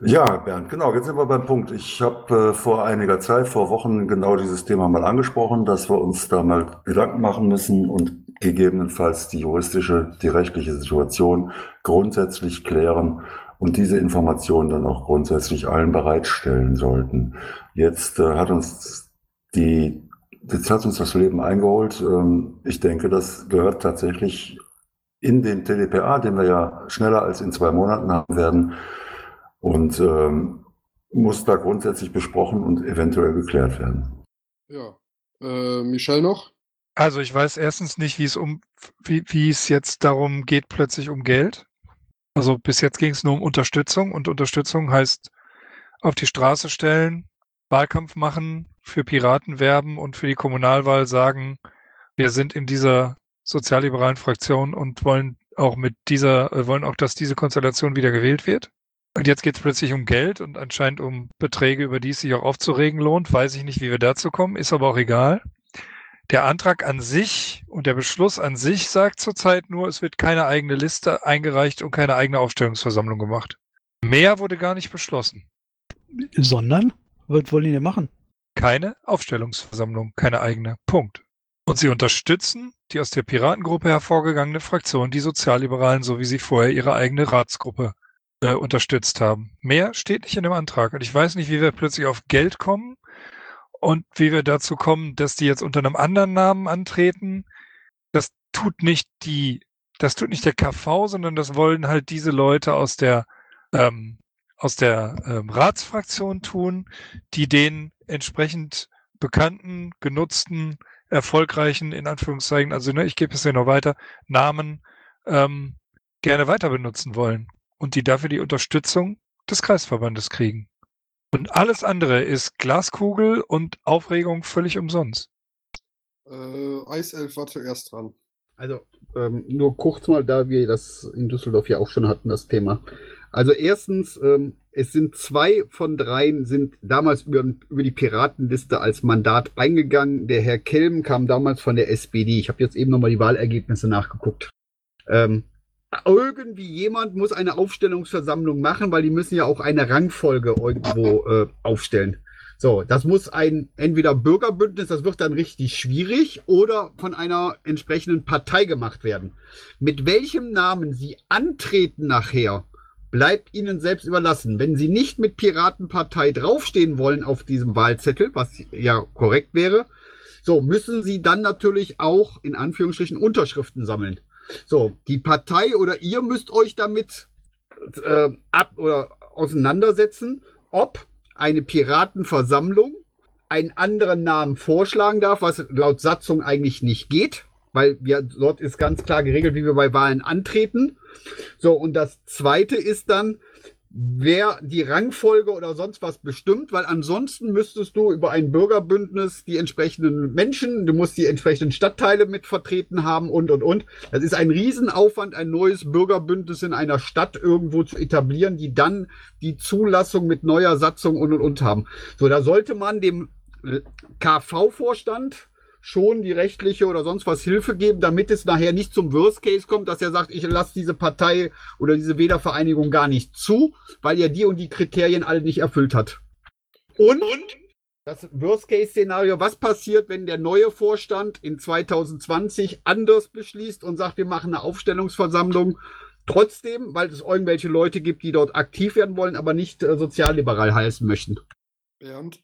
Ja, Bernd, genau, jetzt sind wir beim Punkt. Ich habe äh, vor einiger Zeit, vor Wochen genau dieses Thema mal angesprochen, dass wir uns da mal Gedanken machen müssen und gegebenenfalls die juristische, die rechtliche Situation grundsätzlich klären und diese Informationen dann auch grundsätzlich allen bereitstellen sollten. Jetzt äh, hat uns die, jetzt hat uns das Leben eingeholt. Ähm, ich denke, das gehört tatsächlich in den TDPA, den wir ja schneller als in zwei Monaten haben werden und ähm, muss da grundsätzlich besprochen und eventuell geklärt werden. Ja. Äh, Michel noch? Also ich weiß erstens nicht, wie es um, wie, wie es jetzt darum geht, plötzlich um Geld. Also bis jetzt ging es nur um Unterstützung und Unterstützung heißt auf die Straße stellen, Wahlkampf machen, für Piraten werben und für die Kommunalwahl sagen, wir sind in dieser sozialliberalen Fraktion und wollen auch mit dieser, äh, wollen auch, dass diese Konstellation wieder gewählt wird. Und jetzt geht es plötzlich um Geld und anscheinend um Beträge, über die es sich auch aufzuregen lohnt. Weiß ich nicht, wie wir dazu kommen, ist aber auch egal. Der Antrag an sich und der Beschluss an sich sagt zurzeit nur, es wird keine eigene Liste eingereicht und keine eigene Aufstellungsversammlung gemacht. Mehr wurde gar nicht beschlossen. Sondern? Was wollen die denn machen? Keine Aufstellungsversammlung, keine eigene. Punkt. Und sie unterstützen die aus der Piratengruppe hervorgegangene Fraktion, die Sozialliberalen, so wie sie vorher ihre eigene Ratsgruppe äh, unterstützt haben. Mehr steht nicht in dem Antrag. Und ich weiß nicht, wie wir plötzlich auf Geld kommen und wie wir dazu kommen, dass die jetzt unter einem anderen Namen antreten. Das tut nicht die, das tut nicht der KV, sondern das wollen halt diese Leute aus der ähm, aus der ähm, Ratsfraktion tun, die den entsprechend bekannten, genutzten erfolgreichen, in Anführungszeichen, also ne, ich gebe es ja noch weiter, Namen ähm, gerne weiter benutzen wollen und die dafür die Unterstützung des Kreisverbandes kriegen. Und alles andere ist Glaskugel und Aufregung völlig umsonst. Äh, Eiself war zuerst dran. Also ähm, nur kurz mal, da wir das in Düsseldorf ja auch schon hatten, das Thema. Also erstens, ähm, es sind zwei von dreien sind damals über, über die Piratenliste als Mandat eingegangen. Der Herr Kelm kam damals von der SPD. Ich habe jetzt eben nochmal die Wahlergebnisse nachgeguckt. Ähm, irgendwie jemand muss eine Aufstellungsversammlung machen, weil die müssen ja auch eine Rangfolge irgendwo äh, aufstellen. So, das muss ein entweder Bürgerbündnis, das wird dann richtig schwierig, oder von einer entsprechenden Partei gemacht werden. Mit welchem Namen sie antreten nachher, bleibt Ihnen selbst überlassen. Wenn Sie nicht mit Piratenpartei draufstehen wollen auf diesem Wahlzettel, was ja korrekt wäre, so müssen Sie dann natürlich auch in Anführungsstrichen Unterschriften sammeln. So, die Partei oder ihr müsst euch damit äh, ab oder auseinandersetzen, ob eine Piratenversammlung einen anderen Namen vorschlagen darf, was laut Satzung eigentlich nicht geht, weil wir, dort ist ganz klar geregelt, wie wir bei Wahlen antreten. So, und das zweite ist dann, wer die Rangfolge oder sonst was bestimmt, weil ansonsten müsstest du über ein Bürgerbündnis die entsprechenden Menschen, du musst die entsprechenden Stadtteile mit vertreten haben und, und, und. Das ist ein Riesenaufwand, ein neues Bürgerbündnis in einer Stadt irgendwo zu etablieren, die dann die Zulassung mit neuer Satzung und, und, und haben. So, da sollte man dem KV-Vorstand schon die rechtliche oder sonst was Hilfe geben, damit es nachher nicht zum Worst Case kommt, dass er sagt, ich lasse diese Partei oder diese Wählervereinigung gar nicht zu, weil er die und die Kriterien alle nicht erfüllt hat. Und, und das Worst Case Szenario, was passiert, wenn der neue Vorstand in 2020 anders beschließt und sagt, wir machen eine Aufstellungsversammlung, trotzdem, weil es irgendwelche Leute gibt, die dort aktiv werden wollen, aber nicht äh, sozialliberal heißen möchten. Bernd?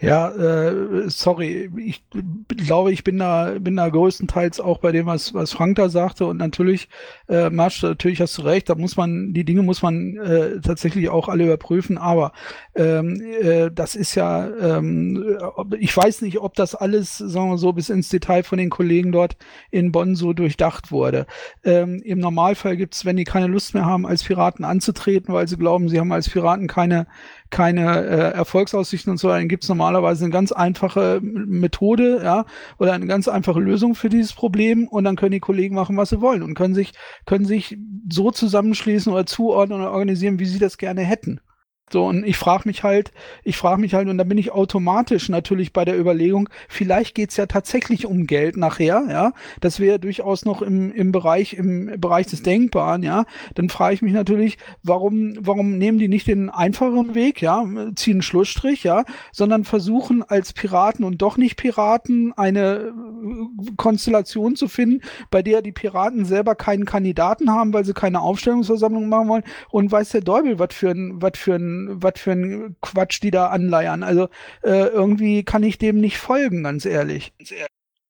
Ja, äh, sorry, ich glaube, ich bin da, bin da größtenteils auch bei dem, was, was Frank da sagte. Und natürlich, äh, Marsch, natürlich hast du recht, da muss man, die Dinge muss man äh, tatsächlich auch alle überprüfen. Aber ähm, äh, das ist ja, ähm, ich weiß nicht, ob das alles, sagen wir so, bis ins Detail von den Kollegen dort in Bonn so durchdacht wurde. Ähm, Im Normalfall gibt's, wenn die keine Lust mehr haben, als Piraten anzutreten, weil sie glauben, sie haben als Piraten keine keine äh, Erfolgsaussichten und so, dann gibt es normalerweise eine ganz einfache Methode, ja, oder eine ganz einfache Lösung für dieses Problem und dann können die Kollegen machen, was sie wollen und können sich, können sich so zusammenschließen oder zuordnen oder organisieren, wie sie das gerne hätten. So, und ich frage mich halt, ich frage mich halt, und da bin ich automatisch natürlich bei der Überlegung, vielleicht geht's ja tatsächlich um Geld nachher, ja. Das wäre durchaus noch im, im Bereich, im Bereich des Denkbaren, ja. Dann frage ich mich natürlich, warum, warum nehmen die nicht den einfacheren Weg, ja, ziehen einen Schlussstrich, ja, sondern versuchen als Piraten und doch nicht Piraten eine äh, Konstellation zu finden, bei der die Piraten selber keinen Kandidaten haben, weil sie keine Aufstellungsversammlung machen wollen und weiß der Däubel, was für ein, was für ein was für ein Quatsch die da anleiern. Also äh, irgendwie kann ich dem nicht folgen, ganz ehrlich.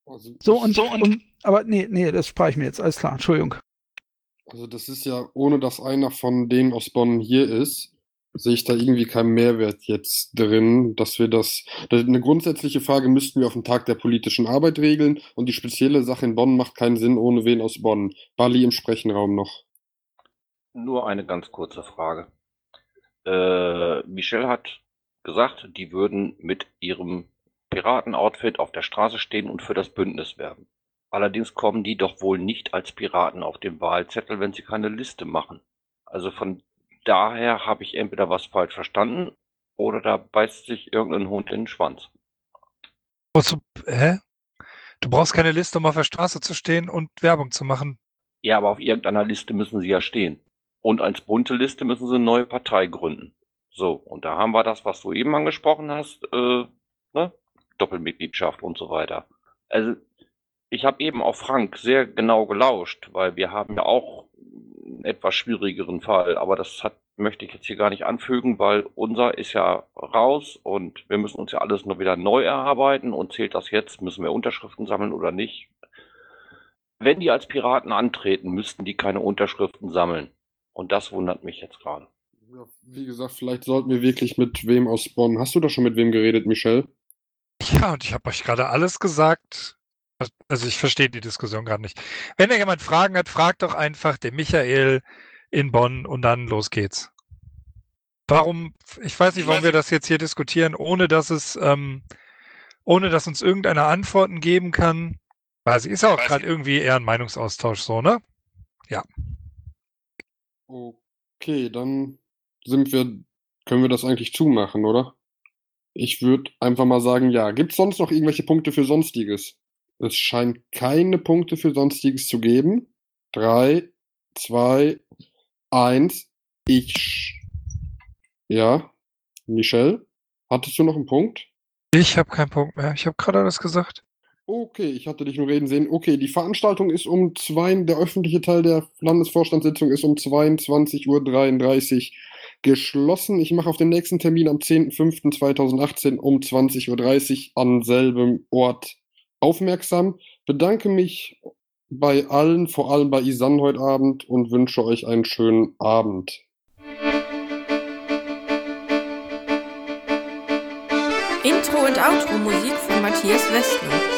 Also So und so so und aber nee, nee, das spare ich mir jetzt, alles klar, Entschuldigung. Also das ist ja, ohne dass einer von denen aus Bonn hier ist, sehe ich da irgendwie keinen Mehrwert jetzt drin, dass wir das, das eine grundsätzliche Frage müssten wir auf dem Tag der politischen Arbeit regeln und die spezielle Sache in Bonn macht keinen Sinn ohne wen aus Bonn. Bali im Sprechenraum noch. Nur eine ganz kurze Frage. Äh, Michelle hat gesagt, die würden mit ihrem Piratenoutfit auf der Straße stehen und für das Bündnis werben. Allerdings kommen die doch wohl nicht als Piraten auf den Wahlzettel, wenn sie keine Liste machen. Also von daher habe ich entweder was falsch verstanden oder da beißt sich irgendein Hund in den Schwanz. Wozu, hä? Du brauchst keine Liste, um auf der Straße zu stehen und Werbung zu machen. Ja, aber auf irgendeiner Liste müssen sie ja stehen. Und als bunte Liste müssen sie eine neue Partei gründen. So, und da haben wir das, was du eben angesprochen hast, äh, ne? Doppelmitgliedschaft und so weiter. Also, ich habe eben auch Frank sehr genau gelauscht, weil wir haben ja auch einen etwas schwierigeren Fall, aber das hat, möchte ich jetzt hier gar nicht anfügen, weil unser ist ja raus und wir müssen uns ja alles nur wieder neu erarbeiten und zählt das jetzt, müssen wir Unterschriften sammeln oder nicht. Wenn die als Piraten antreten, müssten die keine Unterschriften sammeln. Und das wundert mich jetzt gerade. Ja, wie gesagt, vielleicht sollten wir wirklich mit wem aus Bonn. Hast du da schon mit wem geredet, Michelle? Ja, und ich habe euch gerade alles gesagt. Also ich verstehe die Diskussion gerade nicht. Wenn da jemand Fragen hat, fragt doch einfach den Michael in Bonn und dann los geht's. Warum, ich weiß nicht, warum wir das jetzt hier diskutieren, ohne dass es, ähm, ohne dass uns irgendeiner Antworten geben kann. Weil sie ist ja auch gerade irgendwie eher ein Meinungsaustausch so, ne? Ja. Okay, dann sind wir, können wir das eigentlich zumachen, oder? Ich würde einfach mal sagen, ja. Gibt es sonst noch irgendwelche Punkte für Sonstiges? Es scheint keine Punkte für Sonstiges zu geben. Drei, zwei, eins. Ich. Ja. Michelle, hattest du noch einen Punkt? Ich habe keinen Punkt mehr. Ich habe gerade alles gesagt. Okay, ich hatte dich nur reden sehen. Okay, die Veranstaltung ist um zwei, der öffentliche Teil der Landesvorstandssitzung ist um 22.33 Uhr geschlossen. Ich mache auf den nächsten Termin am 10.05.2018 um 20.30 Uhr an selbem Ort aufmerksam. Bedanke mich bei allen, vor allem bei Isan heute Abend und wünsche euch einen schönen Abend. Intro und Outro Musik von Matthias Westner.